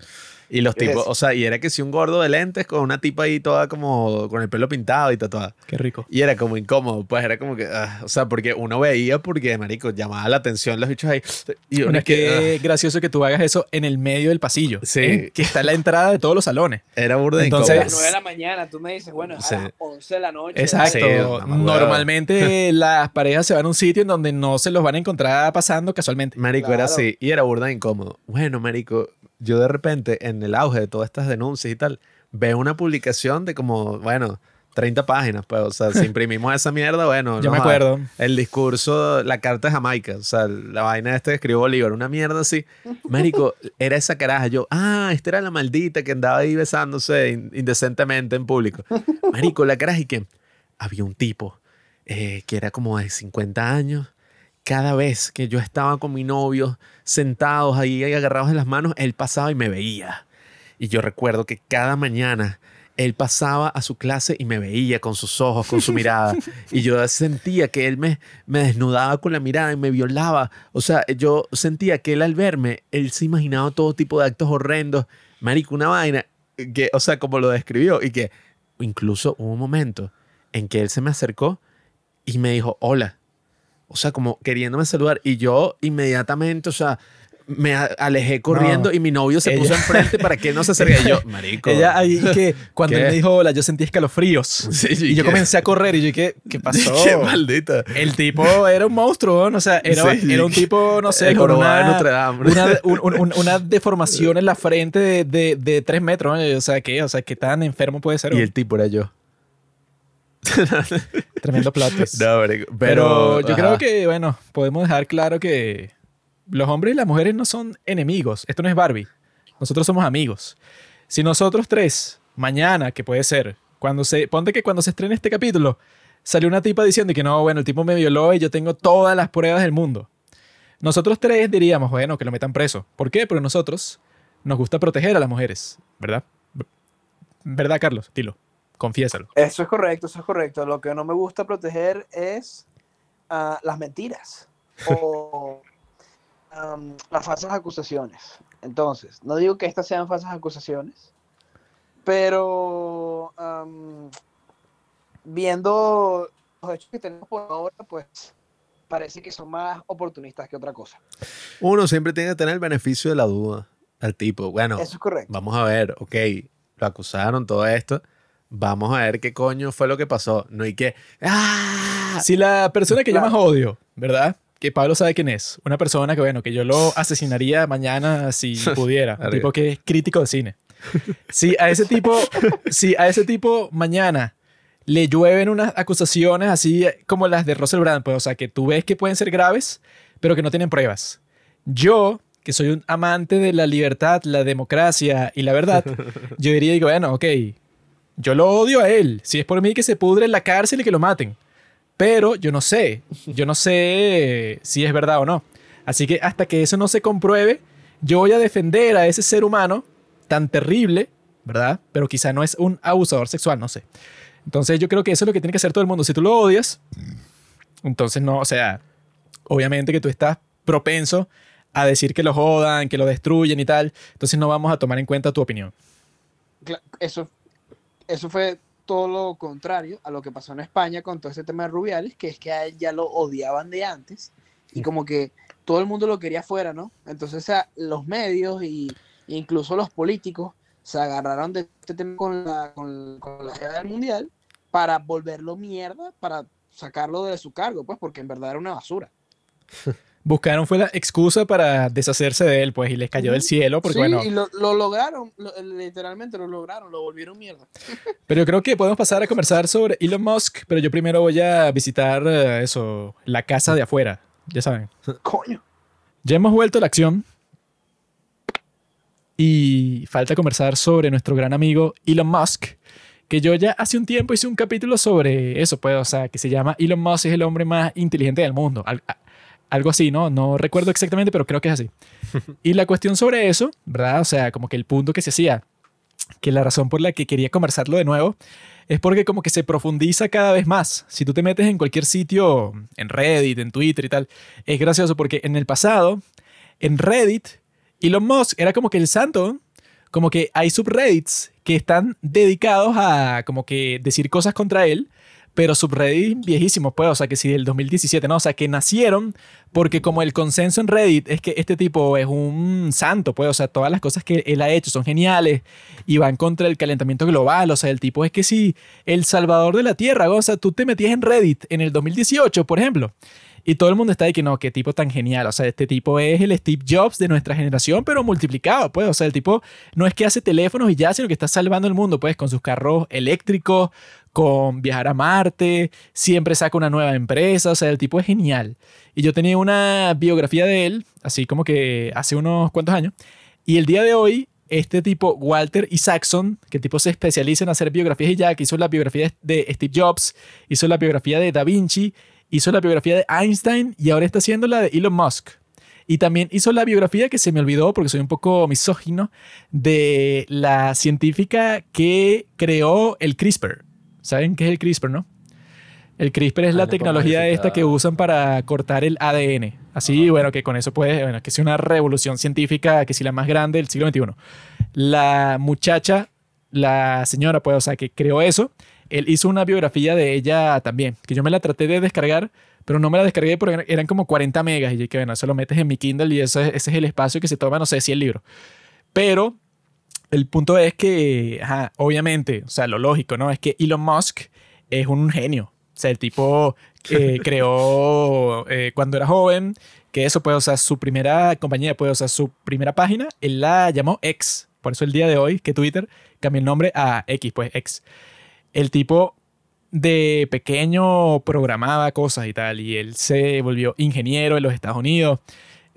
Y los ¿Qué es tipos, o sea, y era que si un gordo de lentes con una tipa ahí toda como con el pelo pintado y tatuada. Qué rico. Y era como incómodo, pues era como que, ah, o sea, porque uno veía porque, marico, llamaba la atención los bichos ahí. Y uno Bueno, es que, que gracioso que tú hagas eso en el medio del pasillo. Sí. ¿eh? Que está en la entrada de todos los salones. ah, era burda Entonces- A incómodo. las 9 de la mañana, tú me dices, bueno, es Sí. a las 11 de la noche. Exacto. Sí. Normalmente las parejas se van a un sitio en donde no se los van a encontrar pasando casualmente. Marico, era Claro. así. Y era burda incómodo. Bueno, marico, yo de repente, en el auge de todas estas denuncias y tal, veo una publicación de como, bueno, 30 páginas. Pues, o sea, si imprimimos esa mierda, bueno. Yo no me acuerdo. El discurso, la carta de Jamaica, o sea, la vaina este que escribió Bolívar, una mierda así. Marico, era esa caraja. Yo, ah, esta era la maldita que andaba ahí besándose in- indecentemente en público. Marico, la caraja y que había un tipo eh, que era como de 50 años. Cada vez que yo estaba con mi novio sentados ahí, agarrados en las manos, él pasaba y me veía. Y yo recuerdo que cada mañana él pasaba a su clase y me veía con sus ojos, con su mirada. Y yo sentía que él me, me desnudaba con la mirada y me violaba. O sea, yo sentía que él al verme, él se imaginaba todo tipo de actos horrendos. Marico, una vaina que, o sea, como lo describió. Y que incluso hubo un momento en que él se me acercó y me dijo, hola. O sea, como queriéndome saludar. Y yo inmediatamente, o sea, me alejé corriendo y mi novio se ella- puso enfrente para que no se acerque. Yo, marico. Ella ahí que cuando ¿Qué? él me dijo hola, yo sentí escalofríos. Sí, sí, y yo ¿qué? comencé a correr y yo dije, ¿qué pasó? Qué maldita. El tipo era un monstruo, ¿no? o sea, era, Sí. era un tipo, no sé, con una, Notre Dame. una, un- un- un- una deformación en la frente de, de, de tres metros. ¿no? O sea, ¿qué? O sea, ¿qué tan enfermo puede ser? Y el tipo era yo. Tremendo twist. No, Pero, pero, yo ajá. creo que, bueno, podemos dejar claro que los hombres y las mujeres no son enemigos. Esto no es Barbie. Nosotros somos amigos. Si nosotros tres, mañana, que puede ser, cuando se, ponte que cuando se estrene este capítulo, salió una tipa diciendo que no, bueno, el tipo me violó y yo tengo todas las pruebas del mundo. Nosotros tres diríamos, bueno, que lo metan preso. ¿Por qué? Porque nosotros nos gusta proteger a las mujeres, ¿verdad? ¿Verdad, Carlos? Dilo, confiésalo. Eso es correcto, eso es correcto. Lo que no me gusta proteger es ah, las mentiras o las falsas acusaciones. Entonces, no digo que estas sean falsas acusaciones, pero viendo los hechos que tenemos por ahora, pues parece que son más oportunistas que otra cosa. Uno siempre tiene que tener el beneficio de la duda al tipo. Bueno, Eso es correcto. vamos a ver, ok, lo acusaron, todo esto. Vamos a ver qué coño fue lo que pasó. No hay que. ¡Ah! Si la persona que yo Claro. más odio, ¿verdad? Que Pablo sabe quién es. Una persona que, bueno, que yo lo asesinaría mañana si pudiera. Un tipo que es crítico de cine. Si a ese tipo, si a ese tipo mañana le llueven unas acusaciones así como las de Russell Brand, pues, o sea, que tú ves que pueden ser graves, pero que no tienen pruebas. Yo, que soy un amante de la libertad, la democracia y la verdad, yo diría, digo, bueno, ok, yo lo odio a él. Si es por mí que se pudre en la cárcel y que lo maten. Pero yo no sé. Yo no sé si es verdad o no. Así que hasta que eso no se compruebe, yo voy a defender a ese ser humano tan terrible, ¿verdad? Pero quizá no es un abusador sexual, no sé. Entonces yo creo que eso es lo que tiene que hacer todo el mundo. Si tú lo odias, entonces no, o sea, obviamente que tú estás propenso a decir que lo jodan, que lo destruyen y tal. Entonces no vamos a tomar en cuenta tu opinión. Eso, eso fue todo lo contrario a lo que pasó en España con todo ese tema de Rubiales, que es que a él ya lo odiaban de antes y como que todo el mundo lo quería fuera, ¿no? Entonces o sea, los medios y e incluso los políticos se agarraron de este tema con la, con, con la idea del mundial para volverlo mierda, para sacarlo de su cargo, pues porque en verdad era una basura. Buscaron fue la excusa para deshacerse de él, pues, y les cayó del cielo, porque sí, bueno. y lo, lo lograron, lo- literalmente lo lograron, lo volvieron mierda. Pero yo creo que podemos pasar a conversar sobre Elon Musk, pero yo primero voy a visitar eh, eso, la casa de afuera, ya saben. Coño. Ya hemos vuelto a la acción y falta conversar sobre nuestro gran amigo Elon Musk, que yo ya hace un tiempo hice un capítulo sobre eso, pues, o sea, que se llama Elon Musk es el hombre más inteligente del mundo. Al- a- algo así, ¿no? No recuerdo exactamente, pero creo que es así. Y la cuestión sobre eso, ¿verdad? O sea, como que el punto que se hacía, que la razón por la que quería conversarlo de nuevo, es porque como que se profundiza cada vez más. Si tú te metes en cualquier sitio, en Reddit, en Twitter y tal, es gracioso porque en el pasado, en Reddit, Elon Musk era como que el santo, como que hay subreddits que están dedicados a como que decir cosas contra él, pero subreddit viejísimos, pues, o sea, que sí, del 2017, ¿no? O sea, que nacieron porque como el consenso en Reddit es que este tipo es un santo, pues, o sea, todas las cosas que él ha hecho son geniales y van contra el calentamiento global, o sea, el tipo es que sí, el salvador de la tierra, o sea, tú te metías en Reddit en el 2018, por ejemplo, y todo el mundo está de que no, qué tipo tan genial. O sea, este tipo es el Steve Jobs de nuestra generación, pero multiplicado, pues. O sea, el tipo no es que hace teléfonos y ya, sino que está salvando el mundo, pues, con sus carros eléctricos, con viajar a Marte, siempre saca una nueva empresa. O sea, el tipo es genial. Y yo tenía una biografía de él, así como que hace unos cuantos años. Y el día de hoy, este tipo, Walter Isaacson, que el tipo se especializa en hacer biografías y ya, que hizo la biografía de Steve Jobs, hizo la biografía de Da Vinci, hizo la biografía de Einstein y ahora está haciendo la de Elon Musk. Y también hizo la biografía que se me olvidó porque soy un poco misógino de la científica que creó el CRISPR. ¿Saben qué es el CRISPR, no? El CRISPR es Ah, la no, tecnología esta que usan para cortar el ADN. Así, bueno, que con eso puede, bueno, que es una revolución científica, que sí la más grande del siglo XXI. La muchacha, la señora, pues, o sea, que creó eso, él hizo una biografía de ella también, que yo me la traté de descargar, pero no me la descargué porque eran- eran como 40 megas y yo que bueno, eso lo metes en mi Kindle y eso es- ese es el espacio que se toma, no sé si el libro. Pero el punto es que, ajá, obviamente, o sea, lo lógico, ¿no? Es que Elon Musk es un genio. O sea, el tipo eh, creó eh, cuando era joven, que eso, pues, o sea, su primera compañía, pues, o sea, su primera página, él la llamó X. Por eso el día de hoy, que Twitter cambió el nombre a X, pues, X. El tipo de pequeño programaba cosas y tal, y él se volvió ingeniero en los Estados Unidos.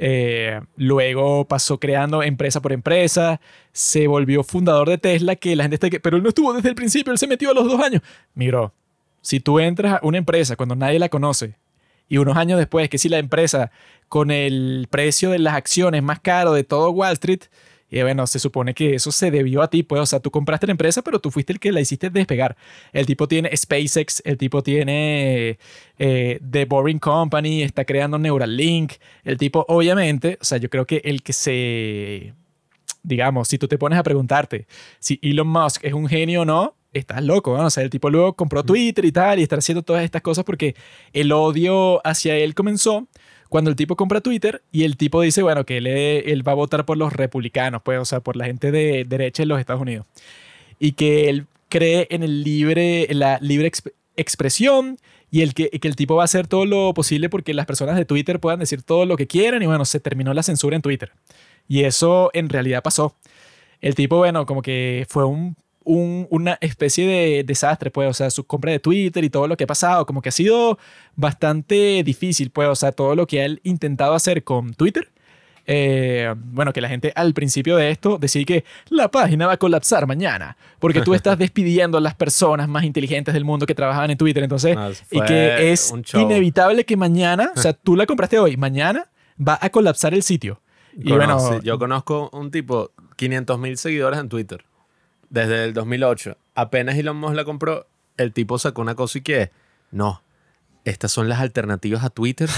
Eh, luego pasó creando empresa por empresa, se volvió fundador de Tesla, que la gente está que, pero él no estuvo desde el principio, él se metió a los dos años. Miro, si tú entras a una empresa cuando nadie la conoce y unos años después, que si la empresa con el precio de las acciones más caro de todo Wall Street, y bueno, se supone que eso se debió a ti, pues, o sea, tú compraste la empresa, pero tú fuiste el que la hiciste despegar. El tipo tiene SpaceX, el tipo tiene eh, The Boring Company, está creando Neuralink. El tipo, obviamente, o sea, yo creo que el que se, digamos, si tú te pones a preguntarte si Elon Musk es un genio o no, estás loco, ¿no? O sea, el tipo luego compró Twitter y tal y está haciendo todas estas cosas porque el odio hacia él comenzó cuando el tipo compra Twitter y el tipo dice, bueno, que él, él va a votar por los republicanos, pues, o sea, por la gente de derecha en los Estados Unidos. Y que él cree en el libre, la libre exp- expresión y el que, que el tipo va a hacer todo lo posible porque las personas de Twitter puedan decir todo lo que quieran y bueno, se terminó la censura en Twitter. Y eso en realidad pasó. El tipo, bueno, como que fue un, un- una especie de desastre, pues, o sea, su compra de Twitter y todo lo que ha pasado, como que ha sido bastante difícil, pues, o sea, todo lo que él intentado hacer con Twitter. eh, bueno, que la gente al principio de esto decía que la página va a colapsar mañana, porque tú estás despidiendo a las personas más inteligentes del mundo que trabajaban en Twitter, entonces, No, y que es inevitable que mañana, o sea, tú la compraste hoy, mañana va a colapsar el sitio. Y bueno, yo conozco un tipo, 500 mil seguidores en Twitter, desde el 2008. Apenas Elon Musk la compró, el tipo sacó una cosa y que, no, estas son las alternativas a Twitter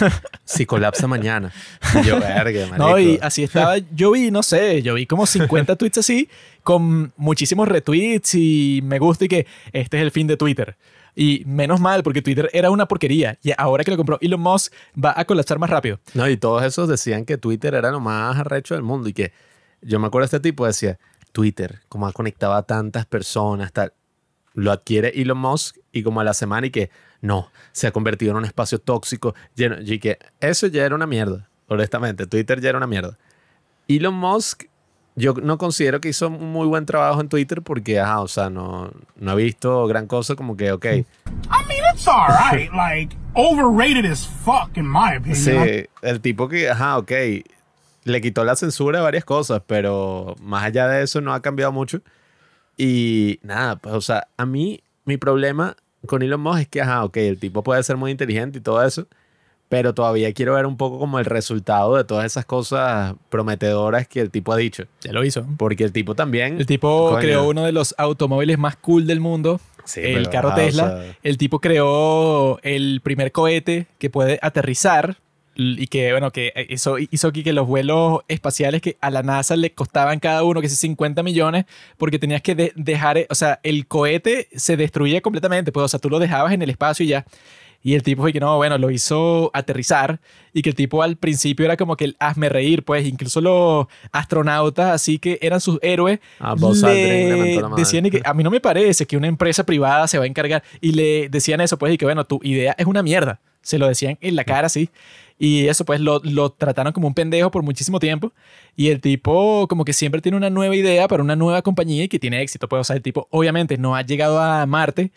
si colapsa mañana. Y yo, verga, marico. No, y así estaba. Yo vi, no sé, yo vi como 50 tweets así, con muchísimos retweets y me gusta y que este es el fin de Twitter. Y menos mal, porque Twitter era una porquería. Y ahora que lo compró Elon Musk, va a colapsar más rápido. No, y todos esos decían que Twitter era lo más arrecho del mundo y que yo me acuerdo de este tipo decía, Twitter, como ha conectado a tantas personas, tal, lo adquiere Elon Musk y como a la semana y que no, se ha convertido en un espacio tóxico, lleno, y que eso ya era una mierda, honestamente, Twitter ya era una mierda. Elon Musk, yo no considero que hizo un muy buen trabajo en Twitter porque, ajá, o sea, no, no ha visto gran cosa como que, ok, I mean, it's alright. Like, overrated as fuck, in my opinion. Sí, el tipo que, ajá, ok, le quitó la censura a varias cosas, pero más allá de eso no ha cambiado mucho. Y nada, pues, o sea, a mí mi problema con Elon Musk es que, ajá, ok, el tipo puede ser muy inteligente y todo eso, pero todavía quiero ver un poco como el resultado de todas esas cosas prometedoras que el tipo ha dicho. Ya lo hizo. Porque el tipo también... El tipo coño, creó uno de los automóviles más cool del mundo, sí, el pero, carro o Tesla. sea, El tipo creó el primer cohete que puede aterrizar y que, bueno, que hizo, hizo aquí que los vuelos espaciales que a la NASA le costaban cada uno, que sé, 50 millones, porque tenías que de- dejar, eh, o sea, el cohete se destruía completamente, pues, o sea, tú lo dejabas en el espacio y ya. Y el tipo fue que no, bueno, lo hizo aterrizar y que el tipo al principio era como que el hazme reír, pues incluso los astronautas, así que eran sus héroes, Ah, le la decían y que a mí no me parece que una empresa privada se va a encargar y le decían eso, pues y que bueno, tu idea es una mierda. Se lo decían en la cara así. Y eso pues lo, lo trataron como un pendejo por muchísimo tiempo. Y el tipo como que siempre tiene una nueva idea para una nueva compañía y que tiene éxito. Pues o sea, el tipo obviamente no ha llegado a Marte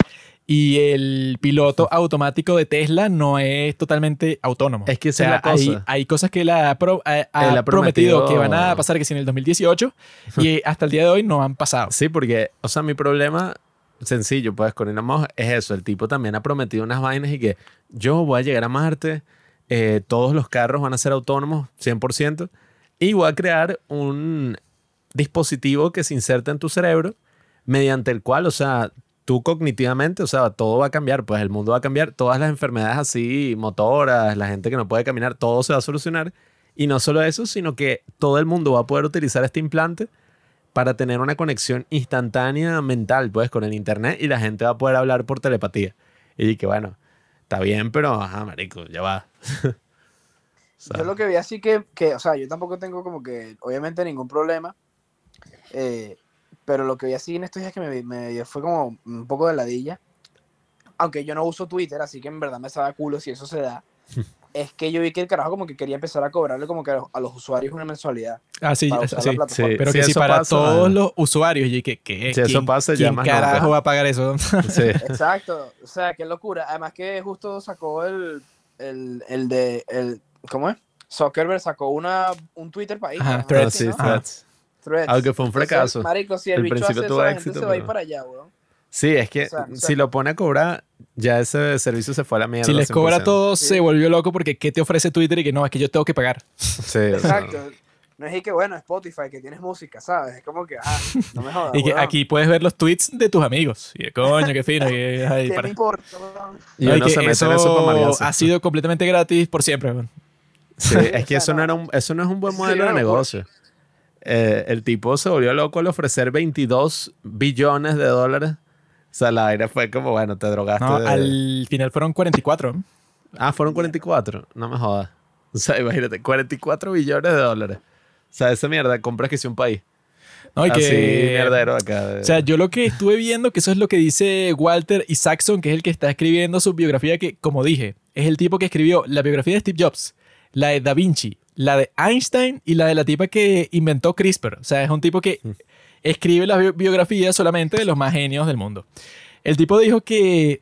y el piloto automático de Tesla no es totalmente autónomo. Es que o sea, la hay, cosa. hay cosas que él ha, pro- ha- ha Él ha prometido, prometido- que van a pasar que si en el 2018 y hasta el día de hoy no han pasado. Sí, porque, o sea, mi problema sencillo, pues, con Elon Musk es eso. El tipo también ha prometido unas vainas y que yo voy a llegar a Marte, eh, todos los carros van a ser autónomos 100% y voy a crear un dispositivo que se inserta en tu cerebro mediante el cual, o sea, tú cognitivamente, o sea, todo va a cambiar, pues el mundo va a cambiar, todas las enfermedades así, motoras, la gente que no puede caminar, todo se va a solucionar. Y no solo eso, sino que todo el mundo va a poder utilizar este implante para tener una conexión instantánea mental, pues, con el internet y la gente va a poder hablar por telepatía. Y que bueno, está bien, pero, ajá, marico, ya va. O sea, Yo lo que vi así que, que, o sea, yo tampoco tengo como que, obviamente, ningún problema. eh, pero lo que vi así en estos días que me, me fue como un poco de ladilla. Aunque yo no uso Twitter, así que en verdad me sabe a culo si eso se da. es que yo vi que el carajo como que quería empezar a cobrarle como que a los, a los usuarios una mensualidad. Ah, sí, para ah, usar sí. la. Sí. Pero que si para pasa- todos los usuarios, y que, que Si eso ¿quién- pasa, ya ¿quién más carajo nunca. va a pagar eso? sí. Exacto. O sea, qué locura. Además que justo sacó el, el, el de, el, ¿cómo es? Zuckerberg sacó una, un Twitter para Ajá, Instagram, Threads, algo sí, así, ¿no? Ajá. Threads. Threads. Aunque fue un Entonces, fracaso. Marico, si el Al bicho principio hace tuvo eso, la gente éxito, se va a ir para allá, weón. Sí, es que O sea, o sea- si lo pone a cobrar, ya ese servicio se fue a la mierda. si les cobra 100%. todo, Sí. se volvió loco porque ¿qué te ofrece Twitter? Y que no, es que yo tengo que pagar. Sí, o sea, Exacto. No es y que, bueno, Spotify, que tienes música, ¿sabes? Es como que, ah, no me jodas, Y que weón. aquí puedes ver los tweets de tus amigos. Y de coño, qué fino. ay, ¿Qué para- me importa? Y No, y uno que se mete eso, en eso para ha sido completamente gratis por siempre. weón. Sí, es que eso no, era un, eso no es un buen Sí, modelo de negocio. Eh, el tipo se volvió loco al ofrecer 22 billones de dólares. O sea, la aire fue como, bueno, te drogaste. No, de- al final fueron 44. Ah, fueron 44. No me jodas. O sea, imagínate, 44 billones de dólares. O sea, esa mierda compras que si un país. No, y Así, que, mierdero acá. O sea, yo lo que estuve viendo, que eso es lo que dice Walter Isaacson, que es el que está escribiendo su biografía, que, como dije, es el tipo que escribió la biografía de Steve Jobs, la de Da Vinci, la de Einstein y la de la tipa que inventó CRISPR. O sea, es un tipo que escribe las bi- biografías solamente de los más genios del mundo. El tipo dijo que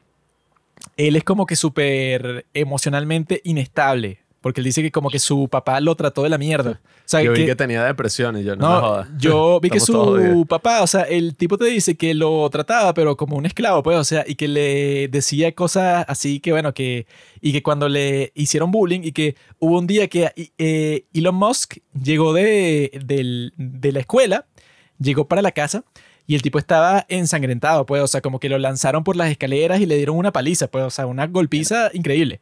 él es como que súper emocionalmente inestable, porque él dice que como que su papá lo trató de la mierda. O sea, Yo vi que- que tenía depresión y yo, no, me no, jodas. yo vi que su papá, o sea, el tipo te dice que lo trataba, pero como un esclavo, pues, o sea, y que le decía cosas así que, bueno, que, y que cuando le hicieron bullying, y que hubo un día que eh, Elon Musk llegó de, del- de la escuela, llegó para la casa, y el tipo estaba ensangrentado, pues, o sea, como que lo lanzaron por las escaleras y le dieron una paliza, pues, o sea, una golpiza increíble.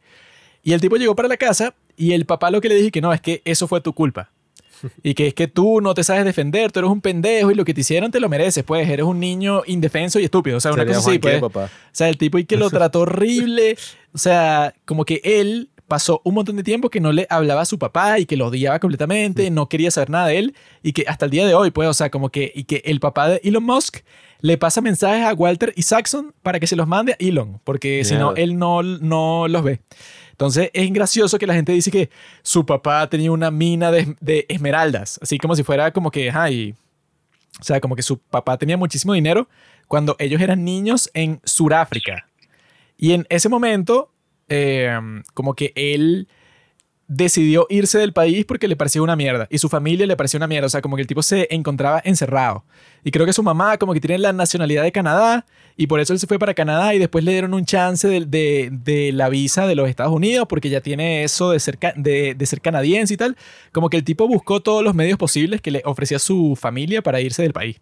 Y el tipo llegó para la casa, y el papá lo que le dije que no, es que eso fue tu culpa. Y que es que tú no te sabes defender, tú eres un pendejo y lo que te hicieron te lo mereces, pues eres un niño indefenso y estúpido. O sea, una Sería cosa así, pues. papá. O sea, el tipo y que lo trató horrible. O sea, como que él pasó un montón de tiempo que no le hablaba a su papá y que lo odiaba completamente, no quería saber nada de él y que hasta el día de hoy, pues, o sea, como que, y que el papá de Elon Musk le pasa mensajes a Walter y Saxon para que se los mande a Elon, porque si no, él no, no los ve. Entonces es gracioso que la gente dice que su papá tenía una mina de, de esmeraldas, así como si fuera como que, ay, o sea, como que su papá tenía muchísimo dinero cuando ellos eran niños en Sudáfrica. Y en ese momento, eh, como que él decidió irse del país porque le parecía una mierda y su familia le parecía una mierda, o sea, como que el tipo se encontraba encerrado. Y creo que su mamá como que tiene la nacionalidad de Canadá y por eso él se fue para Canadá y después le dieron un chance de, de- la visa de los Estados Unidos porque ya tiene eso de ser, de ser canadiense y tal. Como que el tipo buscó todos los medios posibles que le ofrecía su familia para irse del país.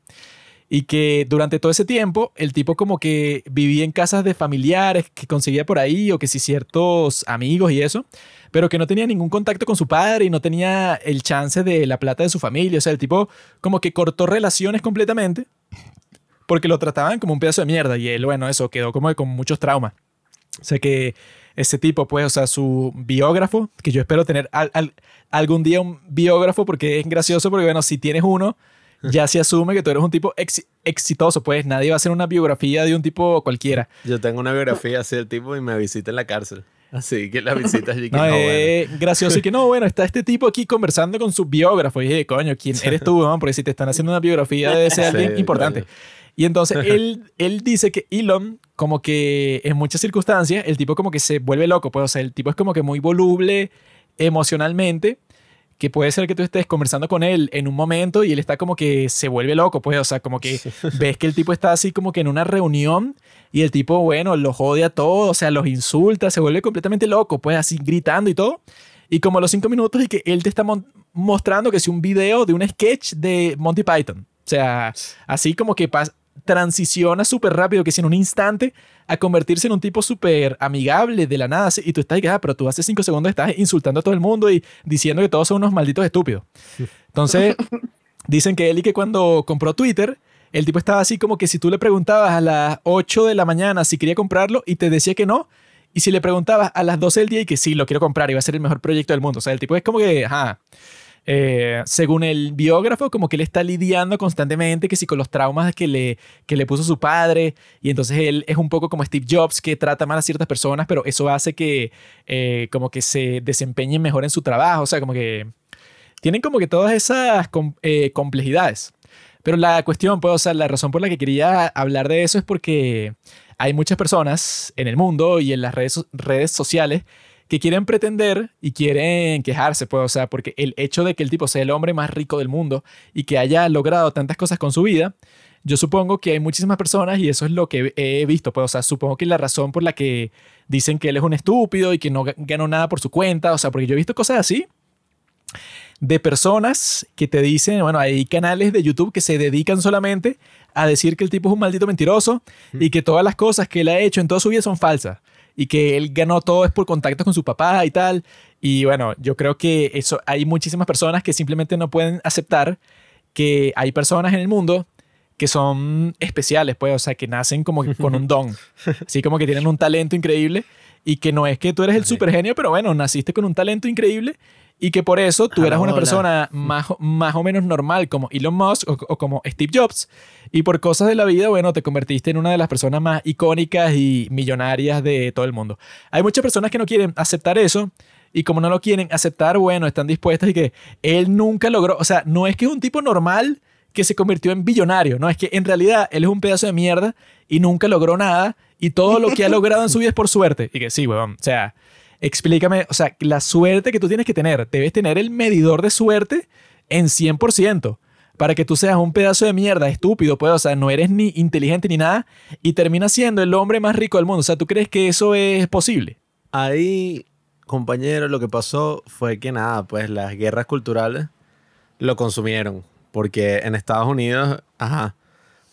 Y que durante todo ese tiempo el tipo como que vivía en casas de familiares que conseguía por ahí o que si ciertos amigos y eso, pero que no tenía ningún contacto con su padre y no tenía el chance de la plata de su familia. O sea, el tipo como que cortó relaciones completamente porque lo trataban como un pedazo de mierda y él, bueno, eso quedó como con muchos traumas. O sea que ese tipo, pues, o sea, su biógrafo, que yo espero tener al- al- algún día un biógrafo porque es gracioso, porque bueno, si tienes uno, ya se asume que tú eres un tipo ex- exitoso, pues nadie va a hacer una biografía de un tipo cualquiera. Yo tengo una biografía así del tipo y me visita en la cárcel. Así que la visitas y que No, no, bueno. es gracioso y que no, bueno, está este tipo aquí conversando con su biógrafo. Y dije, coño, ¿quién eres tú? no? Porque si te están haciendo una biografía debe ser Sí, alguien importante. coño. Y entonces él, él dice que Elon, como que en muchas circunstancias, el tipo como que se vuelve loco. Pues, o sea, el tipo es como que muy voluble emocionalmente, que puede ser que tú estés conversando con él en un momento y él está como que se vuelve loco, pues, o sea, como que ves que el tipo está así como que en una reunión y el tipo, bueno, los odia a todos, o sea, los insulta, se vuelve completamente loco, pues, así gritando y todo. Y como a los cinco minutos y que él te está mostrando que es un video de un sketch de Monty Python. O sea, así como que pas- transiciona súper rápido, que si en un instante, a convertirse en un tipo súper amigable de la nada. Y tú estás, y ah, pero tú hace cinco segundos estás insultando a todo el mundo y diciendo que todos son unos malditos estúpidos. Entonces, dicen que él y que cuando compró Twitter, el tipo estaba así como que si tú le preguntabas a las 8 de la mañana si quería comprarlo y te decía que no, y si le preguntabas a las 12 del día y que sí, lo quiero comprar, iba a ser el mejor proyecto del mundo. O sea, el tipo es como que, ajá, eh, según el biógrafo, como que él está lidiando constantemente que sí con los traumas que le, que le puso su padre y entonces él es un poco como Steve Jobs que trata mal a ciertas personas, pero eso hace que eh, como que se desempeñen mejor en su trabajo, o sea, como que tienen como que todas esas eh, complejidades. Pero la cuestión, pues, o sea, la razón por la que quería hablar de eso es porque hay muchas personas en el mundo y en las redes, redes sociales que quieren pretender y quieren quejarse, pues, o sea, porque el hecho de que el tipo sea el hombre más rico del mundo y que haya logrado tantas cosas con su vida, yo supongo que hay muchísimas personas y eso es lo que he visto, pues, o sea, supongo que la razón por la que dicen que él es un estúpido y que no ga- ganó nada por su cuenta, o sea, porque yo he visto cosas así de personas que te dicen, bueno, hay canales de YouTube que se dedican solamente a decir que el tipo es un maldito mentiroso y que todas las cosas que él ha hecho en toda su vida son falsas y que él ganó todo es por contactos con su papá y tal. Y bueno, yo creo que eso hay muchísimas personas que simplemente no pueden aceptar que hay personas en el mundo que son especiales, pues, o sea, que nacen como que con un don, así como que tienen un talento increíble y que no es que tú eres el super genio, pero bueno, naciste con un talento increíble y que por eso tú eras una persona más, o- más o menos normal como Elon Musk o, o como Steve Jobs y por cosas de la vida, bueno, te convertiste en una de las personas más icónicas y millonarias de todo el mundo. Hay muchas personas que no quieren aceptar eso y como no lo quieren aceptar, bueno, están dispuestas y que él nunca logró, o sea, no es que es un tipo normal que se convirtió en billonario, no, es que en realidad él es un pedazo de mierda y nunca logró nada y todo lo que ha logrado en su vida es por suerte. Y que sí, weón, o sea, explícame, o sea, la suerte que tú tienes que tener, debes tener el medidor de suerte en 100% para que tú seas un pedazo de mierda estúpido, pues, o sea, no eres ni inteligente ni nada y terminas siendo el hombre más rico del mundo. O sea, ¿tú crees que eso es posible? Ahí, compañero, lo que pasó fue que nada, pues las guerras culturales lo consumieron. Porque en Estados Unidos, ajá,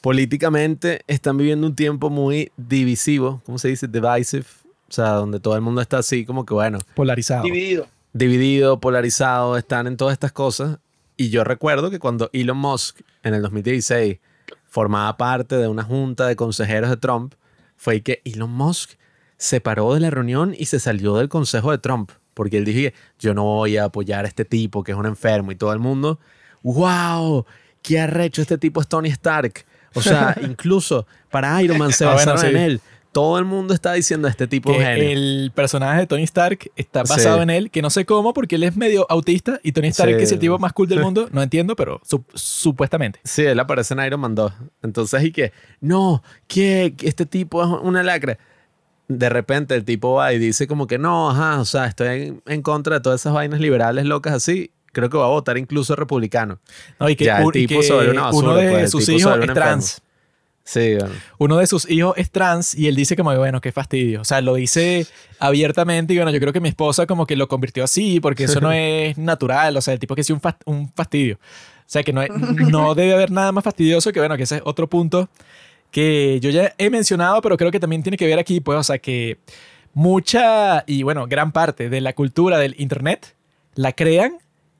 políticamente están viviendo un tiempo muy divisivo, ¿cómo se dice? Divisive. O sea, donde todo el mundo está así como que, bueno, Polarizado. Dividido. dividido, polarizado, están en todas estas cosas. Y yo recuerdo que cuando Elon Musk en el 2016 formaba parte de una junta de consejeros de Trump, fue que Elon Musk se paró de la reunión y se salió del consejo de Trump. Porque él dije, yo no voy a apoyar a este tipo que es un enfermo y todo el mundo, wow, qué arrecho este tipo es Tony Stark. O sea, incluso para Iron Man se Ah, bueno, basaron en él. Todo el mundo está diciendo este tipo de Que genio. el personaje de Tony Stark está basado Sí. en él, que no sé cómo, porque él es medio autista y Tony Stark Sí. es el tipo más cool del mundo. No entiendo, pero sup- supuestamente. Sí, él aparece en Iron Man 2. Entonces, y que, no, que este tipo es una lacra. De repente el tipo va y dice como que no, ajá, o sea, estoy en, en contra de todas esas vainas liberales locas así. Creo que va a votar incluso republicano. No, y que, Ya, el y tipo que una basura, uno de pues, sus hijos es trans. Sí, bueno. Uno de sus hijos es trans y él dice como, bueno, qué fastidio. O sea, lo dice abiertamente y bueno, yo creo que mi esposa como que lo convirtió así porque eso no es natural. O sea, el tipo que sí un, fast- un fastidio. O sea, que no, es- no debe haber nada más fastidioso que, bueno, que ese es otro punto que yo ya he mencionado, pero creo que también tiene que ver aquí, pues, o sea, que mucha y bueno, gran parte de la cultura del Internet la crean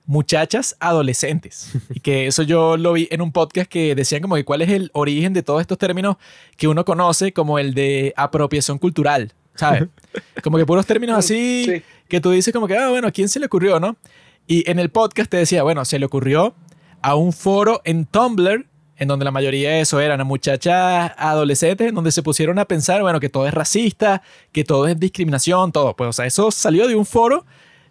muchachas adolescentes. Y que eso yo lo vi en un podcast que decían como que cuál es el origen de todos estos términos que uno conoce como el de apropiación cultural, ¿sabes? Como que puros términos así Sí. que tú dices como que, ah, bueno, ¿a quién se le ocurrió, no? Y en el podcast te decía, bueno, se le ocurrió a un foro en Tumblr en donde la mayoría de eso eran muchachas adolescentes, en donde se pusieron a pensar, bueno, que todo es racista, que todo es discriminación, todo. Pues, o sea, eso salió de un foro,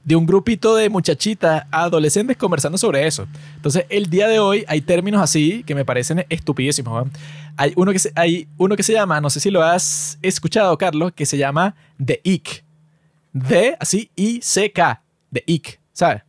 de un grupito de muchachitas adolescentes conversando sobre eso. Entonces, el día de hoy hay términos así que me parecen estupidísimos. ¿no? Hay uno que se, hay uno que se llama, no sé si lo has escuchado, Carlos, que se llama The Ick. De, así, I-C-K, The Ick, ¿sabes?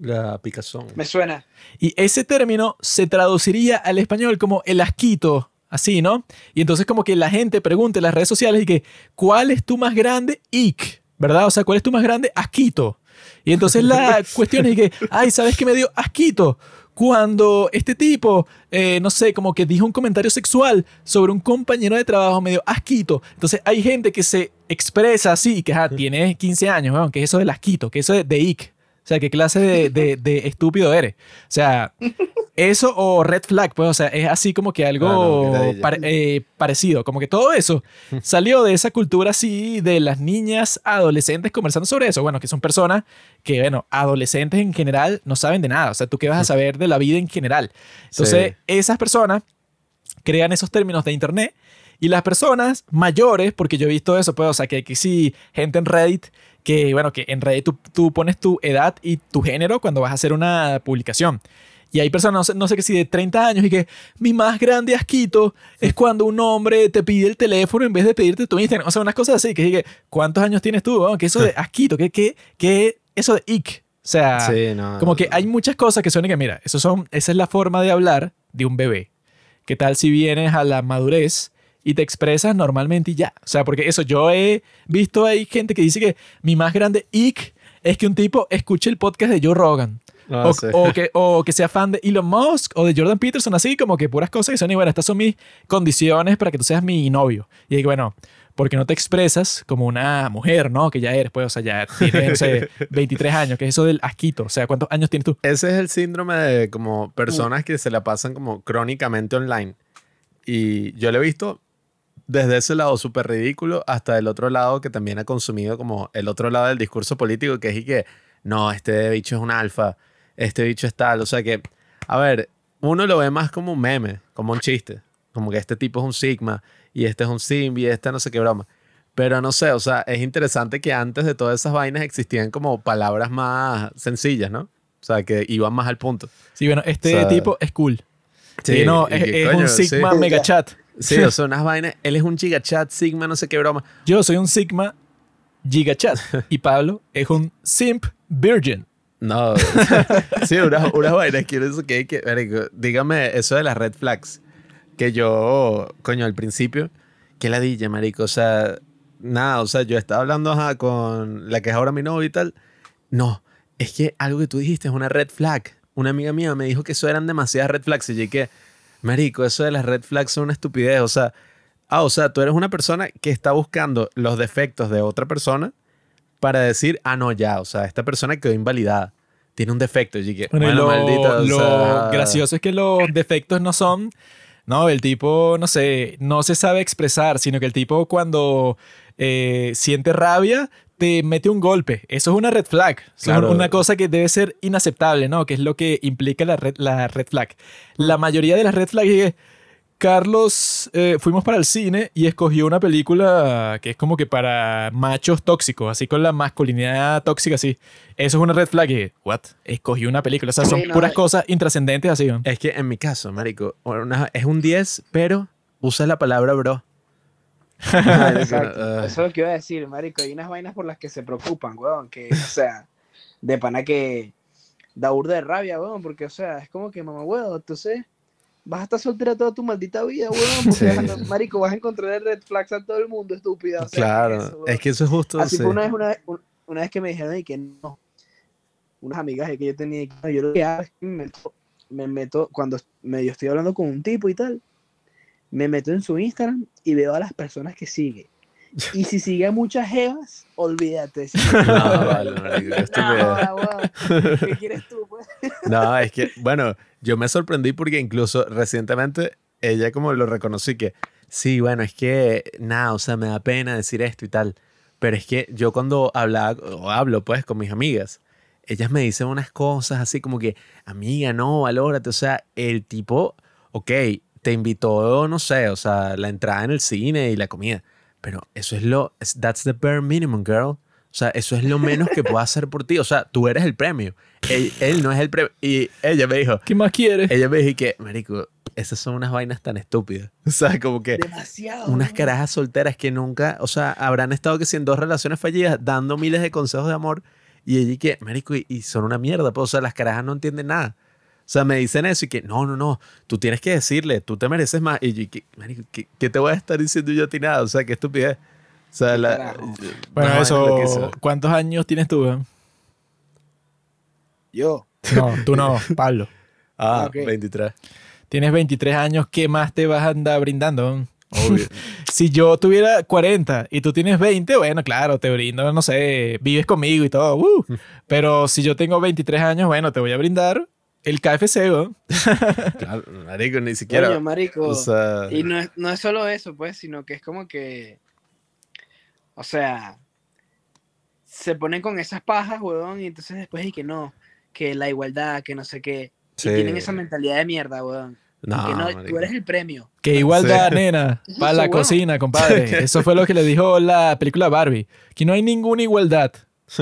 La picazón. Me suena. Y ese término se traduciría al español como el asquito, así, ¿no? Y entonces como que la gente pregunta en las redes sociales y que, ¿cuál es tu más grande ick? ¿Verdad? O sea, ¿cuál es tu más grande asquito? Y entonces la cuestión es que, ay, ¿sabes qué me dio asquito? Cuando este tipo, eh, no sé, como que dijo un comentario sexual sobre un compañero de trabajo medio asquito. Entonces hay gente que se expresa así, que tiene 15 años, weón, que es eso del asquito, que eso de, de ick. O sea, ¿qué clase de, de- de estúpido eres? O sea, eso o red flag, pues, o sea, es así como que algo Ah, no, pare- eh, parecido. Como que todo eso salió de esa cultura así de las niñas adolescentes conversando sobre eso. Bueno, que son personas que, bueno, adolescentes en general no saben de nada. O sea, ¿tú qué vas a saber de la vida en general? Entonces, Sí. esas personas crean esos términos de internet y las personas mayores, porque yo he visto eso, pues, o sea, que aquí sí, gente en Reddit, que, bueno, que en Reddit tú, tú pones tu edad y tu género cuando vas a hacer una publicación. Y hay personas, no sé, no sé qué si de 30 años y que mi más grande asquito es cuando un hombre te pide el teléfono en vez de pedirte tu Instagram. O sea, unas cosas así, que dije, ¿cuántos años tienes tú? weón? que eso de asquito, que, que, que eso de ick. O sea, Sí, no. como que hay muchas cosas que son y que, mira, eso son, esa es la forma de hablar de un bebé. ¿Qué tal si vienes a la madurez y te expresas normalmente y ya? O sea, porque eso, yo he visto ahí gente que dice que mi más grande ick es que un tipo escuche el podcast de Joe Rogan. Ah, o, sí. o que, o que sea fan de Elon Musk o de Jordan Peterson, así como que puras cosas que son, y bueno, estas son mis condiciones para que tú seas mi novio. Y digo, bueno, porque no te expresas como una mujer, ¿no? Que ya eres, pues, o sea, ya tienes, no sé, 23 años, que es eso del asquito. O sea, ¿cuántos años tienes tú? Ese es el síndrome de como personas que se la pasan como crónicamente online. Y yo lo he visto desde ese lado súper ridículo hasta el otro lado que también ha consumido como el otro lado del discurso político, que es y que, no, este bicho es un alfa, este bicho es tal. O sea que, a ver, uno lo ve más como un meme, como un chiste. Como que este tipo es un sigma y este es un simbi y este no sé qué broma. Pero no sé, o sea, es interesante que antes de todas esas vainas existían como palabras más sencillas, ¿no? O sea, que iban más al punto. Sí, bueno, este O sea, tipo es cool. Sí, no, y es, que, es coño, un Sigma sí. Mega Chat. Sí, o sea, unas vainas. Él es un gigachat, Sigma, no sé qué broma. Yo soy un Sigma Giga Chat. y Pablo es un Simp Virgin. No, sí, unas, unas vainas que eso que que. dígame eso de las red flags. Que yo, coño, al principio, que ladilla, marico. O sea, nada, o sea, yo estaba hablando ajá, con la que es ahora mi novia y tal. No, es que algo que tú dijiste es una red flag. Una amiga mía me dijo que eso eran demasiadas red flags. Y yo que, marico, eso de las red flags son una estupidez. O sea, ah, o sea, tú eres una persona que está buscando los defectos de otra persona para decir, ah, no, ya, o sea, esta persona quedó invalidada. tiene un defecto. Y que, Bueno, bueno, lo, maldita, o lo sea, gracioso es que los defectos no son, no, el tipo, no sé, no se sabe expresar, sino que el tipo cuando eh, siente rabia te mete un golpe. Eso es una red flag. Eso es Claro. una cosa que debe ser inaceptable, ¿no? Que es lo que implica la red, la red flag. La mayoría de las red flags es Carlos, eh, fuimos para el cine y escogió una película que es como que para machos tóxicos, así con la masculinidad tóxica, así. Eso es una red flag. Y, ¿what? Escogió una película. O sea, son Sí, no, puras eh. cosas intrascendentes así. ¿no? Es que en mi caso, marico, una- es un 10, pero usa la palabra bro. Exacto. Ah. Eso es lo que iba a decir, marico. Hay unas vainas por las que se preocupan, weón. Que, o sea, de pana que da burda de rabia, weón. Porque, o sea, es como que, mamá, weón, entonces vas a estar soltera toda tu maldita vida, weón. Porque, Sí. vas a- marico, vas a encontrar red flags a todo el mundo, estúpida. O sea, claro, ¿qué es eso, es que eso es justo. Así sí. fue una vez, una, una vez que me dijeron y que no. Unas amigas que yo tenía, que, yo lo que hago es que me meto, me meto cuando medio estoy hablando con un tipo y tal, me meto en su Instagram y veo a las personas que sigue. Y si sigue a muchas jevas, olvídate. Si No, vale, estupidez. no, weón, ¿Qué quieres tú, pues? No, es que, bueno, yo me sorprendí porque incluso recientemente ella como lo reconocí que, sí, bueno, es que, nada, o sea, me da pena decir esto y tal, pero es que yo cuando hablaba, o hablo pues con mis amigas, ellas me dicen unas cosas así como que, amiga, no, valórate, o sea, el tipo, ok, te invitó, no sé, o sea, la entrada en el cine y la comida, pero eso es lo, that's the bare minimum, girl. O sea, eso es lo menos que puedo hacer por ti. O sea, tú eres el premio. Él, él no es el premio. Y ella me dijo, ¿Qué más quieres? ella me dijo que, marico, esas son unas vainas tan estúpidas. O sea, como que Demasiado. unas carajas solteras que nunca, o sea, habrán estado que si en dos relaciones fallidas dando miles de consejos de amor y ella que, marico, y, y son una mierda, pues, o sea, las carajas no entienden nada. O sea, me dicen eso y que, no, no, no, tú tienes que decirle, tú te mereces más. Y yo, ¿qué, qué te voy a estar diciendo yo a ti nada? O sea, qué estupidez. O sea, la, Bueno, eso. ¿cuántos años tienes tú? eh? Yo. No, tú no, Pablo. Ah, Ok. 23. Tienes 23 años, ¿qué más te vas a andar brindando? Obvio. Si yo tuviera 40 y tú tienes 20, bueno, claro, te brindo, no sé, vives conmigo y todo. uh. Pero si yo tengo 23 años, bueno, te voy a brindar el KFC, ¿no? claro, marico, ni siquiera. Coño, marico. o sea, Y no es, no es solo eso, pues, sino que es como que. O sea. Se ponen con esas pajas, weón, y entonces después y que no. Que la igualdad, que no sé qué. Sí. Y tienen esa mentalidad de mierda, weón. no, que no, marico. tú eres el premio. Que igualdad, Sí. nena, ¿Qué es para la weón? cocina, compadre. Eso fue lo que le dijo la película Barbie. Que no hay ninguna igualdad.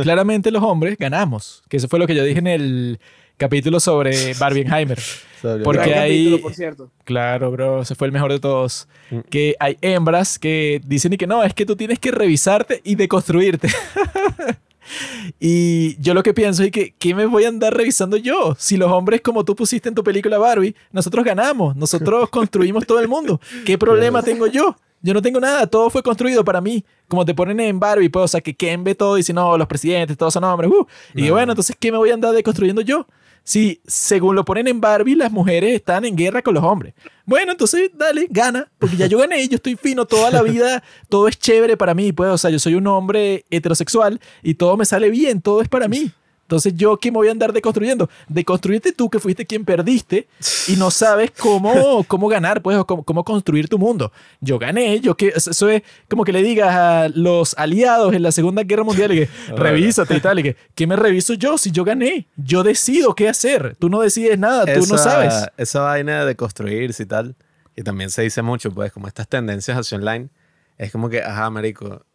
Claramente los hombres ganamos. Que eso fue lo que yo dije en el capítulo sobre Barbieheimer. Sobre- Porque hay- capítulo, por cierto. Claro, bro, ese fue el mejor de todos. Mm. Que hay hembras que dicen y que no, es que tú tienes que revisarte y deconstruirte. y yo lo que pienso es que, ¿qué me voy a andar revisando yo? Si los hombres, como tú pusiste en tu película Barbie, nosotros ganamos, nosotros construimos todo el mundo. ¿Qué problema tengo yo? Yo no tengo nada, todo fue construido para mí. Como te ponen en Barbie, pues, o sea, que Ken ve todo y dice, no, los presidentes, todos son hombres. uh. Y que, No. bueno, entonces, ¿qué me voy a andar deconstruyendo yo? Si, según lo ponen en Barbie, las mujeres están en guerra con los hombres. Bueno, entonces, dale, gana, porque ya yo gané, yo estoy fino toda la vida, todo es chévere para mí, pues, o sea, yo soy un hombre heterosexual y todo me sale bien, todo es para mí. Entonces, ¿yo qué me voy a andar deconstruyendo? Deconstruyete tú, que fuiste quien perdiste y no sabes cómo, cómo ganar, pues, o cómo, cómo construir tu mundo. Yo gané, yo que, eso es como que le digas a los aliados en la Segunda Guerra Mundial y que revísate y tal, y que, ¿qué me reviso yo si yo gané? Yo decido qué hacer, tú no decides nada, tú no esa- sabes. Esa vaina de construirse y tal, y también se dice mucho, pues, como estas tendencias hacia online, es como que, ajá, marico,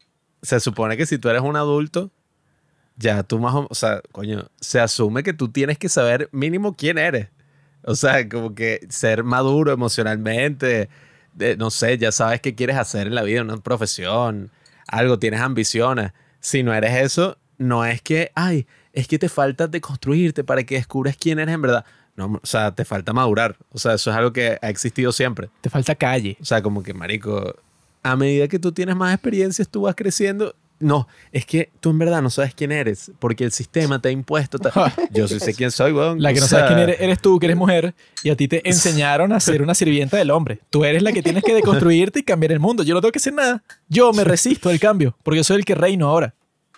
se supone que si tú eres un adulto, ya tú más o o sea, coño, se asume que tú tienes que saber mínimo quién eres. O sea, como que ser maduro emocionalmente, de- no sé, ya sabes qué quieres hacer en la vida, una profesión, algo, tienes ambiciones. Si no eres eso, no es que, ay, es que te falta de construirte para que descubras quién eres en verdad. No, o sea, te falta madurar. O sea, eso es algo que ha existido siempre. Te falta calle. O sea, como que, marico, a medida que tú tienes más experiencias, tú vas creciendo. No, es que tú en verdad no sabes quién eres, porque el sistema te ha impuesto. ta- Yo sí sé quién soy, weón. La que no sabes quién eres, eres tú, que eres mujer, y a ti te enseñaron a ser una sirvienta del hombre. Tú eres la que tienes que deconstruirte y cambiar el mundo. Yo no tengo que hacer nada. Yo me resisto al cambio, porque yo soy el que reino ahora.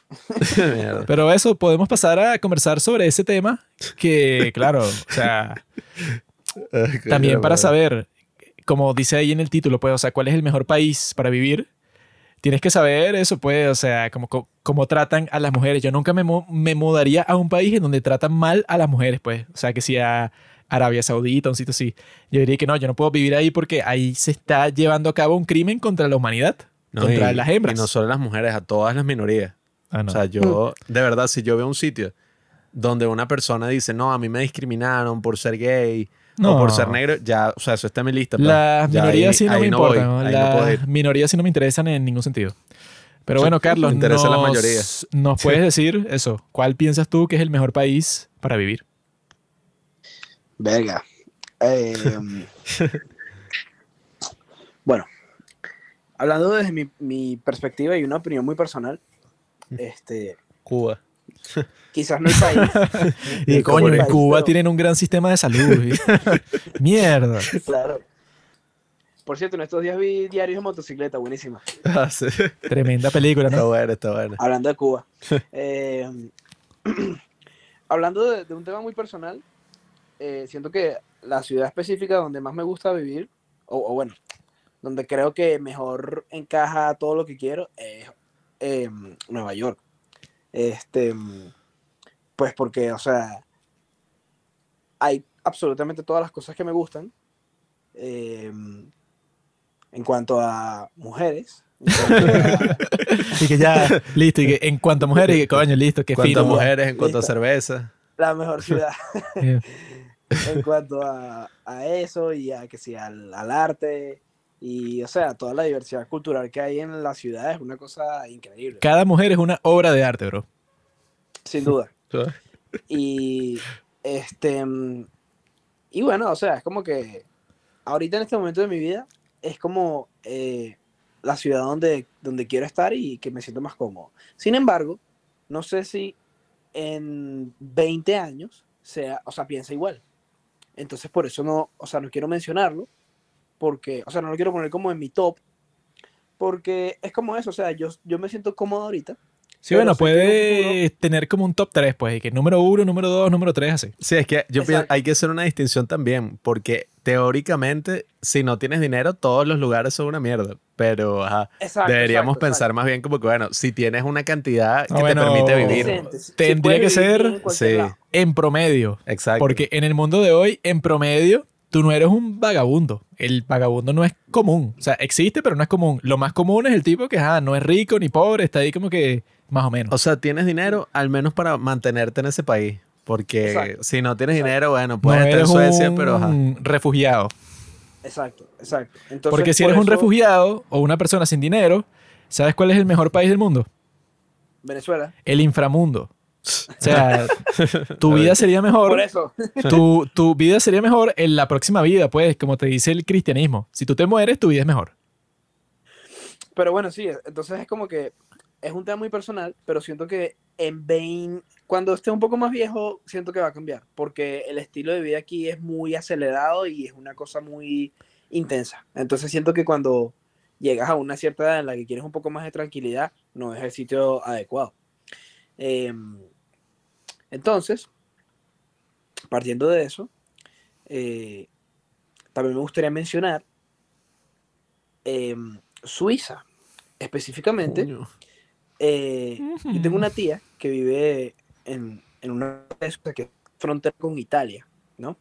Pero eso, podemos pasar a conversar sobre ese tema que, claro, o sea, coño, también para saber, como dice ahí en el título, pues, o sea, cuál es el mejor país para vivir, tienes que saber eso, pues, o sea, cómo, cómo, tratan a las mujeres. Yo nunca me, me mudaría a un país en donde tratan mal a las mujeres, pues, o sea, que si a Arabia Saudita, un sitio así. Yo diría que no, yo no puedo vivir ahí porque ahí se está llevando a cabo un crimen contra la humanidad, No, contra y- las hembras. Y no solo las mujeres, a todas las minorías. Ah, no. O sea, yo, de verdad, si yo veo un sitio donde una persona dice, no, a mí me discriminaron por ser gay o No. por ser negro, ya, o sea, eso está en mi lista. Las minorías ahí- sí no ahí me importan. ¿no? Las minorías sí no me interesan en ningún sentido. Pero bueno, Carlos, me interesa la nos- mayoría. ¿Nos puedes decir eso? ¿Cuál piensas tú que es el mejor país para vivir? Verga. Eh, bueno, hablando desde mi, mi perspectiva y una opinión muy personal, este, Cuba. quizás no el país. Y coño, en Cuba pero- tienen un gran sistema de salud. Mierda. Claro. Por cierto, en estos días vi diarios de motocicleta, buenísima. Ah, sí. Tremenda película, Está ¿no? bueno, está bueno. Hablando de Cuba. Eh, hablando de, de un tema muy personal, eh, siento que la ciudad específica donde más me gusta vivir, o, o bueno, donde creo que mejor encaja todo lo que quiero, es eh, Nueva York. Este, pues porque, o sea, hay absolutamente todas las cosas que me gustan. eh, en cuanto a mujeres. en cuanto a- Y que ya, listo. Y que en cuanto a mujeres, y que coño, listo, qué En cuanto a fino. mujeres, en cuanto a cerveza. la mejor ciudad en cuanto a, a eso y a que sea al, al arte y o sea toda la diversidad cultural que hay en la ciudad es una cosa increíble. Cada mujer es una obra de arte, bro. sin duda. Y este y bueno o sea es como que ahorita en este momento de mi vida es como eh, la ciudad donde donde quiero estar y que me siento más cómodo. Sin embargo no sé si en 20 años sea o sea piensa igual. Entonces por eso no o sea no quiero mencionarlo porque o sea no lo quiero poner como en mi top porque es como eso o sea yo, yo me siento cómodo ahorita Sí, bueno, que puedes tener como un top 3, pues. Y que número uno, número dos, número tres, así. Sí, es que yo pienso, hay que hacer una distinción también, porque teóricamente, si no tienes dinero, todos los lugares son una mierda. Pero ajá, Exacto, deberíamos exacto, pensar exacto. más bien como que, bueno, si tienes una cantidad que Ah, bueno, te permite vivir. Decente, si- si Tendría puedes que vivir ser- en sí. En promedio. Exacto. Porque en el mundo de hoy, en promedio, tú no eres un vagabundo. El vagabundo no es común. O sea, existe, pero no es común. Lo más común es el tipo que ah, no es rico ni pobre, está ahí como que más o menos. O sea, tienes dinero al menos para mantenerte en ese país. Porque Exacto. si no tienes Exacto. dinero, bueno, no puedes estar en Suecia, un pero ajá. refugiado. Exacto, exacto. Entonces, Porque si por eres un refugiado o una persona sin dinero, ¿sabes cuál es el mejor país del mundo? Venezuela. El inframundo. O sea, tu vida sería mejor. Por eso. Tu, tu vida sería mejor en la próxima vida, pues, como te dice el cristianismo. Si tú te mueres, tu vida es mejor. Pero bueno, sí, entonces es como que es un tema muy personal, pero siento que en 20, cuando esté un poco más viejo, siento que va a cambiar, porque el estilo de vida aquí es muy acelerado y es una cosa muy intensa. Entonces siento que cuando llegas a una cierta edad en la que quieres un poco más de tranquilidad, no es el sitio adecuado. Em, entonces, partiendo de eso, eh, también me gustaría mencionar em, Suiza, específicamente. Eh, yo tengo una tía que vive en, en una que es frontera con Italia, ¿no?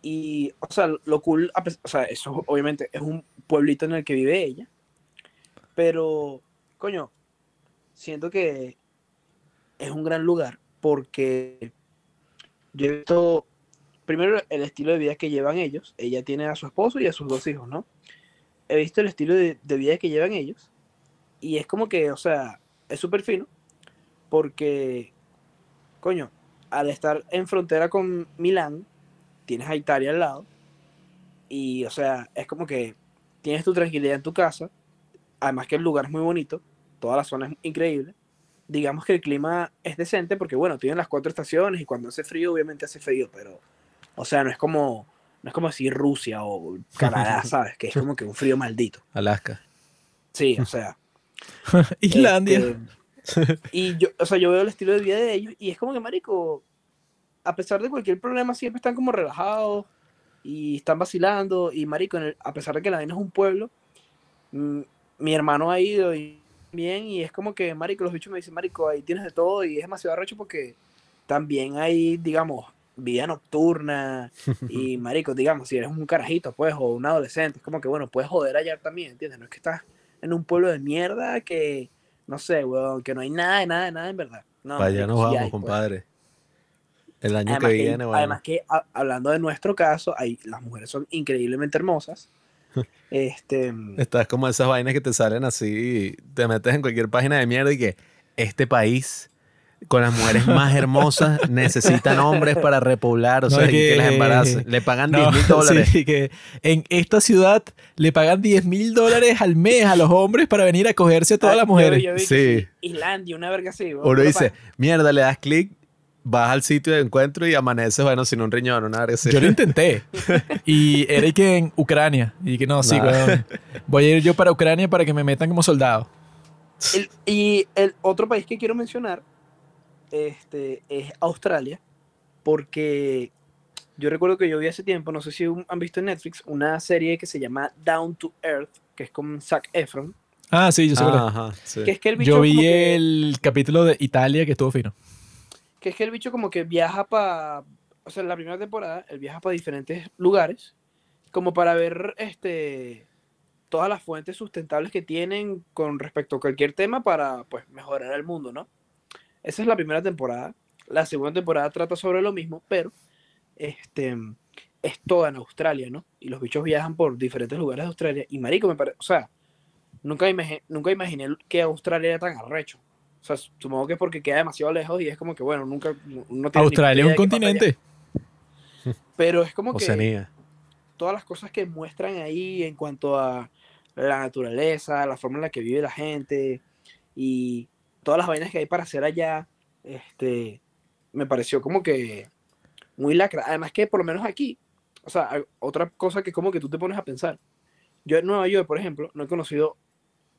Y, o sea, lo cool, o sea, eso obviamente es un pueblito en el que vive ella, pero, coño, siento que es un gran lugar porque yo he visto, primero, el estilo de vida que llevan ellos, ella tiene a su esposo y a sus dos hijos, ¿no? He visto el estilo de, de vida que llevan ellos. Y es como que, o sea, es súper fino porque, coño, al estar en frontera con Milán, tienes a Italia al lado. Y, o sea, es como que tienes tu tranquilidad en tu casa, además que el lugar es muy bonito, toda la zona es increíble. Digamos que el clima es decente porque, bueno, tienen las cuatro estaciones y cuando hace frío, obviamente hace frío, pero, o sea, no es como, no es como decir Rusia o Canadá, ¿sabes? Que es como que un frío maldito. Alaska. Sí, o sea. Islandia. este, Y yo, o sea, yo veo el estilo de vida de ellos y es como que, marico, a pesar de cualquier problema, siempre están como relajados y están vacilando. Y, marico, el- a pesar de que la vaina es un pueblo, mm, mi hermano ha ido y bien y es como que, marico, los bichos me dicen, marico, ahí tienes de todo y es demasiado arrecho porque también hay, digamos, vida nocturna y, marico, digamos, si eres un carajito, pues, o un adolescente, es como que, bueno, puedes joder allá también, ¿entiendes? No es que estás en un pueblo de mierda que, no sé, weón, que no hay nada de nada de nada en verdad. No, Para allá nos vamos, hay, pues. compadre. El año Además que que, viene, bueno. además que, a- hablando de nuestro caso, hay, las mujeres son increíblemente hermosas. Este, Estás como esas vainas que te salen así, te metes en cualquier página de mierda y que este país con las mujeres más hermosas necesitan hombres para repoblar, o No, sea, que que- las embarace. Le pagan 10 No, mil dólares. sí, que en esta ciudad le pagan 10 mil dólares al mes a los hombres para venir a cogerse a todas ah, las yo- mujeres. yo vi que Sí. Islandia, una verga así. Uno dice, mierda, le das clic, vas al sitio de encuentro y amaneces, bueno, sin un riñón, una verga así. Yo lo intenté. Y era y que en Ucrania. Y que no, sí, Nah. weón. Voy a ir yo para Ucrania para que me metan como soldado. el- y el otro país que quiero mencionar este, es Australia, porque yo recuerdo que yo vi hace tiempo, no sé si han visto en Netflix, una serie que se llama Down to Earth, que es con Zac Efron, Ah, sí, yo sé es. Ajá, sí. que es que el bicho Yo vi que- el capítulo de Italia que estuvo fino. Que es que el bicho como que viaja para, o sea, en la primera temporada, él viaja para diferentes lugares, como para ver este todas las fuentes sustentables que tienen con respecto a cualquier tema para pues mejorar el mundo, ¿no? Esa es la primera temporada. La segunda temporada trata sobre lo mismo, pero este es toda en Australia, ¿no? Y los bichos viajan por diferentes lugares de Australia. Y marico, me parece, o sea, nunca, nunca imaginé que Australia era tan arrecho. O sea, supongo que es porque queda demasiado lejos y es como que, bueno, nunca. no tiene Australia es un continente. Pero es como que todas las cosas que muestran ahí en cuanto a la naturaleza, la forma en la que vive la gente y todas las vainas que hay para hacer allá, este, me pareció como que muy lacra. Además que por lo menos aquí, o sea, otra cosa que como que tú te pones a pensar. Yo en Nueva York, por ejemplo, no he conocido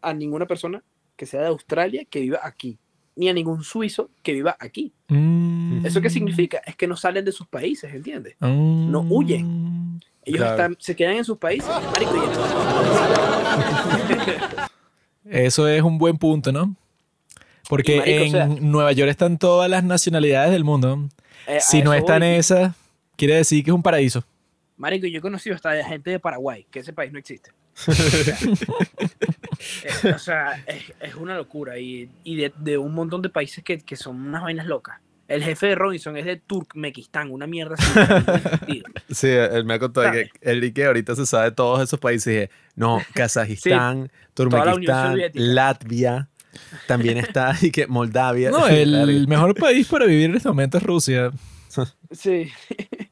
a ninguna persona que sea de Australia que viva aquí, ni a ningún suizo que viva aquí. Mm. ¿Eso qué significa? Es que no salen de sus países, ¿entiendes? Mm. No huyen. Ellos Claro. están, se quedan en sus países. marico, y Eso es un buen punto, ¿no? Porque o en sea- Nueva York están todas las nacionalidades del mundo. Eh, Si no están voy. esas, quiere decir que es un paraíso. Marico, yo he conocido hasta gente de Paraguay, que ese país no existe. O sea, eh, o sea, es, es una locura. Y, y de, de un montón de países que, que son unas vainas locas. El jefe de Robinson es de Turkmenistán, una mierda así. Sí, él me ha contado que él que ahorita se sabe de todos esos países. Dije, no, Kazajistán, Unión Turkmenistán. Latvia, también está y que Moldavia, No, el mejor país para vivir en este momento es Rusia. Sí,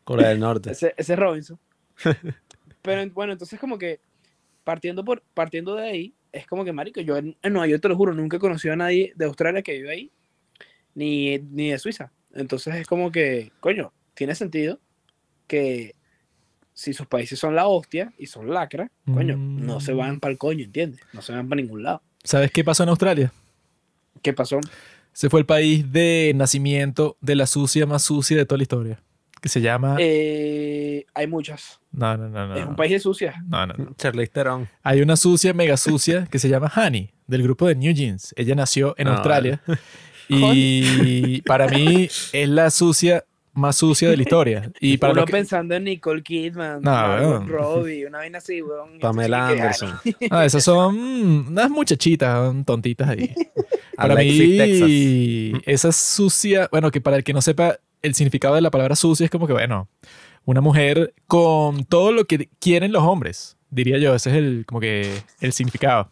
Corea del Norte. ese, ese es Robinson. Pero bueno, entonces como que partiendo, por, partiendo de ahí, es como que, marico, yo en, en Nueva York, te lo juro, nunca he conocido a nadie de Australia que vive ahí, ni, ni de Suiza. Entonces es como que, coño, tiene sentido que si sus países son la hostia y son lacra, coño, no se van para el coño, ¿entiendes? No se van para ningún lado. ¿Sabes qué pasó en Australia? ¿Qué pasó? Se fue el país de nacimiento de la sucia más sucia de toda la historia. Que se llama... Eh, hay muchas. no, no, no, no. es no. un país de sucias. No, no, no. Charlize Theron. Hay una sucia, mega sucia, que se llama Honey, del grupo de New Jeans. Ella nació en Ah, Australia. Y para mí es la sucia más sucia de la historia. Y para Uno que- pensando en Nicole Kidman, No. Robbie, una vaina así, weón. Pamela Anderson. Ah, esas son unas muchachitas son tontitas ahí. Para Alexis, mí, Texas. esa sucia, bueno, que para el que no sepa el significado de la palabra sucia es como que, bueno, una mujer con todo lo que quieren los hombres, diría yo. Ese es el, como que, el significado.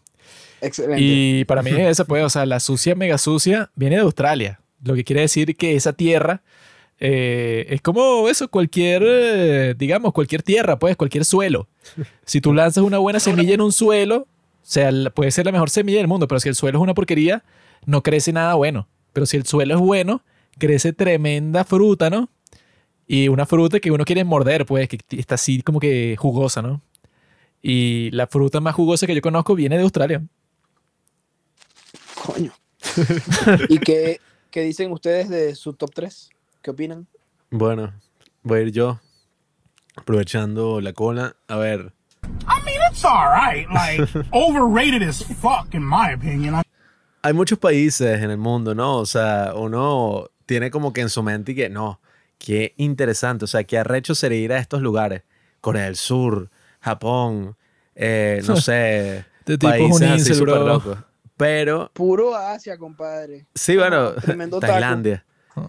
Excelente. Y para mí es esa, pues, o sea, la sucia, mega sucia, viene de Australia. Lo que quiere decir que esa tierra eh, es como eso, cualquier, eh, digamos, cualquier tierra, pues, cualquier suelo. Si tú lanzas una buena semilla en un suelo, o sea, puede ser la mejor semilla del mundo, pero si el suelo es una porquería, no crece nada bueno. Pero si el suelo es bueno, crece tremenda fruta, ¿no? Y una fruta que uno quiere morder, pues, que está así como que jugosa, ¿no? Y la fruta más jugosa que yo conozco viene de Australia. Coño. ¿Y qué, qué dicen ustedes de su top 3? ¿Qué opinan? Bueno, voy a ir yo aprovechando la cola. A ver, I mean, it's alright. Like, overrated as fuck, in my opinion. Hay muchos países en el mundo, ¿no? O sea, uno tiene como que en su mente y que no, qué interesante, o sea, qué arrecho sería ir a estos lugares. Corea del Sur, Japón, eh, no sé, Este tipo es un países así súper locos. Pero, Puro Asia, compadre. sí, bueno, Tremendo taco. Tailandia.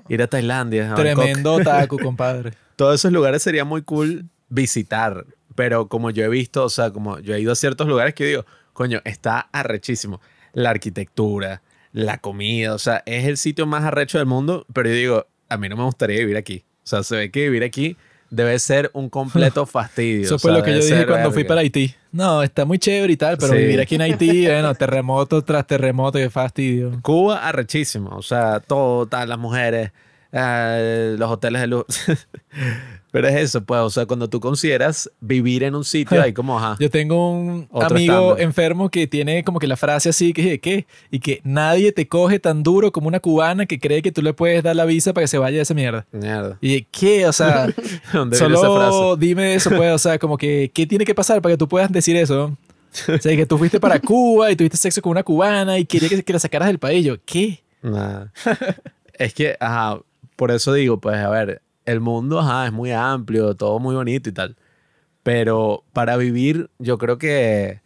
Ir a Tailandia. a. Tremendo taco, compadre. Todos esos lugares sería muy cool visitar. Pero como yo he visto, o sea, como yo he ido a ciertos lugares que digo, coño, está arrechísimo. La arquitectura, la comida, o sea, es el sitio más arrecho del mundo, pero yo digo, a mí no me gustaría vivir aquí. O sea, se ve que vivir aquí debe ser un completo fastidio. Eso o fue sea, lo que yo dije cuando fui verga. para Haití. No, está muy chévere y tal, pero Sí. vivir aquí en Haití, bueno, terremoto tras terremoto, qué fastidio. Cuba, arrechísimo. O sea, todo, tal, las mujeres, eh, los hoteles de luz. Pero es eso, pues, o sea, cuando tú consideras vivir en un sitio, ahí como, ajá. Yo tengo un amigo estándar. enfermo que tiene como que la frase así que ¿qué? Y que nadie te coge tan duro como una cubana que cree que tú le puedes dar la visa para que se vaya de esa mierda. Mierda. Y ¿qué? O sea, ¿Dónde viene esa frase? solo dime eso, pues, o sea, como que, ¿qué tiene que pasar para que tú puedas decir eso? O sea, que tú fuiste para Cuba y tuviste sexo con una cubana y quería que, que la sacaras del país. Yo, ¿qué? Nada. es que, ajá, por eso digo, pues, a ver, el mundo, ajá, es muy amplio, todo muy bonito y tal. Pero para vivir, yo creo que,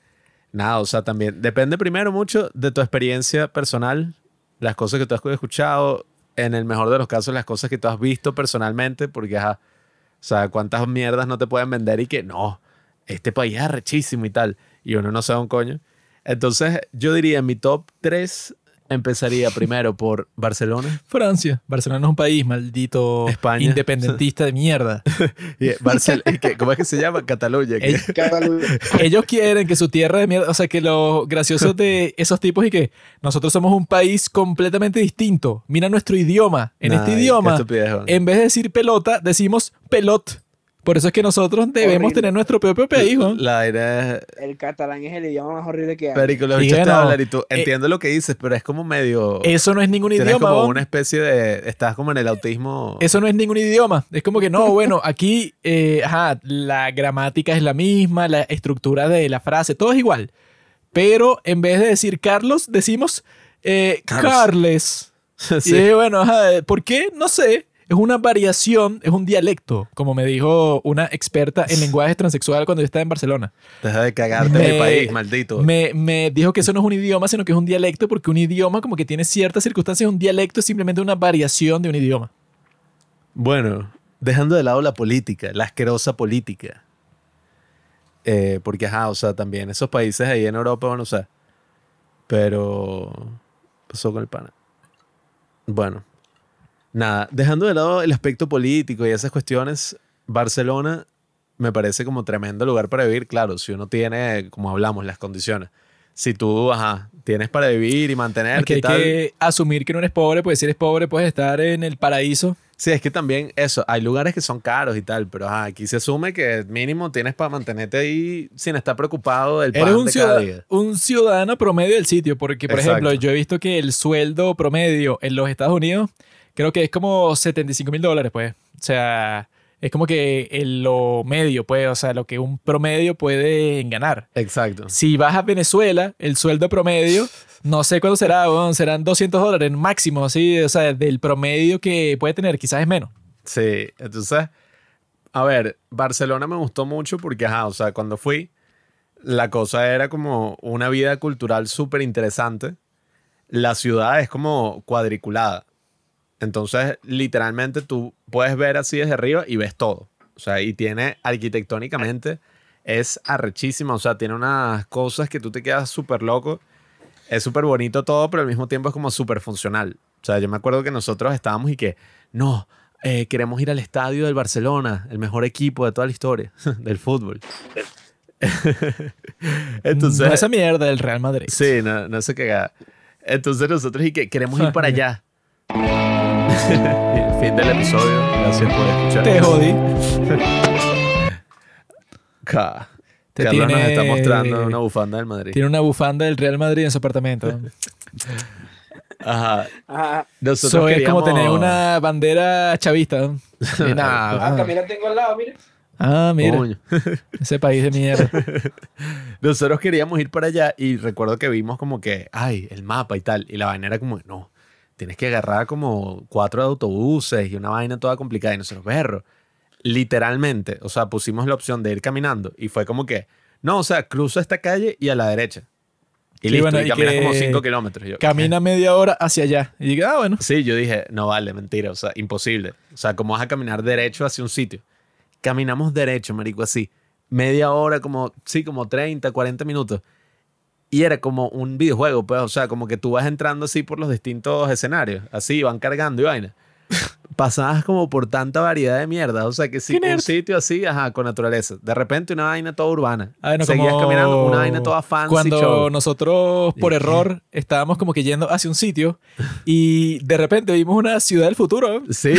nada, o sea, también depende primero mucho de tu experiencia personal, las cosas que tú has escuchado, en el mejor de los casos, las cosas que tú has visto personalmente, porque, ajá, o sea, cuántas mierdas no te pueden vender y que no, este país es arrechísimo y tal, y uno no sabe un coño. Entonces, yo diría, mi top 3 empezaría primero por Barcelona. Francia. Barcelona es un país, maldito España. independentista de mierda. Y Barcel- y que- ¿Cómo es que se llama? Cataluña. Ellos quieren que su tierra de mierda, o sea, que lo gracioso de esos tipos y que nosotros somos un país completamente distinto. Mira nuestro idioma. En Nah, este idioma, en vez de decir pelota, decimos pelot. Por eso es que nosotros debemos Horrible. tener nuestro propio país, ¿no? La es... El catalán es el idioma más horrible que hay. Perico, los Y bichos te hablan y tú eh, entiendo lo que dices, pero es como medio... Eso no es ningún idioma. como ¿no? una especie de... Estás como en el autismo... Eso no es ningún idioma. Es como que no, bueno, aquí, eh, ajá, la gramática es la misma, la estructura de la frase, todo es igual. Pero en vez de decir Carlos, decimos eh, Carlos. Carles. Sí. Y bueno, ajá, ¿por qué? No sé. Es una variación, es un dialecto, como me dijo una experta en lenguaje transexual cuando yo estaba en Barcelona. Deja de cagarte en Me- mi país, maldito. Me, me dijo que eso no es un idioma, sino que es un dialecto, porque un idioma como que tiene ciertas circunstancias, un dialecto es simplemente una variación de un idioma. Bueno, dejando de lado la política, la asquerosa política. Eh, porque, ajá, o sea, también esos países ahí en Europa, bueno, o sea, pero pasó con el pana. Bueno, nada, dejando de lado el aspecto político y esas cuestiones, Barcelona me parece como tremendo lugar para vivir, claro, si uno tiene, como hablamos, las condiciones. Si tú, ajá, tienes para vivir y mantenerte Aquí y hay que asumir que no eres pobre, pues si eres pobre puedes estar en el paraíso. Sí, es que también eso, hay lugares que son caros y tal, pero ajá, aquí se asume que mínimo tienes para mantenerte ahí sin estar preocupado del pan Eres un, de cada ciudad- día. un ciudadano promedio del sitio, porque por Exacto. ejemplo yo he visto que el sueldo promedio en los Estados Unidos creo que es como 75 mil dólares, pues. O sea, es como que en lo medio, pues, o sea, lo que un promedio puede ganar. Exacto. Si vas a Venezuela, el sueldo promedio, no sé cuánto será, weón, serán 200 dólares máximo, así, o sea, del promedio que puede tener, quizás es menos. Sí, entonces, a ver, Barcelona me gustó mucho porque, ajá, o sea, cuando fui, la cosa era como una vida cultural súper interesante. La ciudad es como cuadriculada. Entonces, literalmente tú puedes ver así desde arriba y ves todo. O sea, y tiene arquitectónicamente, es arrechísima. O sea, tiene unas cosas que tú te quedas súper loco. Es súper bonito todo, pero al mismo tiempo es como súper funcional. O sea, yo me acuerdo que nosotros estábamos y que, no, eh, queremos ir al estadio del Barcelona, el mejor equipo de toda la historia del fútbol. Entonces, No esa mierda del Real Madrid. Sí, no, no sé qué. Entonces nosotros y que queremos ir para allá. fin del episodio. Gracias por escuchar. Te jodí. Carlos nos está mostrando una bufanda del Madrid. Tiene una bufanda del Real Madrid en su apartamento. Ajá. Ajá. Nosotros Eso es como queríamos- tener una bandera chavista. nada, Ah, ah, Camila tengo al lado, mire. ah, mira, Coño. ese país de mierda. Nosotros queríamos ir para allá y recuerdo que vimos como que, ay, el mapa y tal. Y la vaina era como, no, tienes que agarrar como cuatro autobuses y una vaina toda complicada. Y nosotros, perro, literalmente, o sea, pusimos la opción de ir caminando y fue como que, no, o sea, cruza esta calle y a la derecha. Y Sí, listo, bueno, y y caminas que como cinco kilómetros. Y yo, Camina media hora hacia allá. Y digo, ah, bueno. Sí, yo dije, no vale, mentira, o sea, imposible. O sea, ¿cómo vas a caminar derecho hacia un sitio? Caminamos derecho, marico, así. Media hora, como, sí, como 30, 40 minutos. Y era como un videojuego, pues, o sea, como que tú vas entrando así por los distintos escenarios, así, van cargando y vaina. Pasabas como por tanta variedad de mierda, o sea, que nerd. un sitio así, ajá, con naturaleza. De repente una vaina toda urbana. Ah, Seguías como caminando una vaina toda fancy Cuando show. nosotros, por error, estábamos como que yendo hacia un sitio y de repente vimos una ciudad del futuro. Sí,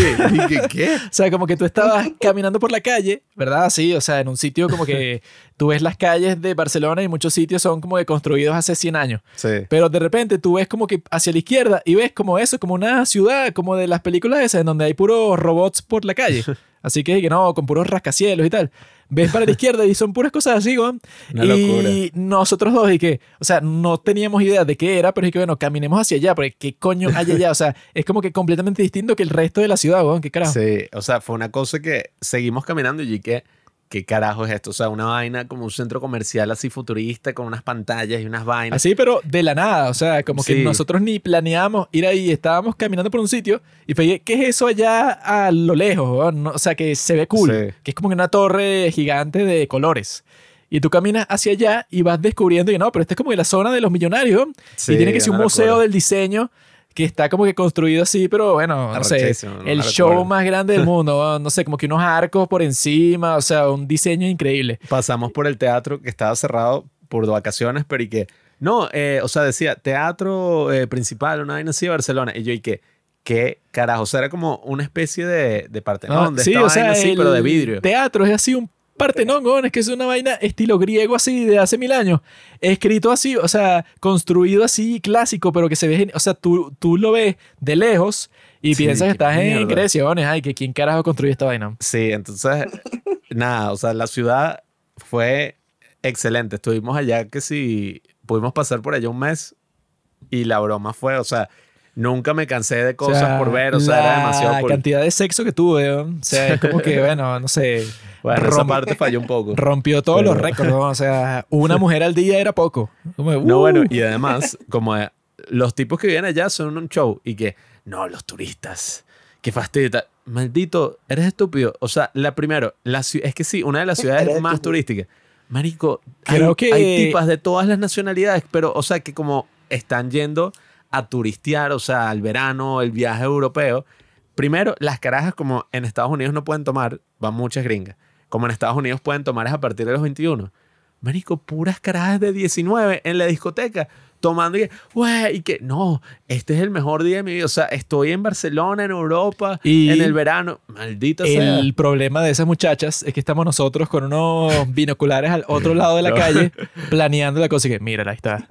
¿qué? O sea, como que tú estabas caminando por la calle, ¿verdad? Sí, o sea, en un sitio como que tú ves las calles de Barcelona y muchos sitios son como que construidos hace 100 años. Sí. Pero de repente tú ves como que hacia la izquierda y ves como eso, como una ciudad, como de las películas esas, en donde hay puros robots por la calle. Así que, que no, con puros rascacielos y tal. Ves para la izquierda y son puras cosas así, ¿no? Una y nosotros dos, y que, o sea, no teníamos idea de qué era, pero es que, bueno, caminemos hacia allá, porque qué coño hay allá. O sea, es como que completamente distinto que el resto de la ciudad, weón, qué carajo. Sí, o sea, fue una cosa que seguimos caminando y que ¿qué carajo es esto? O sea, una vaina como un centro comercial así futurista con unas pantallas y unas vainas. Así, pero de la nada, o sea, como que Sí. nosotros ni planeamos ir ahí, estábamos caminando por un sitio y fue, ¿qué es eso allá a lo lejos? No, o sea, que se ve cool, Sí. que es como una torre gigante de colores. Y tú caminas hacia allá y vas descubriendo que no, pero esta es como la zona de los millonarios. Sí, y tiene que ser un museo del diseño que está como que construido así, pero bueno, no sé, el show más grande del mundo, no sé, como que unos arcos por encima, o sea, un diseño increíble. Pasamos por el teatro que estaba cerrado por vacaciones, pero y que, no, eh, o sea, decía teatro eh, principal, una vaina así de Barcelona. Y yo, y que, ¿qué carajo? O sea, era como una especie de, de Partenón, de sí, esta o sea, así, pero de vidrio. Teatro es así un Partenón, es que es una vaina estilo griego así de hace mil años. Escrito así, o sea, construido así clásico, pero que se ve, o sea, tú, tú lo ves de lejos y Sí, piensas que estás en. Grecia, ay, que quién carajo construyó esta vaina. Sí, entonces, nada, o sea, la ciudad fue excelente. Estuvimos allá que si pudimos pasar por allá un mes y la broma fue, o sea, nunca me cansé de cosas O sea, por ver, o sea, era demasiado La cool. cantidad de sexo que tuve, o sea, es como que, bueno, no sé, Bueno, esa rom- parte falló un poco. rompió todos Pero- los récords, weón. o sea, una mujer al día era poco. Como, No, uh. bueno, y además, como eh, los tipos que vienen allá son un show y que, no, los turistas, qué fastidio. Maldito, eres estúpido. O sea, la primero, la es que sí, una de las ciudades más turísticas. Marico, hay, Creo que- hay tipas de todas las nacionalidades, pero, o sea, que como están yendo a turistear, o sea, al verano, el viaje europeo. Primero, las carajas, como en Estados Unidos no pueden tomar, van muchas gringas. Como en Estados Unidos pueden tomar es a partir de los 21. Marico, puras carajas de 19 en la discoteca, tomando y que, güey, y que, no, este es el mejor día de mi vida. O sea, estoy en Barcelona, en Europa, Y en el verano. Maldita sea. El problema de esas muchachas es que estamos nosotros con unos binoculares al otro lado de la No. calle planeando la cosa y que, mira, ahí está.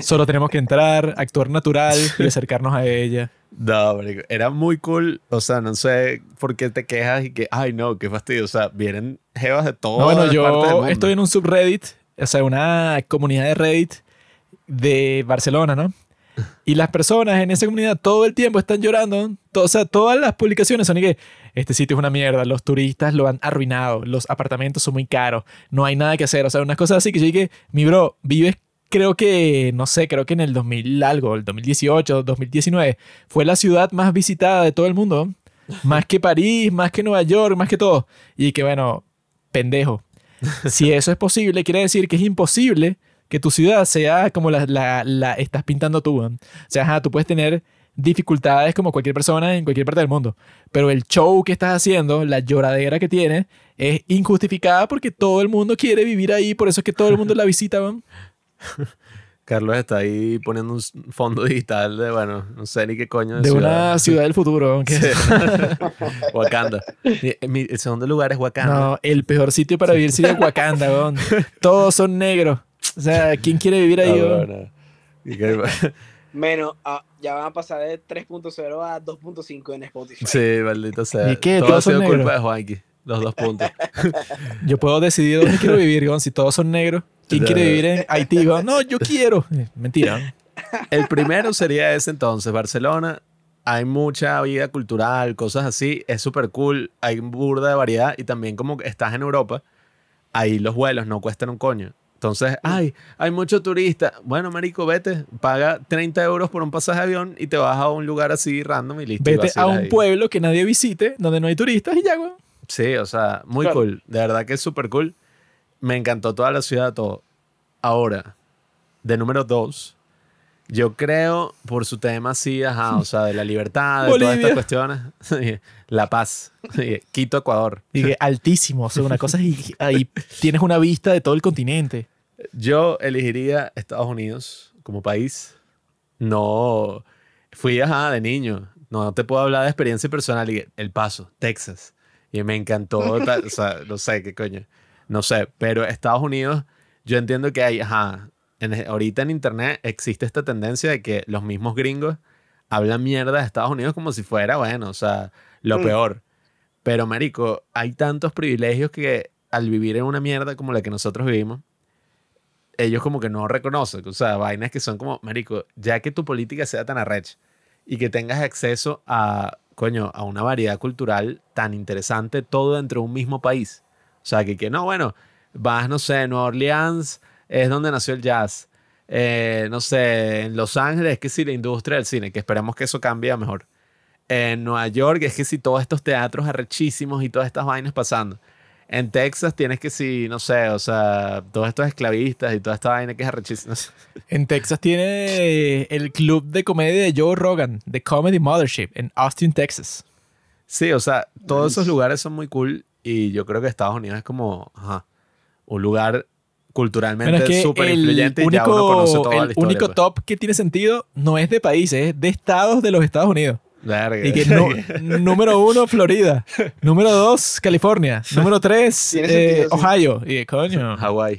Solo tenemos que entrar, actuar natural y acercarnos a ella. No, era muy cool. O sea, no sé por qué te quejas y que, ay, no, qué fastidio. O sea, vienen jevas de todo. No, bueno, yo estoy en un subreddit, o sea, una comunidad de Reddit de Barcelona, ¿no? Y las personas en esa comunidad todo el tiempo están llorando. To- o sea, todas las publicaciones son y que este sitio es una mierda, los turistas lo han arruinado, los apartamentos son muy caros, no hay nada que hacer. O sea, unas cosas así que yo dije, mi bro, vives, creo que, no sé, creo que en el 2000 algo, el 2018, 2019, fue la ciudad más visitada de todo el mundo. Más que París, más que Nueva York, más que todo. Y que bueno, pendejo. Si eso es posible, quiere decir que es imposible que tu ciudad sea como la, la, la estás pintando tú. O sea, ajá, tú puedes tener dificultades como cualquier persona en cualquier parte del mundo. Pero el show que estás haciendo, la lloradera que tiene, es injustificada porque todo el mundo quiere vivir ahí. Por eso es que todo el mundo la visita. weón. Carlos está ahí poniendo un fondo digital de, bueno, no sé ni qué coño De una ciudad del futuro. Sí. Wakanda. Mi- mi- el segundo lugar es Wakanda. No, el peor sitio para vivir sería Wakanda. weón. Todos son negros. O sea, ¿quién quiere vivir ahí? No, no, no. Menos, ah, ya van a pasar de 3.0 a 2.5 en Spotify. Sí, maldito sea. ¿Y qué? Todo ha ¿Todos son sido culpa negros? de Juanqui. Los dos puntos. Yo puedo decidir dónde quiero vivir, weón, si todos son negros. ¿Quién quiere vivir en Haití? weón? No, yo quiero. Mentira. El primero sería ese entonces, Barcelona. Hay mucha vida cultural, cosas así. Es súper cool. Hay burda de variedad. Y también como estás en Europa, ahí los vuelos no cuestan un coño. Entonces, ay, hay mucho turista. Bueno, marico, vete, paga 30 euros por un pasaje de avión y te vas a un lugar así random y listo. y Vete a vacilas un ahí. pueblo que nadie visite, donde no hay turistas y ya, weón. Sí, o sea, muy Claro. cool. De verdad que es súper cool. Me encantó toda la ciudad, todo. Ahora, de número dos, yo creo por su tema así, ajá, o sea, de la libertad, de todas Bolivia. estas cuestiones. la paz. Quito, Ecuador. Y que altísimo, o sea, una cosa y ahí tienes una vista de todo el continente. Yo elegiría Estados Unidos como país. No, fui ajá, de niño. No te puedo hablar de experiencia personal. Y El Paso, Texas. Y me encantó. o sea, no sé qué coño. No sé, pero Estados Unidos, yo entiendo que hay, ajá, en- ahorita en Internet existe esta tendencia de que los mismos gringos hablan mierda de Estados Unidos como si fuera, bueno, o sea, lo Mm. peor. Pero, marico, hay tantos privilegios que al vivir en una mierda como la que nosotros vivimos, ellos como que no reconocen. O sea, vainas que son como, marico, ya que tu política sea tan arrecha y que tengas acceso a, coño, a una variedad cultural tan interesante, todo dentro de un mismo país. O sea, que, que no, bueno, vas, no sé, Nueva Orleans es donde nació el jazz. Eh, no sé, en Los Ángeles es que sí, la industria del cine, que esperemos que eso cambie a mejor. En Nueva York es que sí, todos estos teatros arrechísimos y todas estas vainas pasando. En Texas tienes que sí, no sé, o sea, todos estos esclavistas y toda esta vaina que es arrechísima. En Texas tiene el club de comedia de Joe Rogan, The Comedy Mothership, en Austin, Texas. Sí, o sea, todos esos lugares son muy cool y yo creo que Estados Unidos es como ajá, un lugar culturalmente Bueno, es que súper influyente y ya uno único, conoce toda el la historia. único pues. top que tiene sentido no es de países, es de estados de los Estados Unidos. Verga. Y que no- número uno, Florida. Número dos, California. Número tres, eh. Ohio. Y coño, Hawái,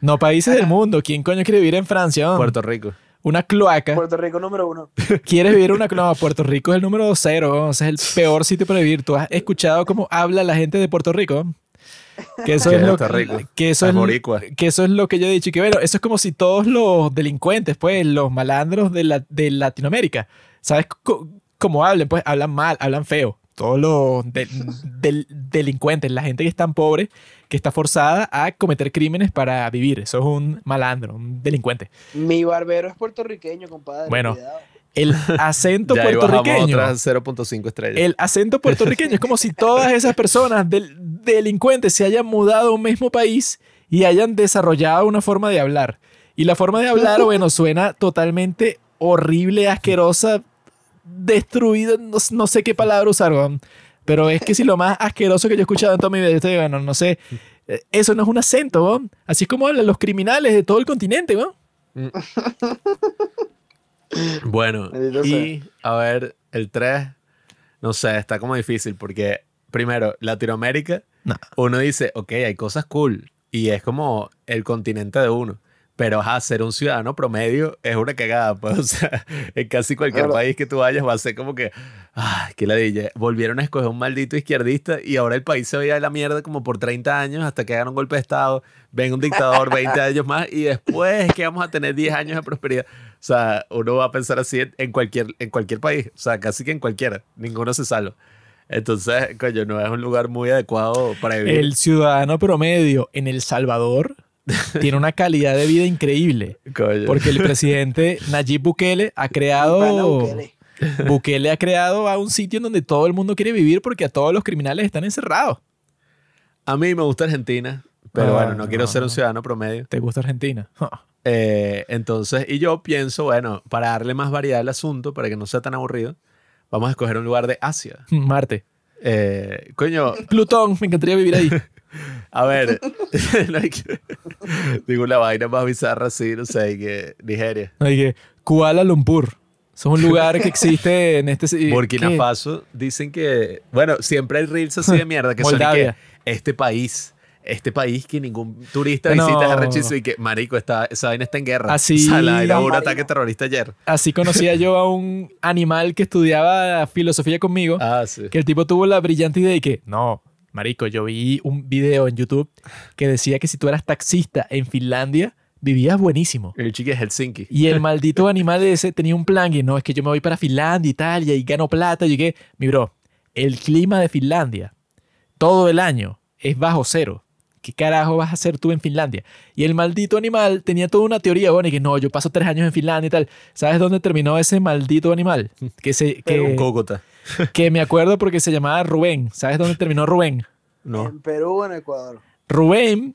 no países del mundo. ¿Quién coño quiere vivir en Francia? Puerto Rico. Una cloaca. Puerto Rico número uno. ¿Quieres vivir en una cloaca? Puerto Rico es el número cero. O sea, es el peor sitio para vivir. ¿Tú has escuchado cómo habla la gente de Puerto Rico? Que eso es lo que eso Es que eso es lo que yo he dicho y que bueno, eso es como si todos los delincuentes, pues los malandros de, la, de Latinoamérica, ¿sabes cómo hablan? Pues hablan mal, hablan feo. Todos los de- del- delincuentes, la gente que es tan pobre que está forzada a cometer crímenes para vivir. Eso es un malandro, un delincuente. Mi barbero es puertorriqueño, compadre. Bueno. cuidado. El acento Ya puertorriqueño. otras 0.5 estrellas. El acento puertorriqueño es como si todas esas personas del, delincuentes se hayan mudado a un mismo país y hayan desarrollado una forma de hablar. Y la forma de hablar, bueno, suena totalmente horrible, asquerosa, destruida, no, no sé qué palabra usar, pero es que si lo más asqueroso que yo he escuchado en toda mi vida, yo estoy, bueno, no sé, eh, eso no es un acento, weón. así es como hablan los criminales de todo el continente, weón. Bueno, y a ver, el 3, no sé, está como difícil porque, primero, Latinoamérica, No. uno dice, ok, hay cosas cool y es como el continente de uno. Pero ajá, ser un ciudadano promedio es una cagada, pues, o sea, en casi cualquier Claro. país que tú vayas va a ser como que, ay, qué ladilla. Volvieron a escoger un maldito izquierdista y ahora el país se veía de la mierda como por 30 años hasta que hagan un golpe de Estado, venga un dictador 20 años más y después es que vamos a tener 10 años de prosperidad. O sea, uno va a pensar así en- en cualquier, en cualquier país, o sea, casi que en cualquiera, ninguno se salva. Entonces, coño, no es un lugar muy adecuado para vivir. El ciudadano promedio en El Salvador tiene una calidad de vida increíble. Coño. Porque el presidente Nayib Bukele ha creado. Bukele. Bukele ha creado a un sitio en donde todo el mundo quiere vivir porque a todos los criminales están encerrados. A mí me gusta Argentina, pero Ah, bueno, no, quiero no, ser un no. ciudadano promedio. ¿Te gusta Argentina? Eh, entonces, y yo pienso, bueno, para darle más variedad al asunto, para que no sea tan aburrido, vamos a escoger un lugar de Asia. Marte. Eh, coño, Plutón, me encantaría vivir ahí. a ver, no digo una vaina más bizarra así, no sé, que Nigeria. Hay que Kuala Lumpur. Es un lugar que existe en este... Burkina ¿qué? Faso dicen que, bueno, siempre hay reels así de mierda que son y que Moldavia. este país este país que ningún turista No. visita es arrechísimo y que, marico, está, esa vaina está en guerra. Así- O sea, la vaina hubo un ataque terrorista ayer. Así conocía yo a un animal que estudiaba filosofía conmigo, Ah, sí. que el tipo tuvo la brillante idea de que, no, marico, yo vi un video en YouTube que decía que si tú eras taxista en Finlandia, vivías buenísimo. El chique es Helsinki. Y el maldito animal ese tenía un plan que no, es que yo me voy para Finlandia y tal, y ahí gano plata. Y llegué, mi bro, el clima de Finlandia todo el año es bajo cero. ¿Qué carajo vas a hacer tú en Finlandia? Y el maldito animal tenía toda una teoría, bueno, y que no, yo paso tres años en Finlandia y tal. ¿Sabes dónde terminó ese maldito animal? Que, se, En que, Cúcuta. que me acuerdo porque se llamaba Rubén. ¿Sabes dónde terminó Rubén? No, En Perú o en Ecuador. Rubén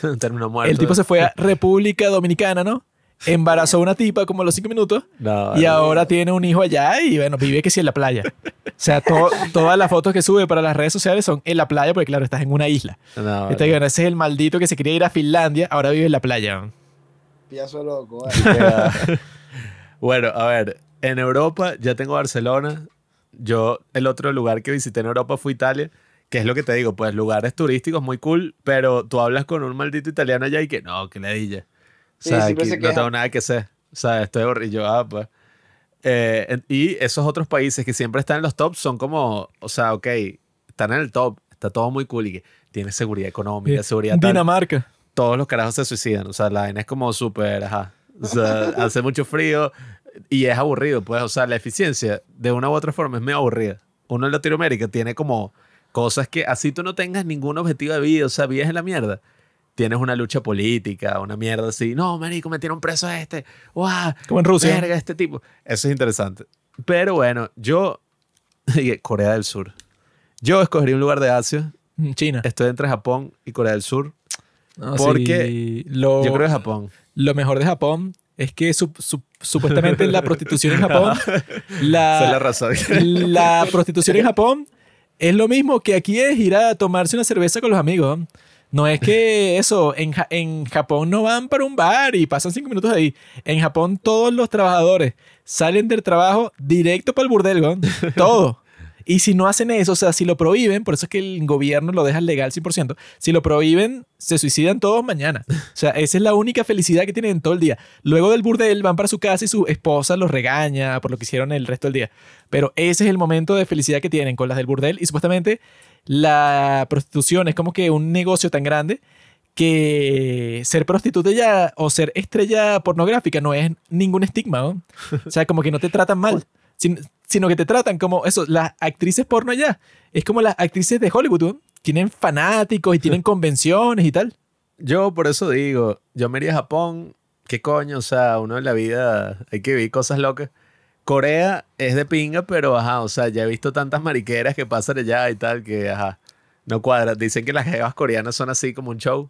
terminó muerto. el tipo se fue a República Dominicana, ¿no? Embarazó a una tipa como a los cinco minutos No, y no. ahora tiene un hijo allá y bueno, vive que sí en la playa. O sea, to- todas las fotos que sube para las redes sociales son en la playa porque claro, estás en una isla. No, Este, no. bueno, ese es el maldito que se quería ir a Finlandia, ahora vive en la playa. Piazo loco. Queda- bueno, a ver, en Europa ya tengo Barcelona. Yo, el otro lugar que visité en Europa fue Italia, que es lo que te digo, pues lugares turísticos muy cool, pero tú hablas con un maldito italiano allá y que no, que ledilla. O Sí, sea, siempre aquí no tengo nada que hacer. O sea, estoy aburrido. Ah, pues. Eh, y esos otros países que siempre están en los tops son como, o sea, ok, están en el top, está todo muy cool y tiene seguridad económica, seguridad tal Dinamarca. todos los carajos se suicidan. O sea, la vaina es como súper, ajá. O sea, hace mucho frío y es aburrido, pues. O sea, la eficiencia de una u otra forma es medio aburrida. Uno en Latinoamérica tiene como cosas que así tú no tengas ningún objetivo de vida, o sea, vives en la mierda. Tienes una lucha política, una mierda así. No, marico, metieron preso a este. ¡Wow! Como en Rusia. Verga, este tipo. Eso es interesante. Pero bueno, yo... Corea del Sur. Yo escogería un lugar de Asia. Mm, China. Estoy entre Japón y Corea del Sur. No, porque sí, lo, Yo creo que Japón. lo mejor de Japón es que su- su- supuestamente la prostitución en Japón, es la, la razón. la prostitución en Japón es lo mismo que aquí es ir a tomarse una cerveza con los amigos. No es que eso, en, Ja- en Japón no van para un bar y pasan cinco minutos ahí. En Japón todos los trabajadores salen del trabajo directo para el burdel, ¿no? todo. Y si no hacen eso, o sea, si lo prohíben, por eso es que el gobierno lo deja legal 100%, si lo prohíben, se suicidan todos mañana. O sea, esa es la única felicidad que tienen en todo el día. Luego del burdel van para su casa y su esposa los regaña por lo que hicieron el resto del día. Pero ese es el momento de felicidad que tienen con las del burdel y supuestamente la prostitución es como que un negocio tan grande que ser prostituta ya o ser estrella pornográfica no es ningún estigma, ¿no? O sea, como que no te tratan mal, sin- sino que te tratan como eso, las actrices porno ya. Es como las actrices de Hollywood, ¿no? Tienen fanáticos y tienen convenciones y tal. Yo por eso digo, yo me iría a Japón. ¿Qué coño? O sea, uno en la vida hay que vivir cosas locas. Corea es de pinga, pero ajá, o sea, ya he visto tantas mariqueras que pasan allá y tal que, ajá, no cuadra. Dicen que las jevas coreanas son así como un show.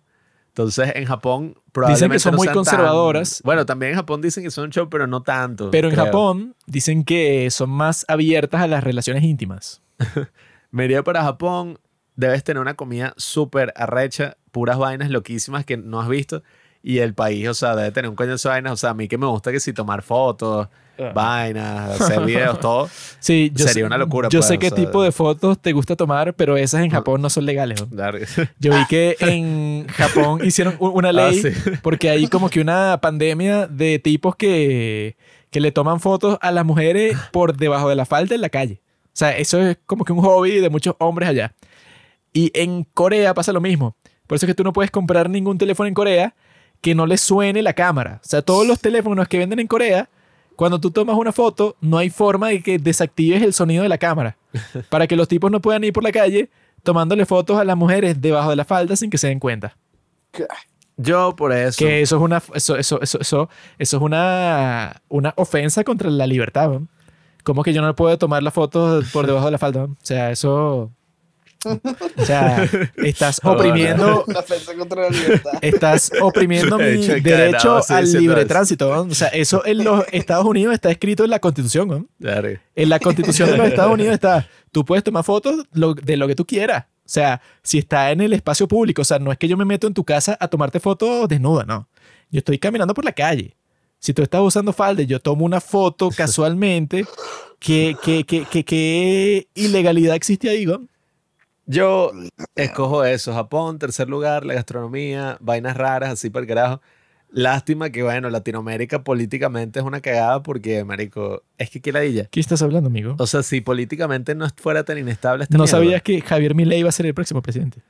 Entonces, en Japón probablemente son no muy sean tan- conservadoras. Bueno, también en Japón dicen que son un show, pero no tanto. Pero en creo. Japón dicen que son más abiertas a las relaciones íntimas. Me iría para Japón. Debes tener una comida súper arrecha, puras vainas loquísimas que no has visto. Y el país, o sea, debe tener un coño de vainas. O sea, a mí que me gusta que si tomar fotos, vainas, hacer videos, todo. Sí, yo Sería sé- una locura, Yo pues, sé o qué sea. tipo de fotos te gusta tomar, pero esas en Japón no son legales. Yo vi que en Japón hicieron una Ah, ley sí. porque hay como que una pandemia de tipos que, que le toman fotos a las mujeres por debajo de la falda en la calle. O sea, eso es como que un hobby de muchos hombres allá. Y en Corea pasa lo mismo. Por eso es que tú no puedes comprar ningún teléfono en Corea que no le suene la cámara. O sea, todos los teléfonos que venden en Corea, cuando tú tomas una foto, no hay forma de que desactives el sonido de la cámara. Para que los tipos no puedan ir por la calle tomándole fotos a las mujeres debajo de la falda sin que se den cuenta. Yo por eso. Que eso es una, eso, eso, eso, eso, eso es una, una ofensa contra la libertad. ¿no? ¿Cómo que yo no puedo tomar la foto por debajo de la falda? ¿no? O sea, eso... O sea, estás oprimiendo estás oprimiendo mi derecho al libre tránsito. ¿no? O sea, eso en los Estados Unidos está escrito en la Constitución. ¿no? En la Constitución de los Estados Unidos está, tú puedes tomar fotos de lo que tú quieras. O sea, si está en el espacio público, o sea, no es que yo me meto en tu casa a tomarte fotos desnuda, no. Yo estoy caminando por la calle. Si tú estás usando falda y yo tomo una foto casualmente, ¿qué, qué, qué, qué, qué ilegalidad existe ahí, ¿no? Yo escojo eso, Japón, tercer lugar, la gastronomía, vainas raras, así para el carajo. Lástima que, bueno, Latinoamérica políticamente es una cagada porque, marico, es que qué ladilla. ¿Qué estás hablando, amigo? O sea, si políticamente no fuera tan inestable esta ¿No mierda, sabías que Javier Milei iba a ser el próximo presidente?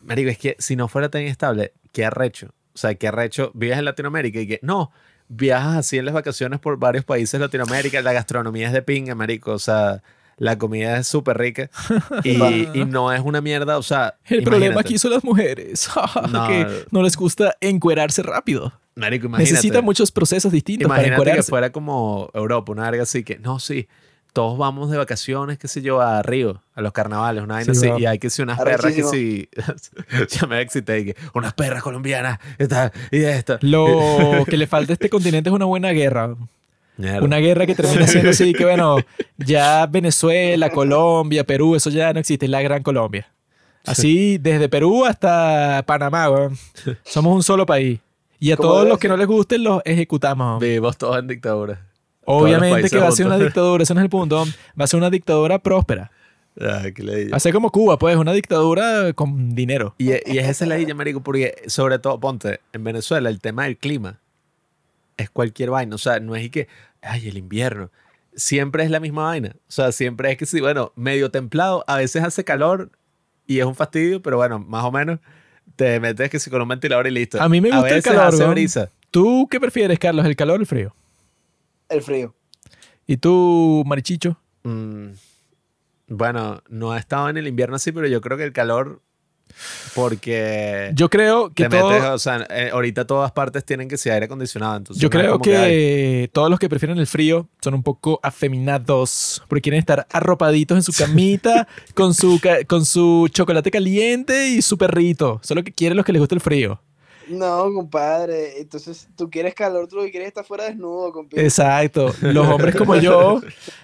Marico, es que si no fuera tan inestable, qué arrecho. O sea, qué arrecho. Vives en Latinoamérica y que, no, viajas así en las vacaciones por varios países de Latinoamérica, la gastronomía es de pinga, marico. O sea, la comida es súper rica y, y no es una mierda, o sea... El problema imagínate. aquí son las mujeres, No. que no les gusta encuerarse rápido. Marico, imagínate. Necesitan muchos procesos distintos para Imagínate que encuerarse. fuera como Europa, una verga así que, no, sí, todos vamos de vacaciones, qué sé yo, a Río, a los carnavales, una vaina Sí, así, y hay que ser unas perras que sí, ya me excité, y que unas perras colombianas, esta, y esta. Lo que le falta a este continente es una buena guerra. Mierda. Una guerra que termina siendo así que, bueno, ya Venezuela, Colombia, Perú, eso ya no existe, es la Gran Colombia. Así, desde Perú hasta Panamá, weón. Somos un solo país. Y a ¿Cómo todos los que no les gusten los ejecutamos. Vivimos todos en dictadura. Obviamente que va a ser una dictadura, ese no es el punto. Va a ser una dictadura próspera. Ah. Va a ser como Cuba, pues, una dictadura con dinero. Y, y es esa la idea, marico, porque sobre todo, ponte, en Venezuela el tema del clima es cualquier vaina. O sea, no es y que, ay, el invierno. Siempre es la misma vaina. O sea, siempre es que sí, bueno, medio templado, a veces hace calor y es un fastidio, pero bueno, más o menos te metes que sí con un ventilador y listo. A mí me A gusta el veces calor, hace brisa. ¿Tú qué prefieres, Carlos, el calor o el frío? El frío. ¿Y tú, Marichicho? Mm, bueno, no he estado en el invierno así, pero yo creo que el calor, porque Yo creo que te metes, todo, o sea, eh, ahorita todas partes tienen que ser aire acondicionado. Entonces yo no creo que, ay, todos los que prefieren el frío son un poco afeminados porque quieren estar arropaditos en su camita con su con su chocolate caliente y su perrito. Solo que quieren los que les gusta el frío. No, compadre. Entonces, tú quieres calor, tú lo que quieres es estar fuera desnudo, compadre. Exacto. Los hombres como yo,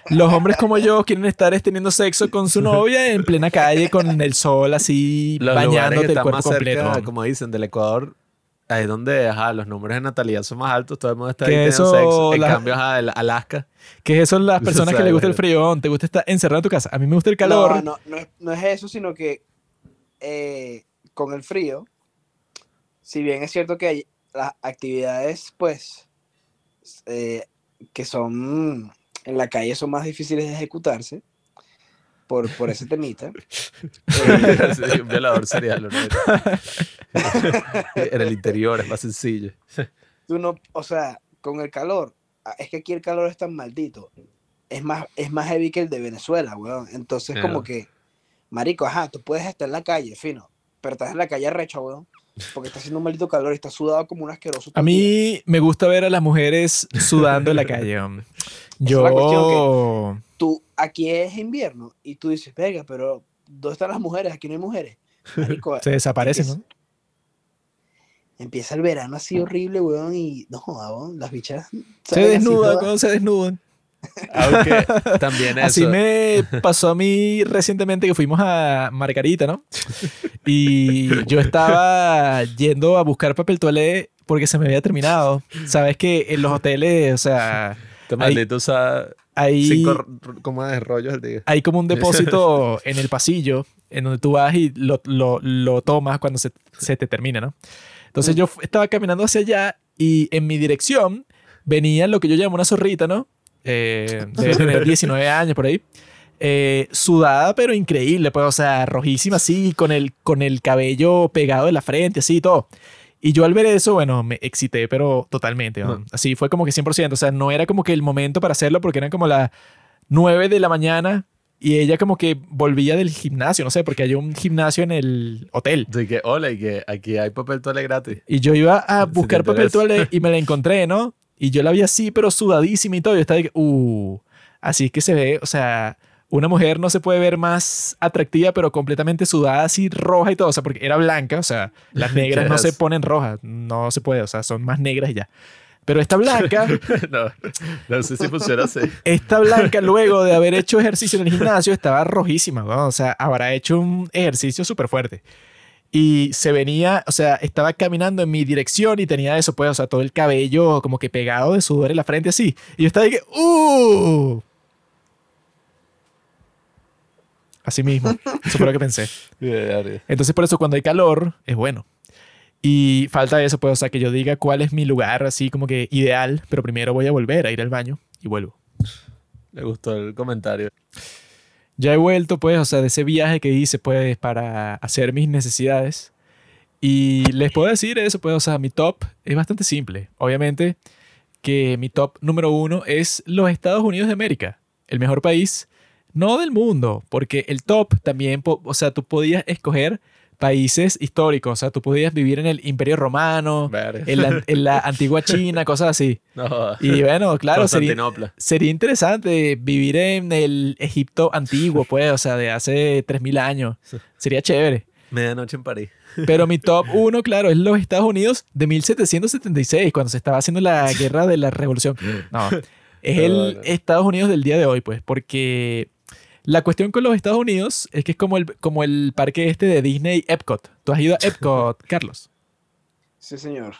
los hombres como yo quieren estar es, teniendo sexo con su novia en plena calle con el sol así los que bañándote el cuerpo más cerca, completo. como dicen, del Ecuador, ahí es donde ajá, los números de natalidad son más altos, todo el mundo está ahí teniendo eso, sexo. En la- cambio, ajá, el Alaska. Que eso son las personas que les gusta el frío. Te gusta estar encerrado en tu casa. A mí me gusta el calor. No, no, no es, no es eso, sino que eh, con el frío, si bien es cierto que hay las actividades, pues, eh, que son en la calle son más difíciles de ejecutarse por, por ese temita. eh, Sí, un violador serial. ¿no? en el interior es más sencillo. tú no, o sea, con el calor, ah, es que aquí el calor es tan maldito. Es más, es más heavy que el de Venezuela, weón. Entonces, como Claro. que, marico, ajá, tú puedes estar en la calle, fino, pero estás en la calle recho, weón. Porque está haciendo un maldito calor y estás sudado como un asqueroso. A mí me gusta ver a las mujeres sudando en la calle. es Yo. Tú, aquí es invierno y tú dices, venga, pero ¿dónde están las mujeres? Aquí no hay mujeres. Marico, Se desaparecen, ¿no? empieza el verano así horrible, weón, y no joda, weón, las bichas Se desnudan cuando se desnudan. Aunque también eso. Así me pasó a mí recientemente que fuimos a Margarita, ¿no? Y yo estaba yendo a buscar papel toalé porque se me había terminado. Sabes que en los hoteles, o sea, Este maldito usa hay, cinco como de rollos hay como un depósito en el pasillo en donde tú vas y lo, lo- lo tomas cuando se, se te termina, ¿no? Entonces yo fu- estaba caminando hacia allá y en mi dirección venía lo que yo llamo una zorrita, ¿no? Eh, debe tener 19 años por ahí. Eh, sudada, pero increíble, pues, o sea, rojísima así, con el, con el cabello pegado de la frente, así y todo. Y yo al ver eso, bueno, me excité, pero totalmente. ¿no? Ujú. Así fue como que 100%. O sea, no era como que el momento para hacerlo porque eran como las 9 de la mañana y ella como que volvía del gimnasio, no sé, porque hay un gimnasio en el hotel. Así que, hola, y que aquí hay papel toalé gratis. Y yo iba a buscar papel toalé y me la encontré, ¿no? Y yo la vi así, pero sudadísima y todo. Yo estaba de que, uh, así es que se ve, o sea, una mujer no se puede ver más atractiva, pero completamente sudada, así roja y todo. O sea, porque era blanca, o sea, las negras no se ponen rojas, no se puede, o sea, son más negras y ya. Pero esta blanca, no, no sé si funciona así. esta blanca, luego de haber hecho ejercicio en el gimnasio, estaba rojísima, ¿no? O sea, habrá hecho un ejercicio súper fuerte. Y se venía, o sea, estaba caminando en mi dirección y tenía eso, pues, o sea, todo el cabello como que pegado de sudor en la frente así. Y yo estaba de que, ¡uh! Así mismo. Eso fue lo que pensé. Entonces, por eso cuando hay calor, es bueno. Y falta eso, pues, o sea, que yo diga cuál es mi lugar así como que ideal, pero primero voy a volver a ir al baño y vuelvo. Le gustó el comentario. Ya he vuelto, pues, o sea, de ese viaje que hice, pues, para hacer mis necesidades. Y les puedo decir eso, pues, o sea, mi top es bastante simple. Obviamente que mi top número uno es los Estados Unidos de América, el mejor país, no del mundo, porque el top también, o sea, tú podías escoger países históricos, o sea, tú podías vivir en el Imperio Romano, en la, en la antigua China, cosas así. No, Y bueno, claro, sería, sería interesante vivir en el Egipto antiguo, pues, o sea, de hace 3000 años. Sería chévere. Medianoche en París. Pero mi top uno, claro, es los Estados Unidos de 1776, cuando se estaba haciendo la guerra de la revolución. No, es el. Estados Unidos del día de hoy, pues, porque la cuestión con los Estados Unidos es que es como el, como el parque este de Disney Epcot. ¿Tú has ido a Epcot, Carlos? Sí, señor.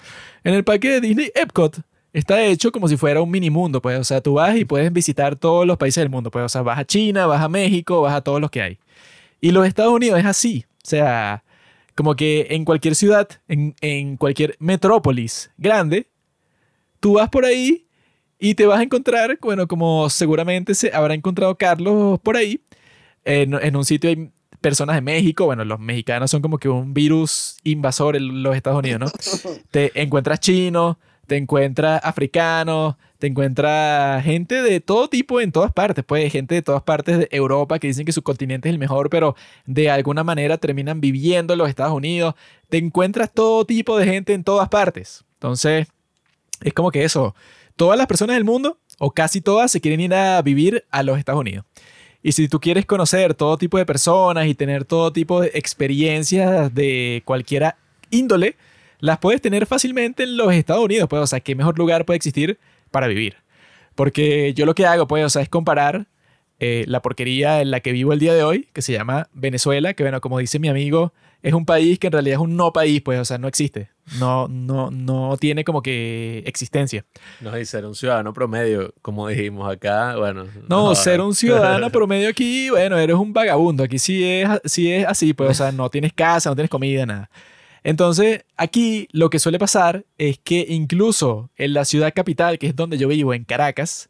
En el parque de Disney Epcot está hecho como si fuera un mini mundo, pues, o sea, tú vas y puedes visitar todos los países del mundo, pues, o sea, vas a China, vas a México, vas a todos los que hay. Y los Estados Unidos es así, o sea, como que en cualquier ciudad, en, en cualquier metrópolis grande, tú vas por ahí y te vas a encontrar, bueno, como seguramente se habrá encontrado Carlos por ahí, en, en un sitio hay personas de México, bueno, los mexicanos son como que un virus invasor en los Estados Unidos, ¿no? te encuentras chinos, te encuentras africanos, te encuentras gente de todo tipo en todas partes, pues gente de todas partes de Europa que dicen que su continente es el mejor, pero de alguna manera terminan viviendo en los Estados Unidos. Te encuentras todo tipo de gente en todas partes. Entonces, es como que eso, todas las personas del mundo, o casi todas, se quieren ir a vivir a los Estados Unidos. Y si tú quieres conocer todo tipo de personas y tener todo tipo de experiencias de cualquiera índole, las puedes tener fácilmente en los Estados Unidos, pues, o sea, qué mejor lugar puede existir para vivir. Porque yo lo que hago, pues, o sea, es comparar eh, la porquería en la que vivo el día de hoy, que se llama Venezuela, que bueno, como dice mi amigo, es un país que en realidad es un no país, pues, o sea, no existe. No, no, no tiene como que existencia. No, y ser un ciudadano promedio, como dijimos acá, bueno. No, ser un ciudadano promedio aquí, bueno, eres un vagabundo. Aquí sí es, sí es así, pues, o sea, no tienes casa, no tienes comida, nada. Entonces, aquí lo que suele pasar es que incluso en la ciudad capital, que es donde yo vivo, en Caracas,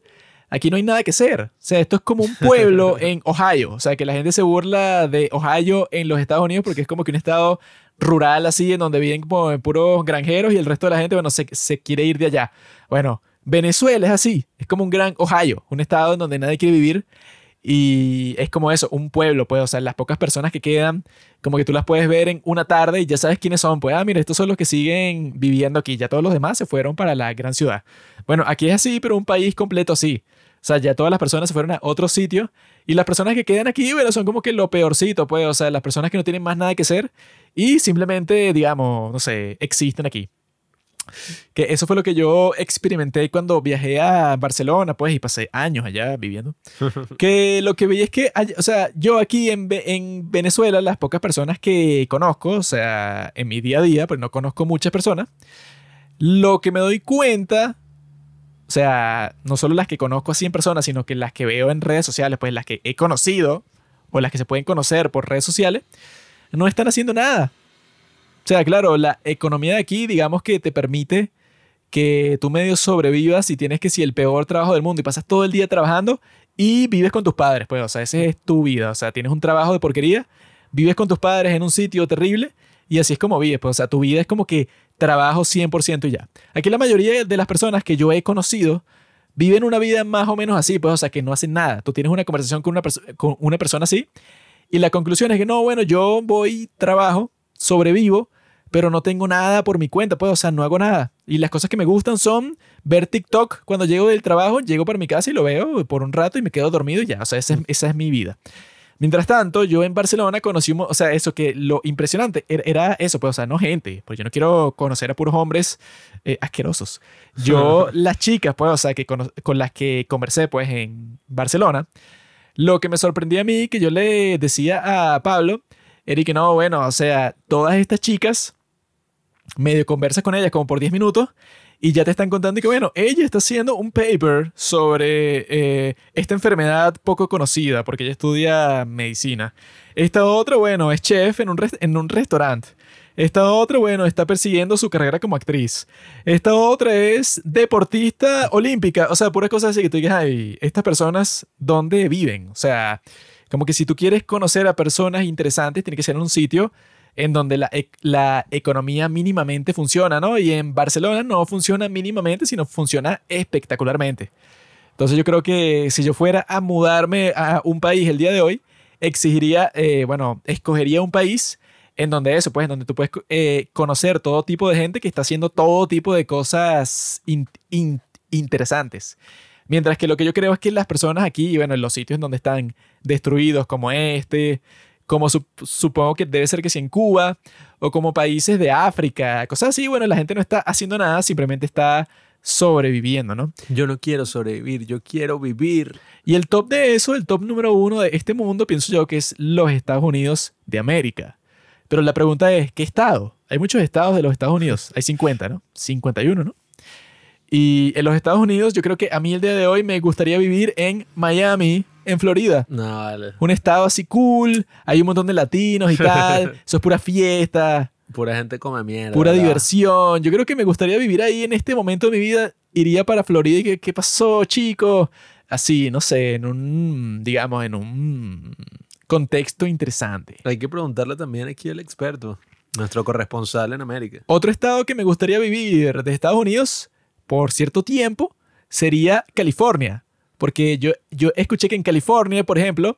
aquí no hay nada que hacer. O sea, esto es como un pueblo en Ohio. O sea, que la gente se burla de Ohio en los Estados Unidos porque es como que un estado rural así, en donde viven como puros granjeros y el resto de la gente, bueno, se, se quiere ir de allá. Bueno, Venezuela es así. Es como un gran Ohio, un estado en donde nadie quiere vivir. Y es como eso, un pueblo, pues, o sea, las pocas personas que quedan, como que tú las puedes ver en una tarde y ya sabes quiénes son. Pues, ah, mira, estos son los que siguen viviendo aquí. Ya todos los demás se fueron para la gran ciudad. Bueno, aquí es así, pero un país completo así. O sea, ya todas las personas se fueron a otro sitio y las personas que quedan aquí, bueno, son como que lo peorcito, pues, o sea, las personas que no tienen más nada que hacer y simplemente, digamos, no sé, existen aquí. Que eso fue lo que yo experimenté cuando viajé a Barcelona, pues, y pasé años allá viviendo. que lo que veía es que, o sea, yo aquí en, en Venezuela, las pocas personas que conozco, o sea, en mi día a día, pues no conozco muchas personas, lo que me doy cuenta, o sea, no solo las que conozco así en persona, sino que las que veo en redes sociales, pues las que he conocido o las que se pueden conocer por redes sociales, no están haciendo nada. O sea, claro, la economía de aquí, digamos que te permite que tú medio sobrevivas si tienes que si el peor trabajo del mundo y pasas todo el día trabajando y vives con tus padres, pues, o sea, esa es tu vida, o sea, tienes un trabajo de porquería, vives con tus padres en un sitio terrible y así es como vives, pues, o sea, tu vida es como que trabajo 100% y ya. Aquí la mayoría de las personas que yo he conocido viven una vida más o menos así, pues, o sea, que no hacen nada. Tú tienes una conversación con una, con una persona así y la conclusión es que no, bueno, yo voy, trabajo, sobrevivo, pero no tengo nada por mi cuenta, pues, o sea, no hago nada. Y las cosas que me gustan son ver TikTok cuando llego del trabajo, llego para mi casa y lo veo por un rato y me quedo dormido y ya, o sea, esa es, esa es mi vida. Mientras tanto, yo en Barcelona conocí, o sea, eso que lo impresionante era, era eso, pues, o sea, no gente, pues yo no quiero conocer a puros hombres eh, asquerosos. Yo, las chicas, pues, o sea, que cono- con las que conversé, pues, en Barcelona, lo que me sorprendía a mí, que yo le decía a Pablo, era que no, bueno, o sea, todas estas chicas medio conversas con ellas como por 10 minutos y ya te están contando que, bueno, ella está haciendo un paper sobre eh, esta enfermedad poco conocida, porque ella estudia medicina. Esta otra, bueno, es chef en un, en un restaurante. Esta otra, bueno, está persiguiendo su carrera como actriz. Esta otra es deportista olímpica. O sea, puras cosas así que tú digas, ay, estas personas, ¿dónde viven? O sea, como que si tú quieres conocer a personas interesantes, tiene que ser en un sitio en donde la, ec- la economía mínimamente funciona, ¿no? Y en Barcelona no funciona mínimamente, sino funciona espectacularmente. Entonces yo creo que si yo fuera a mudarme a un país el día de hoy, exigiría, eh, bueno, escogería un país en donde eso, pues, en donde tú puedes eh, conocer todo tipo de gente que está haciendo todo tipo de cosas in- in- interesantes. Mientras que lo que yo creo es que las personas aquí, bueno, en los sitios en donde están destruidos como este, como sup- supongo que debe ser que si en Cuba, o como países de África, cosas así, bueno, la gente no está haciendo nada, simplemente está sobreviviendo, ¿no? Yo no quiero sobrevivir, yo quiero vivir. Y el top de eso, el top número uno de este mundo, pienso yo que es los Estados Unidos de América. Pero la pregunta es, ¿qué estado? Hay muchos estados de los Estados Unidos. Hay 50, ¿no? 51, ¿no? Y en los Estados Unidos, yo creo que a mí el día de hoy me gustaría vivir en Miami, en Florida. No, vale. Un estado así cool, hay un montón de latinos y tal. Eso es pura fiesta, Pura gente come mierda. pura ¿verdad? diversión. Yo creo que me gustaría vivir ahí en este momento de mi vida. Iría para Florida y que, ¿qué pasó, chicos? Así, no sé, en un, digamos, en un contexto interesante. Hay que preguntarle también aquí al experto, nuestro corresponsal en América. Otro estado que me gustaría vivir de Estados Unidos por cierto tiempo sería California. Porque yo, yo escuché que en California, por ejemplo,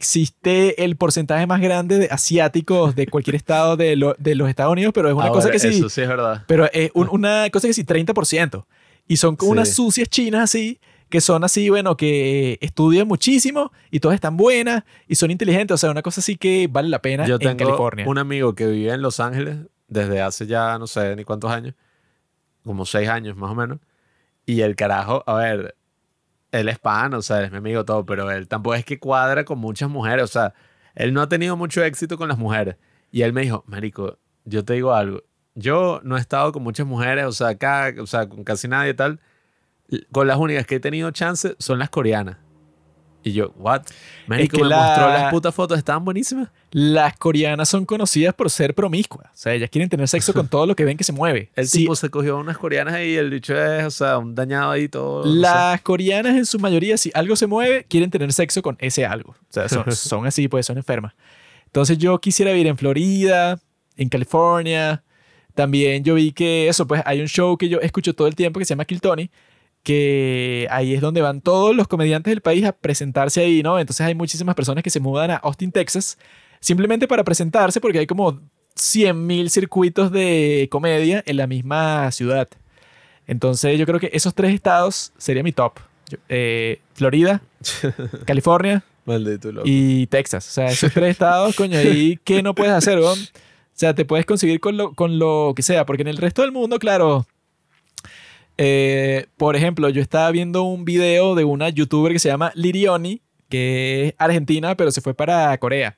existe el porcentaje más grande de asiáticos de cualquier estado de, lo- de los Estados Unidos, pero es una Ahora, cosa que sí. Eso sí es verdad. Pero es un- una cosa que sí, 30%. Y son como Sí. unas sucias chinas así, que son así, bueno, que estudian muchísimo y todas están buenas y son inteligentes. O sea, una cosa así que vale la pena Yo en tengo California. un amigo que vive en Los Ángeles desde hace ya no sé ni cuántos años, como seis años más o menos. Y el carajo, a ver, él es pan, o sea, él es mi amigo todo, pero él tampoco es que cuadra con muchas mujeres, o sea, él no ha tenido mucho éxito con las mujeres. Y él me dijo, Marico, yo te digo algo, yo no he estado con muchas mujeres, o sea, acá, o sea, con casi nadie y tal. Con las únicas que he tenido chance son las coreanas. Y yo, what? Marico, que me la- mostró las putas fotos, estaban buenísimas. Las coreanas son conocidas por ser promiscuas. O sea, ellas quieren tener sexo con todo lo que ven que se mueve. El Sí, tipo se cogió unas coreanas y el bicho es, o sea, un dañado ahí todo. no sé. las coreanas en su mayoría, si algo se mueve, quieren tener sexo con ese algo. O sea, son, son así, pues son enfermas. Entonces yo quisiera vivir en Florida, en California. También yo vi que eso, pues hay un show que yo escucho todo el tiempo que se llama Kill Tony, que ahí es donde van todos los comediantes del país a presentarse ahí, ¿no? Entonces hay muchísimas personas que se mudan a Austin, Texas, simplemente para presentarse porque hay como 100.000 circuitos de comedia en la misma ciudad. Entonces yo creo que esos tres estados sería mi top. Yo- eh, Florida, California Maldito loco. y Texas. O sea, esos tres estados, coño, ahí ¿qué no puedes hacer, weón? O sea, te puedes conseguir con lo, con lo que sea, porque en el resto del mundo, claro. Eh, por ejemplo, yo estaba viendo un video de una youtuber que se llama Lirioni, que es argentina, pero se fue para Corea.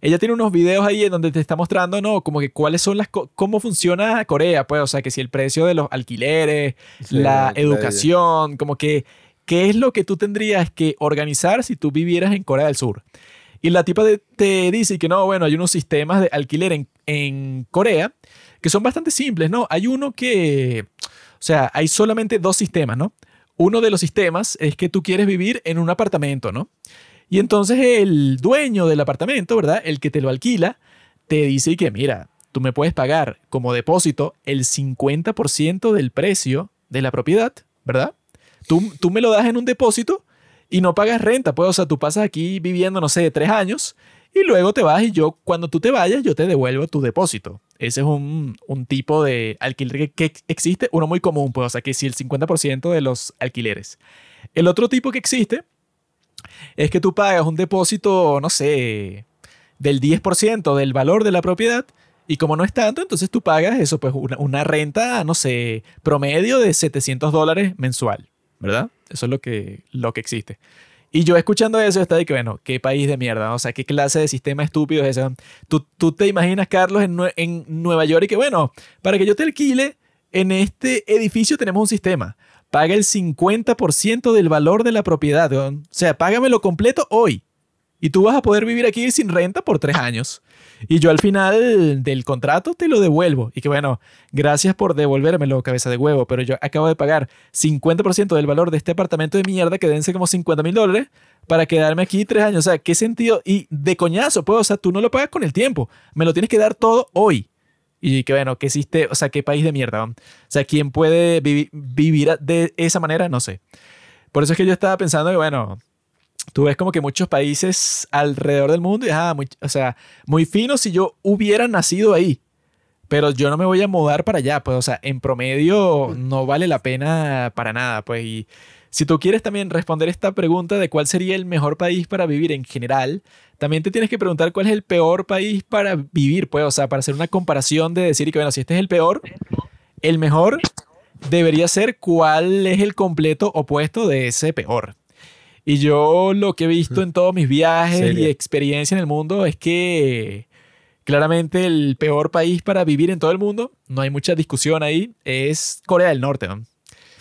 Ella tiene unos videos ahí en donde te está mostrando, ¿no? Como que cuáles son las... cómo funciona Corea, pues. O sea, que si el precio de los alquileres, Sí, la educación, como que qué es lo que tú tendrías que organizar si tú vivieras en Corea del Sur. Y la tipa de- te dice que no, bueno, hay unos sistemas de alquiler en, en Corea que son bastante simples, ¿no? Hay uno que, sea, hay solamente dos sistemas, ¿no? Uno de los sistemas es que tú quieres vivir en un apartamento, ¿no? Y entonces el dueño del apartamento, ¿verdad? El que te lo alquila, te dice que, mira, tú me puedes pagar como depósito el 50% del precio de la propiedad, ¿verdad? Tú, tú me lo das en un depósito y no pagas renta, pues, o sea, tú pasas aquí viviendo, no sé, tres años y luego te vas y yo, cuando tú te vayas, yo te devuelvo tu depósito. Ese es un, un tipo de alquiler que, que existe, uno muy común, pues, o sea, que si el 50% de los alquileres. El otro tipo que existe es que tú pagas un depósito, no sé, del 10% del valor de la propiedad y como no es tanto, entonces tú pagas eso, pues una, una renta, no sé, promedio de 700 dólares mensual, ¿verdad? Eso es lo que, lo que existe. Y yo escuchando eso, estaba de que, bueno, qué país de mierda, o sea, qué clase de sistema estúpido es ese. Tú, tú te imaginas, Carlos, en, en Nueva York y que, bueno, para que yo te alquile, en este edificio tenemos un sistema. Paga el 50% del valor de la propiedad. O sea, págamelo completo hoy. Y tú vas a poder vivir aquí sin renta por tres años. Y yo al final del contrato te lo devuelvo. Y que bueno, gracias por devolvérmelo, cabeza de huevo. Pero yo acabo de pagar 50% del valor de este apartamento de mierda que dense como 50 mil dólares para quedarme aquí tres años. O sea, ¿qué sentido? Y de coñazo, pues, o sea, tú no lo pagas con el tiempo. Me lo tienes que dar todo hoy. Y que bueno, que existe, o sea, qué país de mierda. O sea, ¿quién puede vivi- vivir de esa manera? No sé. Por eso es que yo estaba pensando que, bueno, tú ves como que muchos países alrededor del mundo y, ah, muy, o sea, muy fino si yo hubiera nacido ahí. Pero yo no me voy a mudar para allá, pues, o sea, en promedio no vale la pena para nada, pues. Y si tú quieres también responder esta pregunta de cuál sería el mejor país para vivir en general, también te tienes que preguntar cuál es el peor país para vivir, pues, o sea, para hacer una comparación de decir que, bueno, si este es el peor, el mejor debería ser cuál es el completo opuesto de ese peor. Y yo lo que he visto en todos mis viajes y experiencia en el mundo es que claramente el peor país para vivir en todo el mundo, no hay mucha discusión ahí, es Corea del Norte. ¿no?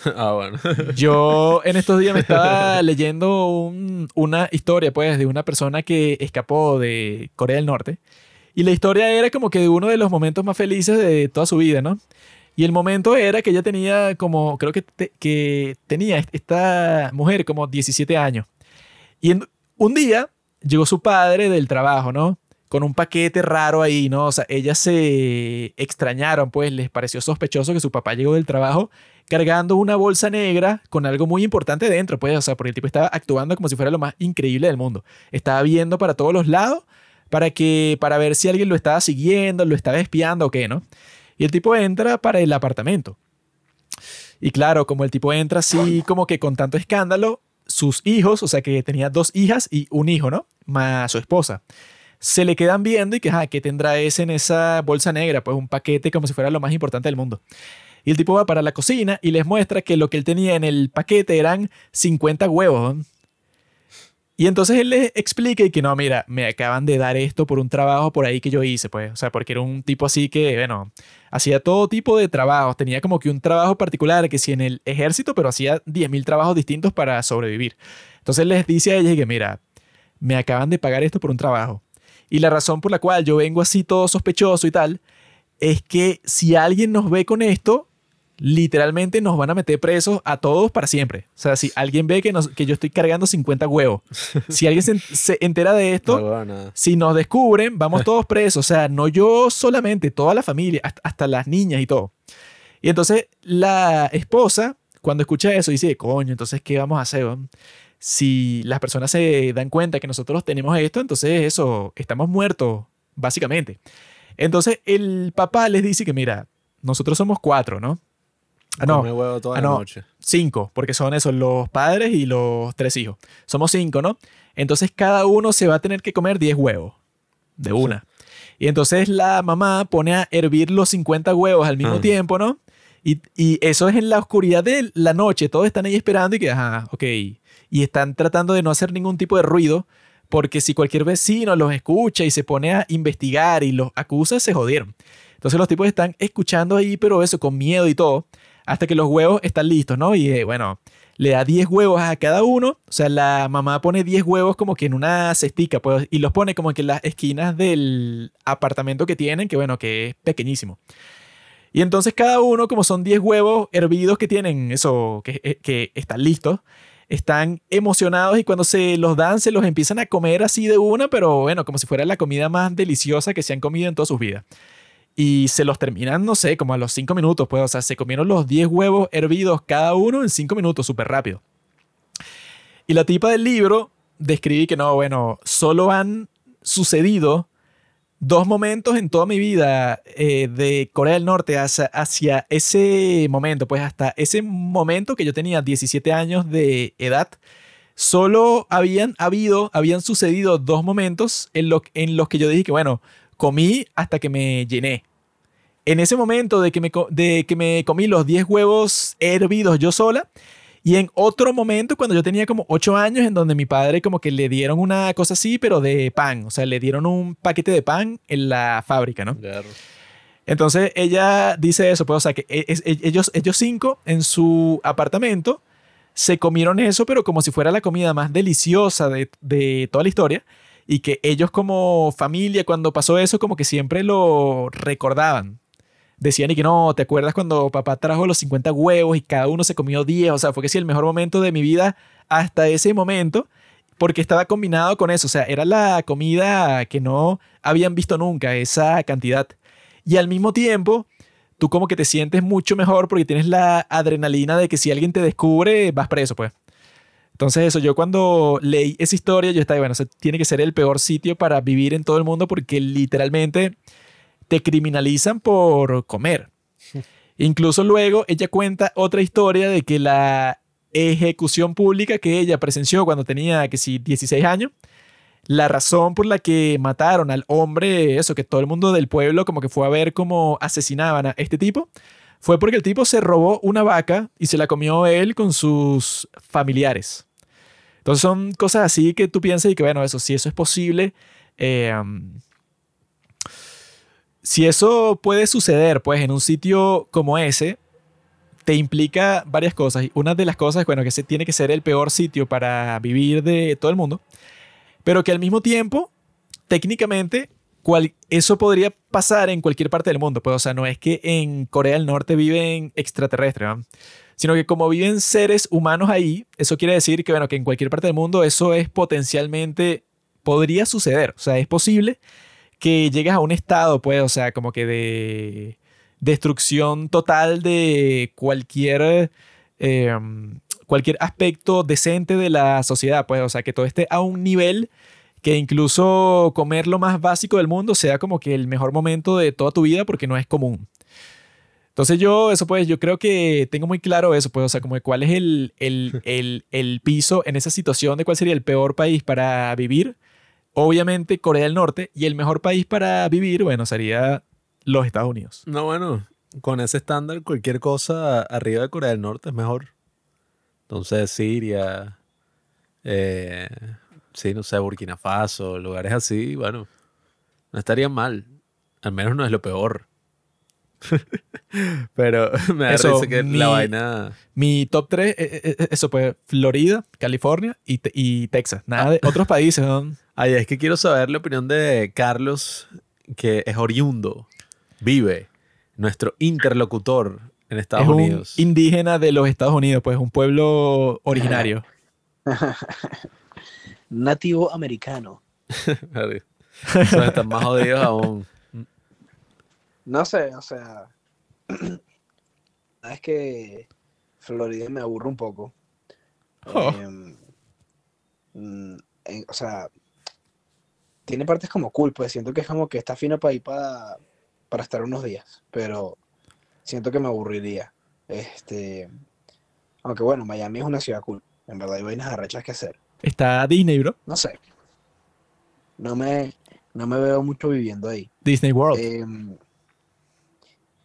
ah, bueno. Yo en estos días me estaba leyendo un- una historia, pues, de una persona que escapó de Corea del Norte. Y la historia era como que de uno de los momentos más felices de toda su vida, ¿no? Y el momento era que ella tenía como, creo que, que tenía est- esta mujer como 17 años. Y en- un día llegó su padre del trabajo, ¿no? Con un paquete raro ahí, ¿no? O sea, ellas se extrañaron, pues les pareció sospechoso que su papá llegó del trabajo cargando una bolsa negra con algo muy importante dentro, pues, o sea, porque el tipo estaba actuando como si fuera lo más increíble del mundo. Estaba viendo para todos los lados para que para ver si alguien lo estaba siguiendo, lo estaba espiando o qué, ¿no? Y el tipo entra para el apartamento. Y claro, como el tipo entra así como que con tanto escándalo, sus hijos, o sea que tenía dos hijas y un hijo, ¿no? Más su esposa. Se le quedan viendo y que, ah, ¿qué tendrá ese en esa bolsa negra? Pues un paquete como si fuera lo más importante del mundo. Y el tipo va para la cocina y les muestra que lo que él tenía en el paquete eran 50 huevos. Y entonces él les explica y que no, mira, me acaban de dar esto por un trabajo por ahí que yo hice, pues. O sea, porque era un tipo así que, bueno, hacía todo tipo de trabajos. Tenía como que un trabajo particular que sí en el ejército, pero hacía 10.000 trabajos distintos para sobrevivir. Entonces les dice a ella que, mira, me acaban de pagar esto por un trabajo. Y la razón por la cual yo vengo así todo sospechoso y tal, es que si alguien nos ve con esto, literalmente nos van a meter presos a todos para siempre. O sea, si alguien ve que, nos- que yo estoy cargando 50 huevos, si alguien se, se entera de esto, No, bueno. si nos descubren, vamos todos presos. O sea, no yo solamente, toda la familia, hasta, hasta las niñas y todo. Y entonces la esposa, cuando escucha eso, dice, coño, entonces, ¿qué vamos a hacer? Si las personas se dan cuenta que nosotros tenemos esto, entonces eso, estamos muertos, básicamente. Entonces el papá les dice que, mira, nosotros somos cuatro, ¿no? Ah, no, Come huevo toda Ah, la no. noche. cinco, porque son esos, los padres y los tres hijos. Somos cinco, ¿no? Entonces cada uno se va a tener que comer 10 huevos de una. Y entonces la mamá pone a hervir los 50 huevos al mismo Ah. tiempo, ¿no? Y, y eso es en la oscuridad de la noche. Todos están ahí esperando y que, ajá, ok. Y están tratando de no hacer ningún tipo de ruido, porque si cualquier vecino los escucha y se pone a investigar y los acusa, se jodieron. Entonces los tipos están escuchando ahí, pero eso, con miedo y todo, hasta que los huevos están listos, ¿no? Y eh, bueno, le da 10 huevos a cada uno. O sea, la mamá pone 10 huevos como que en una cestica, pues, y los pone como que en las esquinas del apartamento que tienen, que bueno, que es pequeñísimo. Y entonces cada uno, como son 10 huevos hervidos que tienen, eso, que, eh, que están listos, están emocionados y cuando se los dan, se los empiezan a comer así de una, pero bueno, como si fuera la comida más deliciosa que se han comido en todas sus vidas. Y se los terminan, no sé, como a los 5 minutos, pues, o sea, se comieron los 10 huevos hervidos cada uno en 5 minutos, súper rápido. Y la tipa del libro describe que no, bueno, solo han sucedido dos momentos en toda mi vida eh, de Corea del Norte hacia, hacia ese momento, pues hasta ese momento que yo tenía 17 años de edad, solo habían habido, habían sucedido dos momentos en, lo- en los que yo dije que, bueno, comí hasta que me llené. En ese momento de que me, de que me comí los 10 huevos hervidos yo sola, Y en otro momento, cuando yo tenía como ocho años, en donde mi padre como que le dieron una cosa así, pero de pan. O sea, le dieron un paquete de pan en la fábrica, ¿no? Claro. Entonces ella dice eso, pues, o sea, que e- es- e- ellos, ellos cinco en su apartamento se comieron eso, pero como si fuera la comida más deliciosa de, de toda la historia. Y que ellos como familia, cuando pasó eso, como que siempre lo recordaban. Decían y que no, ¿te acuerdas cuando papá trajo los 50 huevos y cada uno se comió 10? O sea, fue que sí, el mejor momento de mi vida hasta ese momento, porque estaba combinado con eso. O sea, era la comida que no habían visto nunca, esa cantidad. Y al mismo tiempo, tú como que te sientes mucho mejor porque tienes la adrenalina de que si alguien te descubre, vas preso, pues. Entonces eso, yo cuando leí esa historia, yo estaba, bueno, o sea, tiene que ser el peor sitio para vivir en todo el mundo porque literalmente te criminalizan por comer. Incluso luego ella cuenta otra historia de que la ejecución pública que ella presenció cuando tenía, que sí, 16 años, la razón por la que mataron al hombre, eso, que todo el mundo del pueblo como que fue a ver cómo asesinaban a este tipo, fue porque el tipo se robó una vaca y se la comió él con sus familiares. Entonces son cosas así que tú piensas y que, bueno, eso, si eso es posible, um, si eso puede suceder, pues, en un sitio como ese, te implica varias cosas. Una de las cosas, bueno, que se tiene que ser el peor sitio para vivir de todo el mundo, pero que al mismo tiempo, técnicamente, cual- eso podría pasar en cualquier parte del mundo. Pues, o sea, no es que en Corea del Norte viven extraterrestres, ¿no? sino que como viven seres humanos ahí, eso quiere decir que, bueno, que en cualquier parte del mundo eso es potencialmente, podría suceder. O sea, es posible que llegues a un estado, pues, o sea, como que de destrucción total de cualquier, eh, cualquier aspecto decente de la sociedad, pues, o sea, que todo esté a un nivel que incluso comer lo más básico del mundo sea como que el mejor momento de toda tu vida porque no es común. Entonces yo, eso pues, yo creo que tengo muy claro eso, pues, o sea, como de cuál es el, el, el, el piso en esa situación de cuál sería el peor país para vivir. Obviamente Corea del Norte y el mejor país para vivir, bueno, sería los Estados Unidos. No, bueno, con ese estándar, cualquier cosa arriba de Corea del Norte es mejor. Entonces, Siria, eh, sí, no sé, Burkina Faso, lugares así, bueno, no estarían mal. Al menos no es lo peor. Pero me da Eso, risa que mi- la vaina. Mi top 3, eso pues, Florida, California y, te- y Texas. Nada de otros países, ¿no? Ay, es que quiero saber la opinión de Carlos, que es oriundo, vive, nuestro interlocutor en Estados es un Unidos. indígena de los Estados Unidos, pues un pueblo originario. Nativo americano. Están más jodidos aún. No sé, o sea. es que Florida me aburre un poco. Oh. Em, mm, en- o sea, tiene partes como cool, pues siento que es como que está fino para ir para, para estar unos días, pero siento que me aburriría. Este, aunque bueno, Miami es una ciudad cool, en verdad hay vainas arrechas que hacer. Está Disney, bro. No sé, no me, no me veo mucho viviendo ahí. Disney World. Em,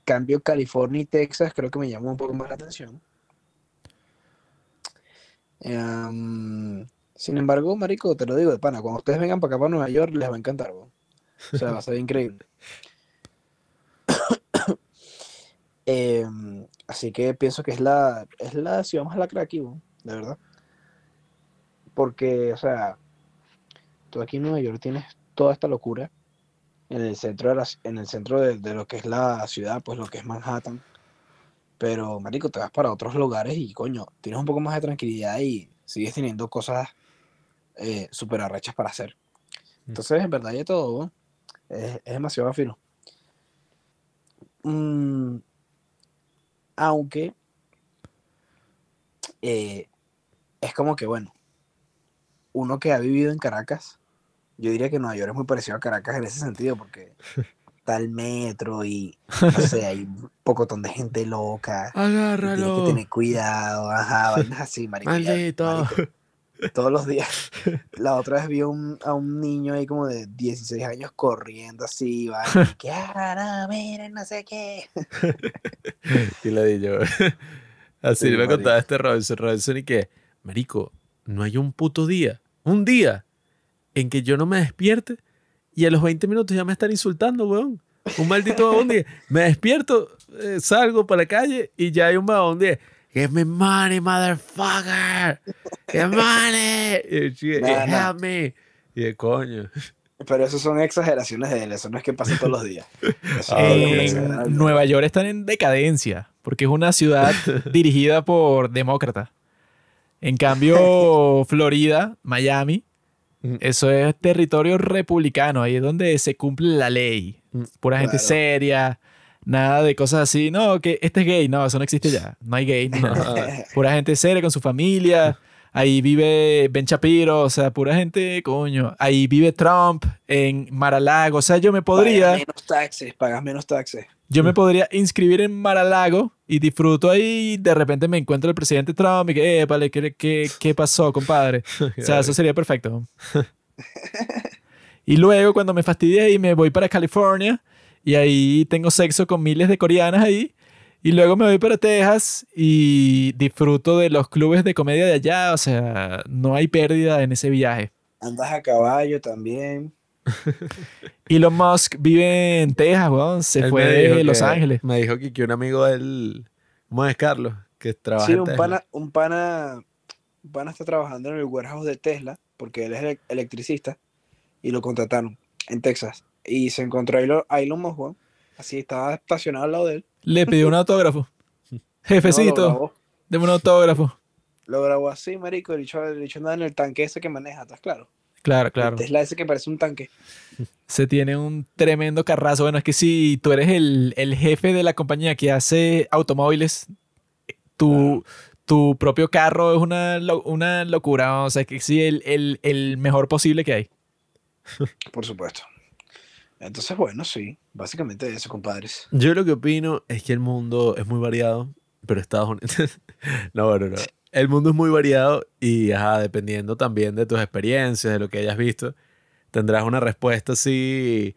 cambio California y Texas, creo que me llama un poco más la atención. Em, sin embargo, Marico, te lo digo de pana, cuando ustedes vengan para acá, para Nueva York, les va a encantar, weón. O sea, va a ser increíble. Em, así que pienso que es la, es la ciudad más lacra aquí, de verdad. Porque, o sea, tú aquí en Nueva York tienes toda esta locura en el centro de, la- en el centro de, de lo que es la ciudad, pues lo que es Manhattan. Pero, marico, te vas para otros lugares y, coño, tienes un poco más de tranquilidad y sigues teniendo cosas eh, súper arrechas para hacer. Entonces, en verdad, ya todo es, es demasiado fino. Mm, aunque eh, es como que, bueno, uno que ha vivido en Caracas, yo diría que Nueva York es muy parecido a Caracas en ese sentido, porque está el metro y, no sé, hay un pocotón de gente loca. y Tienes que Agárralo. tener cuidado, ajá, vainas así, marico. Maldito. marico, todos los días. La otra vez vi a un, a un niño ahí como de 16 años corriendo así, y que, ah, no, miren, no sé qué. Y le di yo. Así Sí, marico. contaba este Robinson. Robinson y que, marico, no hay un puto día, un día en que yo no me despierte y a los 20 minutos ya me están insultando, weón. Un maldito babón día. Me despierto, eh, salgo para la calle y ya hay un babón día. Give me money, motherfucker. Give me money. Y yo, chico, Nah, nah. help me. Y de coño. Pero eso son exageraciones de él, eso no es que pase todos los días. En Nueva York están en decadencia, porque es una ciudad dirigida por demócratas. En cambio, Florida, Miami, Mm. eso es territorio republicano, ahí es donde se cumple la ley. Mm. Pura gente seria, nada de cosas así, no, que este es gay, no, eso no existe ya, no hay gay, nada. pura gente seria con su familia. Ahí vive Ben Shapiro, o sea, pura gente, coño. Ahí vive Trump en Mar-a-Lago. O sea, yo me podría... Pagas menos taxes, pagas menos taxes. Yo me podría inscribir en Mar-a-Lago y disfruto ahí y de repente me encuentro el presidente Trump y que, vale, ¿qué, qué, qué pasó, compadre? O sea, eso sería perfecto. Y luego cuando me fastidié y me voy para California y ahí tengo sexo con miles de coreanas ahí y luego me voy para Texas y disfruto de los clubes de comedia de allá, o sea, no hay pérdida en ese viaje. Andas a caballo también. Elon Musk vive en Texas, weón, se Él fue de Los que- Ángeles. Me dijo que, que un amigo de él, ¿cómo es Carlos? Que trabaja Sí, en un Tesla. pana, un pana, un pana está trabajando en el warehouse de Tesla, porque él es ele- electricista, y lo contrataron en Texas. Y se encontró a Elon, a Elon Musk, weón. Así estaba estacionado al lado de él. Le pidió un autógrafo. Jefecito, deme un autógrafo. lo grabó así, marico. El andaba en el tanque ese que maneja, ¿estás claro? Claro, El claro. Tesla ese que parece un tanque. Se tiene un tremendo carrazo. Bueno, es que si tú eres el, el jefe de la compañía que hace automóviles, tu, tu propio carro es una, una locura. O sea, que sí, el, el, el mejor posible que hay. Por supuesto. Entonces, bueno, sí. Básicamente eso, compadres. Yo lo que opino es que el mundo es muy variado, pero Estados Unidos... no, bueno, no. El mundo es muy variado y, ajá, dependiendo también de tus experiencias, de lo que hayas visto, tendrás una respuesta así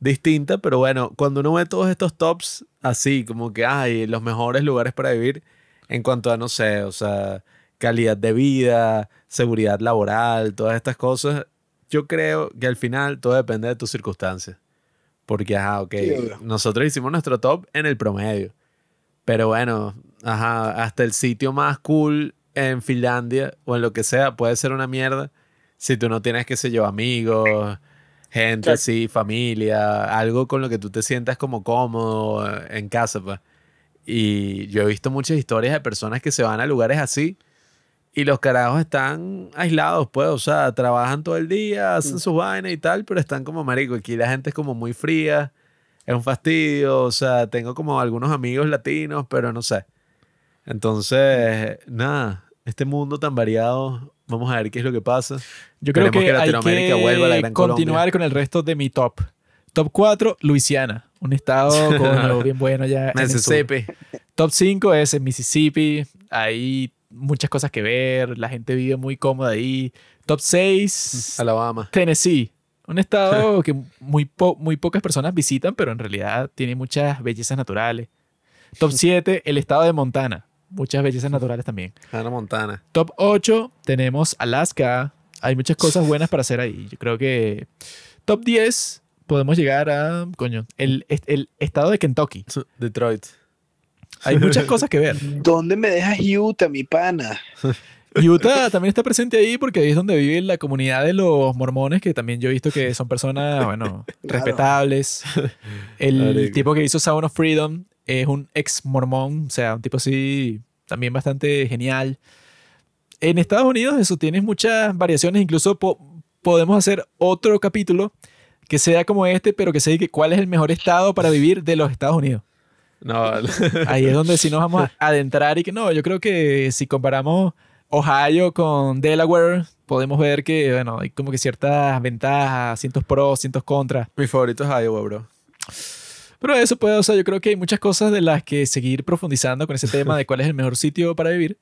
distinta, pero bueno, cuando uno ve todos estos tops así, como que hay los mejores lugares para vivir en cuanto a, no sé, o sea, calidad de vida, seguridad laboral, todas estas cosas, yo creo que al final todo depende de tus circunstancias. Porque, ajá, ok, Sí, nosotros hicimos nuestro top en el promedio. Pero bueno, ajá, hasta el sitio más cool en Finlandia o en lo que sea puede ser una mierda si tú no tienes, qué sé yo, amigos, gente Claro. así, familia, algo con lo que tú te sientas como cómodo eh, en casa, pues. Y yo he visto muchas historias de personas que se van a lugares así y los carajos están aislados, pues, o sea, trabajan todo el día, hacen Mm. sus vainas y tal, pero están como marico. Aquí la gente es como muy fría, es un fastidio, o sea, tengo como algunos amigos latinos, pero no sé. Entonces, nada, este mundo tan variado, vamos a ver qué es lo que pasa. Yo creo que, que hay Latinoamérica vuelva a la que Gran continuar Colombia. con el resto de mi top. Top 4, Luisiana. Un estado coño, bien bueno ya. Mississippi. Top 5 es en Mississippi. Hay muchas cosas que ver. La gente vive muy cómoda ahí. Top 6, Alabama. Tennessee. Un estado que muy, po- muy pocas personas visitan, pero en realidad tiene muchas bellezas naturales. Top 7, el estado de Montana. Muchas bellezas naturales también. Hannah Montana. Top 8 tenemos Alaska. Hay muchas cosas buenas para hacer ahí. Yo creo que top 10 podemos llegar a, coño, el, el estado de Kentucky. Detroit. Hay muchas cosas que ver. ¿Dónde me dejas Utah, mi pana? Utah también está presente ahí porque ahí es donde vive la comunidad de los mormones, que también yo he visto que son personas, bueno, Claro. respetables. El tipo que hizo Sound of Freedom es un ex mormón, o sea, un tipo así también bastante genial. En Estados Unidos eso tienes muchas variaciones, incluso po- podemos hacer otro capítulo que sea como este, pero que se diga cuál es el mejor estado para vivir de los Estados Unidos. No, Ahí es donde sí nos vamos a adentrar y que no, yo creo que si comparamos Ohio con Delaware, podemos ver que, bueno, hay como que ciertas ventajas, cientos pros, cientos contras. mi favorito es Iowa, bro. Pero eso puede, o sea, yo creo que hay muchas cosas de las que seguir profundizando con ese tema de cuál es el mejor sitio para vivir.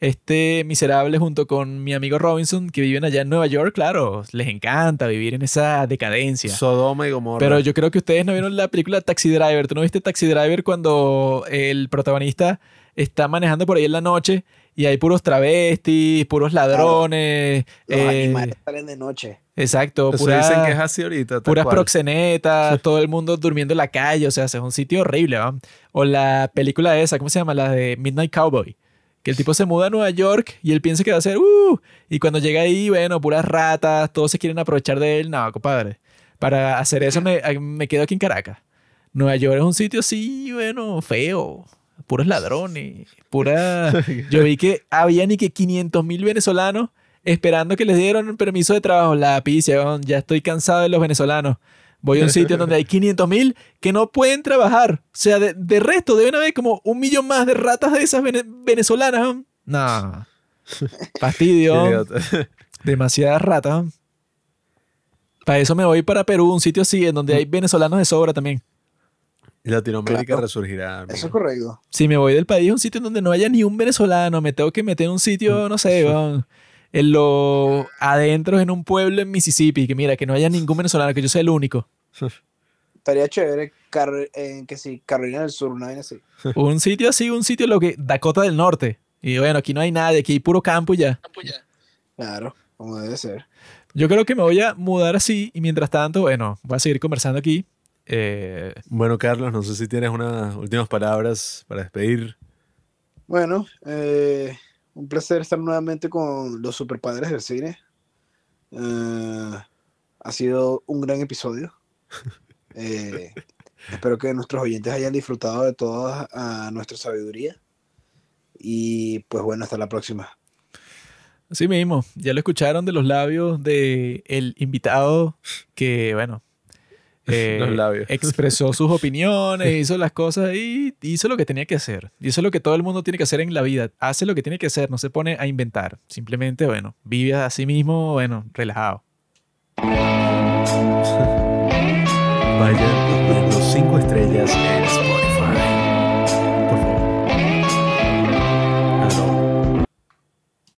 Este miserable junto con mi amigo Robinson, que viven allá en Nueva York, claro, les encanta vivir en esa decadencia. Sodoma y Gomorra. Pero yo creo que ustedes no vieron la película Taxi Driver. ¿Tú no viste Taxi Driver cuando el protagonista está manejando por ahí en la noche y hay puros travestis, puros ladrones. Los eh, animales salen de noche. exacto, Eso pura- dicen que es así ahorita. puras cual. proxenetas, todo el mundo durmiendo en la calle, o sea, es un sitio horrible, ¿va? O la película esa, ¿cómo se llama? La de Midnight Cowboy. Que el tipo se muda a Nueva York y él piensa que va a ser, ¡uh! Y cuando llega ahí, bueno, puras ratas, todos se quieren aprovechar de él. No, compadre. Para hacer eso me, me quedo aquí en Caracas. Nueva York es un sitio así, bueno, feo. Puros ladrones. Pura... Yo vi que había ni que 500 mil venezolanos esperando que les dieran permiso de trabajo. La weón, ya estoy cansado de los venezolanos. Voy a un sitio donde hay 500 mil que no pueden trabajar. O sea, de, de resto deben haber como un millón más de ratas de esas vene- venezolanas. No. Fastidio. Demasiadas ratas. Para eso me voy para Perú, un sitio así, en donde hay venezolanos de sobra también. Latinoamérica Claro. resurgirá. amigo. Eso es correcto. Si me voy del país a un sitio en donde no haya ni un venezolano, me tengo que meter en un sitio, no sé, en lo adentro, en un pueblo en Mississippi, que mira, que no haya ningún venezolano, que yo sea el único. Estaría chévere Car- en que sí, Carolina del Sur, una vaina así. Un sitio así, un sitio lo que Dakota del Norte. Y bueno, aquí no hay nadie, aquí hay puro campo y ya. Claro, como debe ser. Yo creo que me voy a mudar así y mientras tanto, bueno, voy a seguir conversando aquí. Eh, Bueno, Carlos, no sé si tienes unas últimas palabras para despedir. Bueno, eh, un placer estar nuevamente con los superpadres del cine. Eh, ha sido un gran episodio. Eh, espero que nuestros oyentes hayan disfrutado de toda nuestra sabiduría. Y pues bueno, hasta la próxima. Así mismo, ya lo escucharon de los labios del el invitado que, bueno, los eh, labios. expresó sus opiniones, hizo las cosas y hizo lo que tenía que hacer. Hizo lo que todo el mundo tiene que hacer en la vida. Hace lo que tiene que hacer, no se pone a inventar. Simplemente, bueno, vive a sí mismo, bueno, relajado. Vaya, los cinco estrellas.